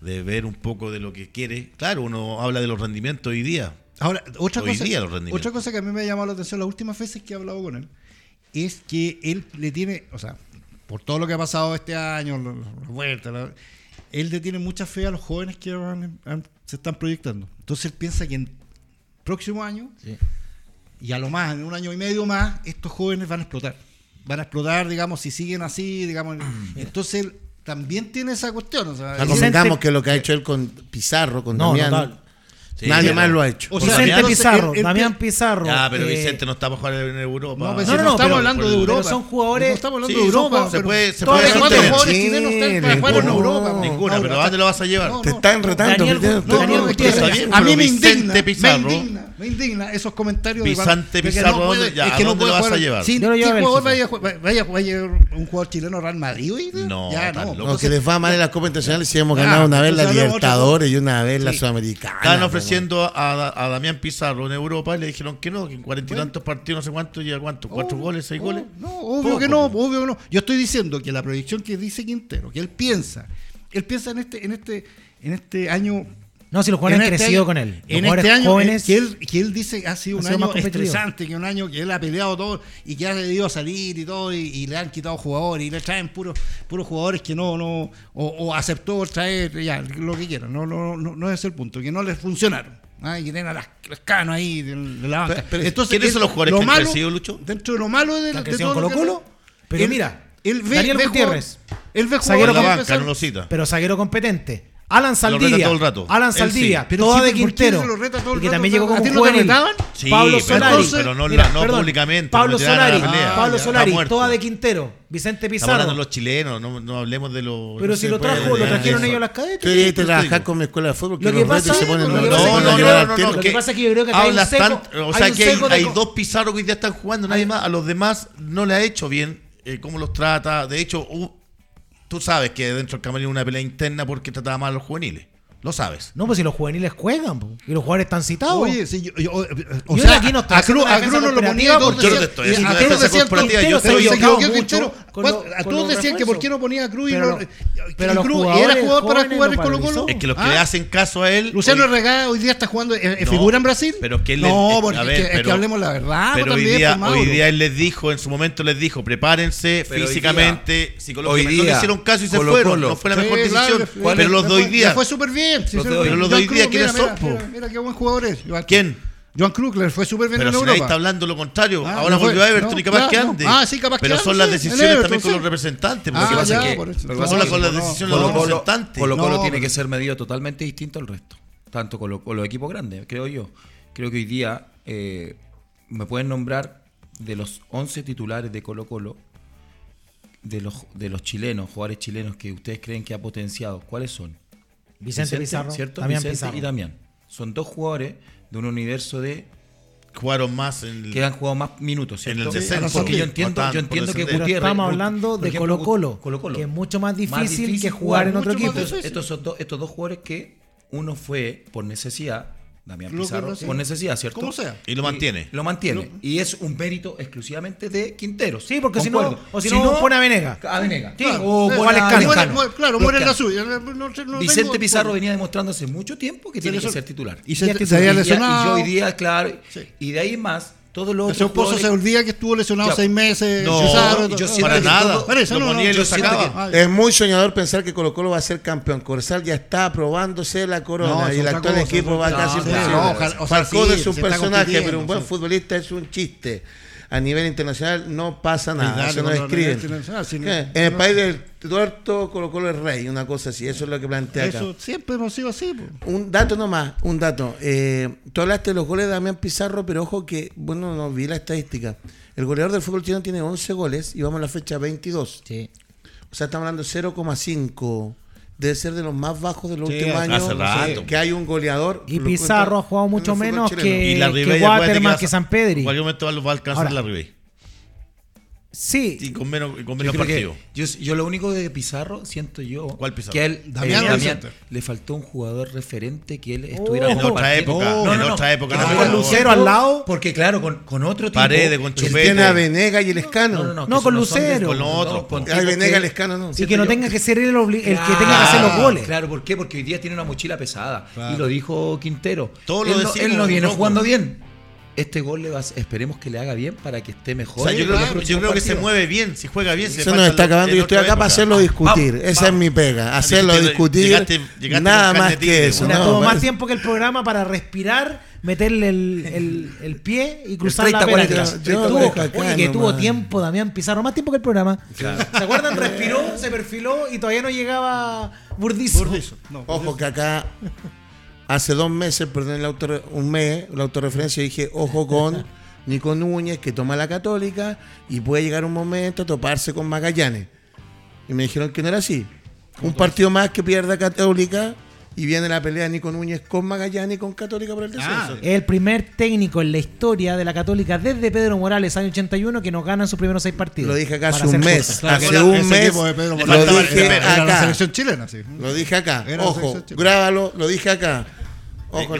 [SPEAKER 3] De ver un poco de lo que quiere. Claro, uno habla de los rendimientos hoy día.
[SPEAKER 2] Ahora, otra
[SPEAKER 3] Hoy
[SPEAKER 2] cosa,
[SPEAKER 3] día los rendimientos.
[SPEAKER 2] otra cosa que a mí me ha llamado la atención las últimas veces que he hablado con él es que él le tiene, o sea, por todo lo que ha pasado este año, la, la vuelta, la- él le tiene mucha fe a los jóvenes que van- han- se están proyectando. Entonces él piensa que en próximo año y a lo más, en un año y medio más, estos jóvenes van a explotar. Van a explotar, digamos, si siguen así, digamos. <clears throat> Entonces él también tiene esa cuestión. O sea,
[SPEAKER 1] convengamos que lo que ha hecho él con Pizarro, con
[SPEAKER 4] No,
[SPEAKER 1] Damián.
[SPEAKER 3] Sí,
[SPEAKER 1] nadie
[SPEAKER 3] pero-
[SPEAKER 1] más lo ha hecho.
[SPEAKER 2] O sea,
[SPEAKER 4] Vicente
[SPEAKER 2] Damián-
[SPEAKER 4] Pizarro,
[SPEAKER 2] él- él-
[SPEAKER 4] Damián Pizarro.
[SPEAKER 3] Ya, pero
[SPEAKER 4] eh,
[SPEAKER 3] Vicente no está para jugar en Europa.
[SPEAKER 2] No, pues
[SPEAKER 4] No,
[SPEAKER 2] si
[SPEAKER 4] no,
[SPEAKER 2] no,
[SPEAKER 4] no,
[SPEAKER 2] estamos
[SPEAKER 4] pero-
[SPEAKER 2] hablando de
[SPEAKER 3] pero
[SPEAKER 2] Europa.
[SPEAKER 4] son jugadores-
[SPEAKER 2] No estamos hablando
[SPEAKER 3] Sí,
[SPEAKER 2] de Europa.
[SPEAKER 3] se
[SPEAKER 2] pero
[SPEAKER 3] puede- se
[SPEAKER 2] todos
[SPEAKER 3] puede
[SPEAKER 2] los
[SPEAKER 3] hacer
[SPEAKER 2] jugadores
[SPEAKER 1] en
[SPEAKER 2] chilenos están para jugar en. Europa.
[SPEAKER 3] Ninguna,
[SPEAKER 2] No,
[SPEAKER 3] pero ¿a
[SPEAKER 2] no,
[SPEAKER 3] dónde lo vas a llevar?
[SPEAKER 2] no,
[SPEAKER 1] Te están retando.
[SPEAKER 4] Daniel- Daniel
[SPEAKER 2] a mí
[SPEAKER 3] pero
[SPEAKER 2] me
[SPEAKER 3] Vicente
[SPEAKER 2] indigna, me
[SPEAKER 3] Pizarro-
[SPEAKER 2] indigna, me indigna esos comentarios de
[SPEAKER 3] Vicente
[SPEAKER 2] de que
[SPEAKER 3] Pizarro,
[SPEAKER 2] no puede-
[SPEAKER 3] ¿dónde- ya,
[SPEAKER 2] es
[SPEAKER 3] ¿a
[SPEAKER 2] que no
[SPEAKER 3] dónde
[SPEAKER 2] puede
[SPEAKER 3] lo vas a llevar?
[SPEAKER 2] Sí,
[SPEAKER 4] Yo lo
[SPEAKER 2] ¿qué
[SPEAKER 4] llevo a
[SPEAKER 2] jugador vaya, a vaya, vaya un jugador chileno a Real Madrid?
[SPEAKER 3] No,
[SPEAKER 2] ya no.
[SPEAKER 3] loco.
[SPEAKER 1] No, que les va mal en las copas internacionales si hemos
[SPEAKER 2] Ah,
[SPEAKER 1] ganado una vez la Libertadores y una vez la. Sudamericana.
[SPEAKER 3] Estaban ofreciendo a, a Damián Pizarro en Europa y le dijeron que no, que en cuarenta y tantos partidos, no sé cuánto, llega cuánto, cuatro
[SPEAKER 2] Oh,
[SPEAKER 3] goles, seis
[SPEAKER 2] oh,
[SPEAKER 3] goles.
[SPEAKER 2] No, obvio
[SPEAKER 3] Poco,
[SPEAKER 2] que no, obvio que no. Yo estoy diciendo que la proyección que dice Quintero, que él piensa, él piensa en este, en este, en este año.
[SPEAKER 4] No, si los jugadores han
[SPEAKER 2] este
[SPEAKER 4] crecido
[SPEAKER 2] año-
[SPEAKER 4] con él. Los
[SPEAKER 2] En
[SPEAKER 4] jugadores
[SPEAKER 2] este año
[SPEAKER 4] jóvenes.
[SPEAKER 2] que, él, que él dice ha sido
[SPEAKER 4] ha
[SPEAKER 2] un
[SPEAKER 4] sido
[SPEAKER 2] año estresante, que un año que él ha peleado todo y que ha debido a salir y todo, y, y le han quitado jugadores y le traen puros puros jugadores que no, no, o, o aceptó traer ya, lo que quieran. No, no, no, no es el punto, que no les funcionaron. Ah, y que tienen a las, las canas ahí de, de la banca.
[SPEAKER 3] Pero- pero, ¿quiénes son los jugadores
[SPEAKER 2] lo
[SPEAKER 3] que han
[SPEAKER 2] malo-
[SPEAKER 3] crecido, Lucho?
[SPEAKER 2] Dentro de lo malo de,
[SPEAKER 4] ¿Que han
[SPEAKER 2] de
[SPEAKER 4] crecido
[SPEAKER 2] todo
[SPEAKER 4] en
[SPEAKER 2] lo que-
[SPEAKER 4] Colo-Colo? Pero
[SPEAKER 2] él-
[SPEAKER 4] mira,
[SPEAKER 2] él ve,
[SPEAKER 4] Daniel
[SPEAKER 2] ve
[SPEAKER 4] Gutiérrez,
[SPEAKER 2] jugador- él ve
[SPEAKER 3] la
[SPEAKER 2] jugadores
[SPEAKER 3] banca,
[SPEAKER 2] empezar-
[SPEAKER 3] no lo cita.
[SPEAKER 4] pero zaguero competente. Alan
[SPEAKER 3] reta
[SPEAKER 4] Saldivia.
[SPEAKER 3] todo el rato.
[SPEAKER 4] Alan
[SPEAKER 3] sí.
[SPEAKER 4] Saldia,
[SPEAKER 2] Pero
[SPEAKER 4] toda
[SPEAKER 2] sí,
[SPEAKER 4] de
[SPEAKER 2] ¿por qué
[SPEAKER 4] Quintero.
[SPEAKER 2] lo reta todo el
[SPEAKER 4] y que también llegó
[SPEAKER 2] ¿A
[SPEAKER 4] como juvenil.
[SPEAKER 2] retaban?
[SPEAKER 3] Sí,
[SPEAKER 4] Pablo
[SPEAKER 3] pero-
[SPEAKER 4] Solari.
[SPEAKER 3] pero no-
[SPEAKER 4] Mira,
[SPEAKER 3] no
[SPEAKER 4] perdón,
[SPEAKER 3] públicamente,
[SPEAKER 4] Pablo
[SPEAKER 3] a
[SPEAKER 4] Solari.
[SPEAKER 3] pelea.
[SPEAKER 4] Pablo
[SPEAKER 2] Ah, ya.
[SPEAKER 4] Solari, toda de Quintero. Vicente
[SPEAKER 3] Estamos
[SPEAKER 4] Pizarro.
[SPEAKER 3] hablando de los chilenos, no, no hablemos de los.
[SPEAKER 4] Pero
[SPEAKER 3] no
[SPEAKER 4] si lo
[SPEAKER 3] puede
[SPEAKER 4] trajo, lo trajeron ellos a las
[SPEAKER 1] Tú
[SPEAKER 4] cadetes.
[SPEAKER 1] deberías
[SPEAKER 3] Yo te
[SPEAKER 1] trabajar con mi escuela de fútbol,
[SPEAKER 4] Lo que pasa es- que
[SPEAKER 3] No, no,
[SPEAKER 4] yo
[SPEAKER 3] no.
[SPEAKER 4] Lo
[SPEAKER 3] que
[SPEAKER 4] pasa es que yo creo que acá hay un seco-
[SPEAKER 3] o sea que hay, dos Pizarro que hoy día están jugando, nadie más, a los demás no le ha hecho bien eh, cómo los trata. De hecho, tú sabes que dentro del camarín una pelea interna porque trataba mal a los juveniles. Lo sabes.
[SPEAKER 4] No, pues si los juveniles juegan, po, y los jugadores están citados.
[SPEAKER 2] Oye, sí, yo, yo- o
[SPEAKER 4] Yo
[SPEAKER 2] sea,
[SPEAKER 4] aquí no
[SPEAKER 2] a Cruz, Cruz no lo ponía
[SPEAKER 4] porque-
[SPEAKER 3] Yo no te estoy
[SPEAKER 2] a
[SPEAKER 3] defensa
[SPEAKER 2] decían,
[SPEAKER 3] corporativa,
[SPEAKER 2] Quintero
[SPEAKER 3] yo
[SPEAKER 2] se
[SPEAKER 3] estoy-
[SPEAKER 2] equivocó
[SPEAKER 4] equivocado
[SPEAKER 2] Quintero.
[SPEAKER 4] mucho con
[SPEAKER 2] ¿Cuánto-
[SPEAKER 4] lo-
[SPEAKER 2] A
[SPEAKER 4] con
[SPEAKER 2] todos
[SPEAKER 4] los
[SPEAKER 2] decían que por qué no ponía a Cruz y no-
[SPEAKER 4] pero los
[SPEAKER 2] Cruz- y era jugador para jugar en Colo Colo.
[SPEAKER 3] Es que los que
[SPEAKER 2] Ah,
[SPEAKER 3] le hacen caso a él.
[SPEAKER 2] Luciano Regada hoy día está jugando, eh, eh,
[SPEAKER 3] No,
[SPEAKER 2] figura en Brasil.
[SPEAKER 3] pero que él
[SPEAKER 2] no,
[SPEAKER 3] eh,
[SPEAKER 2] porque es que- es que
[SPEAKER 3] pero-
[SPEAKER 2] hablemos la verdad.
[SPEAKER 3] Pero
[SPEAKER 2] pues,
[SPEAKER 3] hoy día,
[SPEAKER 2] Mauro.
[SPEAKER 3] hoy día él les dijo, en su momento les dijo, prepárense físicamente, psicológicamente.
[SPEAKER 5] hoy
[SPEAKER 3] no hicieron caso y se fueron. No fue la mejor decisión. pero los de hoy día.
[SPEAKER 2] fue súper bien.
[SPEAKER 5] Hoy-
[SPEAKER 2] Joan
[SPEAKER 3] Pero de hoy
[SPEAKER 2] Cruyff,
[SPEAKER 3] día, ¿quiénes son,
[SPEAKER 2] mira, mira, qué buen jugador es. Joan-
[SPEAKER 3] ¿Quién?
[SPEAKER 2] Joan Cruz le fue súper bien
[SPEAKER 3] Pero
[SPEAKER 2] en
[SPEAKER 3] si nadie
[SPEAKER 2] Europa.
[SPEAKER 3] está hablando lo contrario.
[SPEAKER 2] Ah,
[SPEAKER 3] Ahora
[SPEAKER 2] no
[SPEAKER 3] volvió a Everton
[SPEAKER 2] no,
[SPEAKER 3] y capaz
[SPEAKER 2] ya,
[SPEAKER 3] que
[SPEAKER 2] no.
[SPEAKER 3] ande.
[SPEAKER 2] Ah, sí, capaz que
[SPEAKER 3] Pero son las decisiones
[SPEAKER 2] Everton,
[SPEAKER 3] también con
[SPEAKER 2] sí.
[SPEAKER 3] los representantes.
[SPEAKER 2] Ah,
[SPEAKER 3] porque
[SPEAKER 5] Lo que
[SPEAKER 3] pasa
[SPEAKER 2] ya,
[SPEAKER 5] es que-
[SPEAKER 2] por eso.
[SPEAKER 5] lo que
[SPEAKER 3] no
[SPEAKER 5] pasa
[SPEAKER 3] son
[SPEAKER 5] es
[SPEAKER 3] las
[SPEAKER 5] que
[SPEAKER 3] decisiones de los representantes.
[SPEAKER 5] Colo Colo tiene
[SPEAKER 2] pero-
[SPEAKER 5] que ser medido totalmente distinto al resto, tanto con, lo- con los equipos grandes, creo yo. Creo que hoy día eh, me pueden nombrar de los 11 titulares de Colo Colo, de los, de los chilenos, jugadores chilenos que ustedes creen que ha potenciado, ¿cuáles son?
[SPEAKER 4] Vicente, Pizarro,
[SPEAKER 5] ¿cierto?
[SPEAKER 4] Damián
[SPEAKER 5] Vicente
[SPEAKER 4] Pizarro.
[SPEAKER 5] y Damián. Son dos jugadores de un universo de
[SPEAKER 3] Jugaron más en el-
[SPEAKER 5] que han jugado más minutos,
[SPEAKER 3] En
[SPEAKER 5] ¿cierto?
[SPEAKER 3] el descenso.
[SPEAKER 5] Porque yo entiendo, yo entiendo que Gutiérrez,
[SPEAKER 4] estamos hablando de
[SPEAKER 5] ejemplo,
[SPEAKER 4] Colo-Colo,
[SPEAKER 5] Colo-Colo.
[SPEAKER 4] que es mucho más
[SPEAKER 5] Más
[SPEAKER 4] difícil que jugar en otro equipo.
[SPEAKER 5] Estos, son dos- estos dos jugadores que uno fue por necesidad, Damián
[SPEAKER 2] Lo
[SPEAKER 5] Pizarro, por necesidad, ¿cierto?
[SPEAKER 2] Como sea.
[SPEAKER 3] Y lo mantiene.
[SPEAKER 5] Lo mantiene. Y es un mérito exclusivamente de Quinteros.
[SPEAKER 4] Sí, porque si no- o si no, pone a Venega.
[SPEAKER 5] A Venega.
[SPEAKER 4] Sí,
[SPEAKER 2] Claro,
[SPEAKER 4] o Escano.
[SPEAKER 2] muere- Claro,
[SPEAKER 5] Los
[SPEAKER 2] muere en la
[SPEAKER 5] que-
[SPEAKER 2] suya. No- no- no
[SPEAKER 5] Vicente
[SPEAKER 2] tengo-
[SPEAKER 5] Pizarro venía demostrando hace mucho tiempo que tiene que ser titular.
[SPEAKER 2] Y se, se había
[SPEAKER 5] Y ya-
[SPEAKER 2] lesionado.
[SPEAKER 5] Y yo hoy día, claro.
[SPEAKER 2] Sí.
[SPEAKER 5] Y de ahí más, todos los otros
[SPEAKER 2] Pozo se olvida que estuvo lesionado
[SPEAKER 5] Ya.
[SPEAKER 2] seis meses.
[SPEAKER 3] No,
[SPEAKER 5] yo siento
[SPEAKER 3] para
[SPEAKER 5] que
[SPEAKER 3] nada.
[SPEAKER 5] todo-
[SPEAKER 2] eso, no, no, yo
[SPEAKER 3] sacaba.
[SPEAKER 2] que-
[SPEAKER 1] Es muy soñador pensar que Colo Colo va a ser campeón. Corsal ya está probándose la corona y el actual
[SPEAKER 2] cosa,
[SPEAKER 1] equipo va casi imposible.
[SPEAKER 2] No, ojalá- o sea,
[SPEAKER 1] Falcón
[SPEAKER 2] sí,
[SPEAKER 1] es un personaje, pero un buen futbolista es un chiste. A nivel internacional no pasa nada,
[SPEAKER 2] dale
[SPEAKER 1] eso no
[SPEAKER 2] con la
[SPEAKER 1] escriben.
[SPEAKER 2] si no- si
[SPEAKER 1] En el
[SPEAKER 2] no-
[SPEAKER 1] país del tuerto, Colo Colo es rey, una cosa así, eso es lo que plantea acá.
[SPEAKER 2] Eso siempre hemos sido así. po.
[SPEAKER 1] Un dato nomás, un dato. Eh, tú hablaste de los goles de Damián Pizarro, pero ojo que, bueno, no vi la estadística. El goleador del fútbol chileno tiene 11 goles y vamos a la fecha 22.
[SPEAKER 4] Sí.
[SPEAKER 1] O sea, estamos hablando de 0,5. Debe ser de los más bajos de los
[SPEAKER 2] Sí,
[SPEAKER 1] últimos años.
[SPEAKER 3] rato.
[SPEAKER 1] Que hay un goleador.
[SPEAKER 4] Y
[SPEAKER 1] lo
[SPEAKER 4] Pizarro ha jugado mucho menos que-
[SPEAKER 3] Y la Ribey,
[SPEAKER 4] que Waterman,
[SPEAKER 3] va-
[SPEAKER 4] que San Pedri.
[SPEAKER 3] En cualquier momento va, va a alcanzar
[SPEAKER 4] Ahora,
[SPEAKER 3] la Ribey.
[SPEAKER 4] Sí.
[SPEAKER 3] Y con menos, con
[SPEAKER 5] Yo,
[SPEAKER 3] menos partido.
[SPEAKER 5] yo, yo lo único de Pizarro siento yo
[SPEAKER 3] ¿Cuál Pizarro?
[SPEAKER 5] que a él
[SPEAKER 2] Damián
[SPEAKER 5] eh, le faltó un jugador referente que él estuviera
[SPEAKER 4] Ojo.
[SPEAKER 3] En otra época.
[SPEAKER 2] Oh.
[SPEAKER 3] en
[SPEAKER 5] No, no,
[SPEAKER 3] otra época. Jugaba.
[SPEAKER 4] con Lucero al lado.
[SPEAKER 5] Porque claro, con, con otro tipo
[SPEAKER 3] Paredes, con Chupete.
[SPEAKER 1] Tiene a Venega y el Escano.
[SPEAKER 5] No, no, no,
[SPEAKER 4] con Lucero.
[SPEAKER 3] Con los otros,
[SPEAKER 5] con tipos
[SPEAKER 1] Venega y el Escano, no.
[SPEAKER 4] Y que no
[SPEAKER 5] yo-
[SPEAKER 4] tenga que ser él el, obli- el que tenga que hacer los goles.
[SPEAKER 5] Claro, ¿por qué? Porque hoy día tiene una mochila pesada.
[SPEAKER 2] Claro.
[SPEAKER 5] Y lo dijo Quintero.
[SPEAKER 3] Todo lo
[SPEAKER 5] él, no,
[SPEAKER 3] decimos,
[SPEAKER 5] él no viene jugando bien. Este gol le va, esperemos que le haga bien para que esté
[SPEAKER 3] O
[SPEAKER 5] mejor.
[SPEAKER 3] sea, yo creo, yo creo que se mueve bien, si juega bien. se
[SPEAKER 1] Eso
[SPEAKER 3] le
[SPEAKER 1] nos está acabando. Yo estoy acá para hacerlo discutir.
[SPEAKER 5] Vamos,
[SPEAKER 1] Esa
[SPEAKER 5] vamos.
[SPEAKER 1] es mi pega. Hacerlo discutir.
[SPEAKER 3] llegaste- llegaste
[SPEAKER 1] nada más que eso. No,
[SPEAKER 4] tuvo más tiempo que el programa para respirar, meterle el, el- el pie y cruzar
[SPEAKER 5] 30,
[SPEAKER 4] la pera.
[SPEAKER 5] 40.
[SPEAKER 1] Yo- yo
[SPEAKER 4] Tuvo- oye, que
[SPEAKER 1] nomás.
[SPEAKER 4] tuvo tiempo Damián Pizarro, más tiempo que el programa. ¿Se acuerdan? Respiró, se perfiló y todavía no llegaba Burdizo.
[SPEAKER 2] Burdizo. No,
[SPEAKER 1] Ojo que acá hace dos meses, perdón, un mes, la autorreferencia dije, ojo con <laughs> Nico Núñez, que toma la católica y puede llegar un momento a toparse con Magallanes. Y me dijeron que no era así. Un partido más que pierda Católica y viene la pelea de Nico Núñez con Magallanes y con Católica por el descenso.
[SPEAKER 2] Ah,
[SPEAKER 4] Es el primer técnico en la historia de la Católica desde Pedro Morales, año 81, que nos gana sus primeros seis partidos.
[SPEAKER 1] Lo dije acá hace un mes.
[SPEAKER 2] Claro,
[SPEAKER 1] hace un mes
[SPEAKER 2] de Pedro
[SPEAKER 1] lo dije
[SPEAKER 2] era- era la
[SPEAKER 1] acá.
[SPEAKER 2] selección chilena, sí.
[SPEAKER 1] Lo dije acá. Ojo, grábalo, lo dije acá.
[SPEAKER 3] Eh,
[SPEAKER 1] Ojo,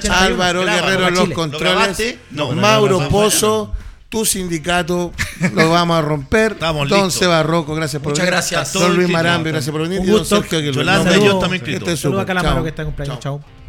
[SPEAKER 3] chance.
[SPEAKER 1] Álvaro. Guerrero los
[SPEAKER 4] ¿Lo
[SPEAKER 1] controles. Mauro
[SPEAKER 2] No, no, no,
[SPEAKER 1] Pozo, tu sindicato, lo vamos a romper.
[SPEAKER 3] Estamos
[SPEAKER 1] Don
[SPEAKER 3] listos.
[SPEAKER 1] Seba Rocco, gracias por
[SPEAKER 5] Muchas
[SPEAKER 1] venir.
[SPEAKER 5] gracias.
[SPEAKER 1] Don Luis Marambio, gracias por venir.
[SPEAKER 4] Un
[SPEAKER 1] y don
[SPEAKER 4] gusto.
[SPEAKER 1] Sergio Aguilar.
[SPEAKER 3] Yolanda yo
[SPEAKER 1] es
[SPEAKER 4] Saludos a
[SPEAKER 1] súper.
[SPEAKER 4] Calamaro
[SPEAKER 1] Chao.
[SPEAKER 4] que está en cumpleaños.
[SPEAKER 1] Chao.
[SPEAKER 4] Chao.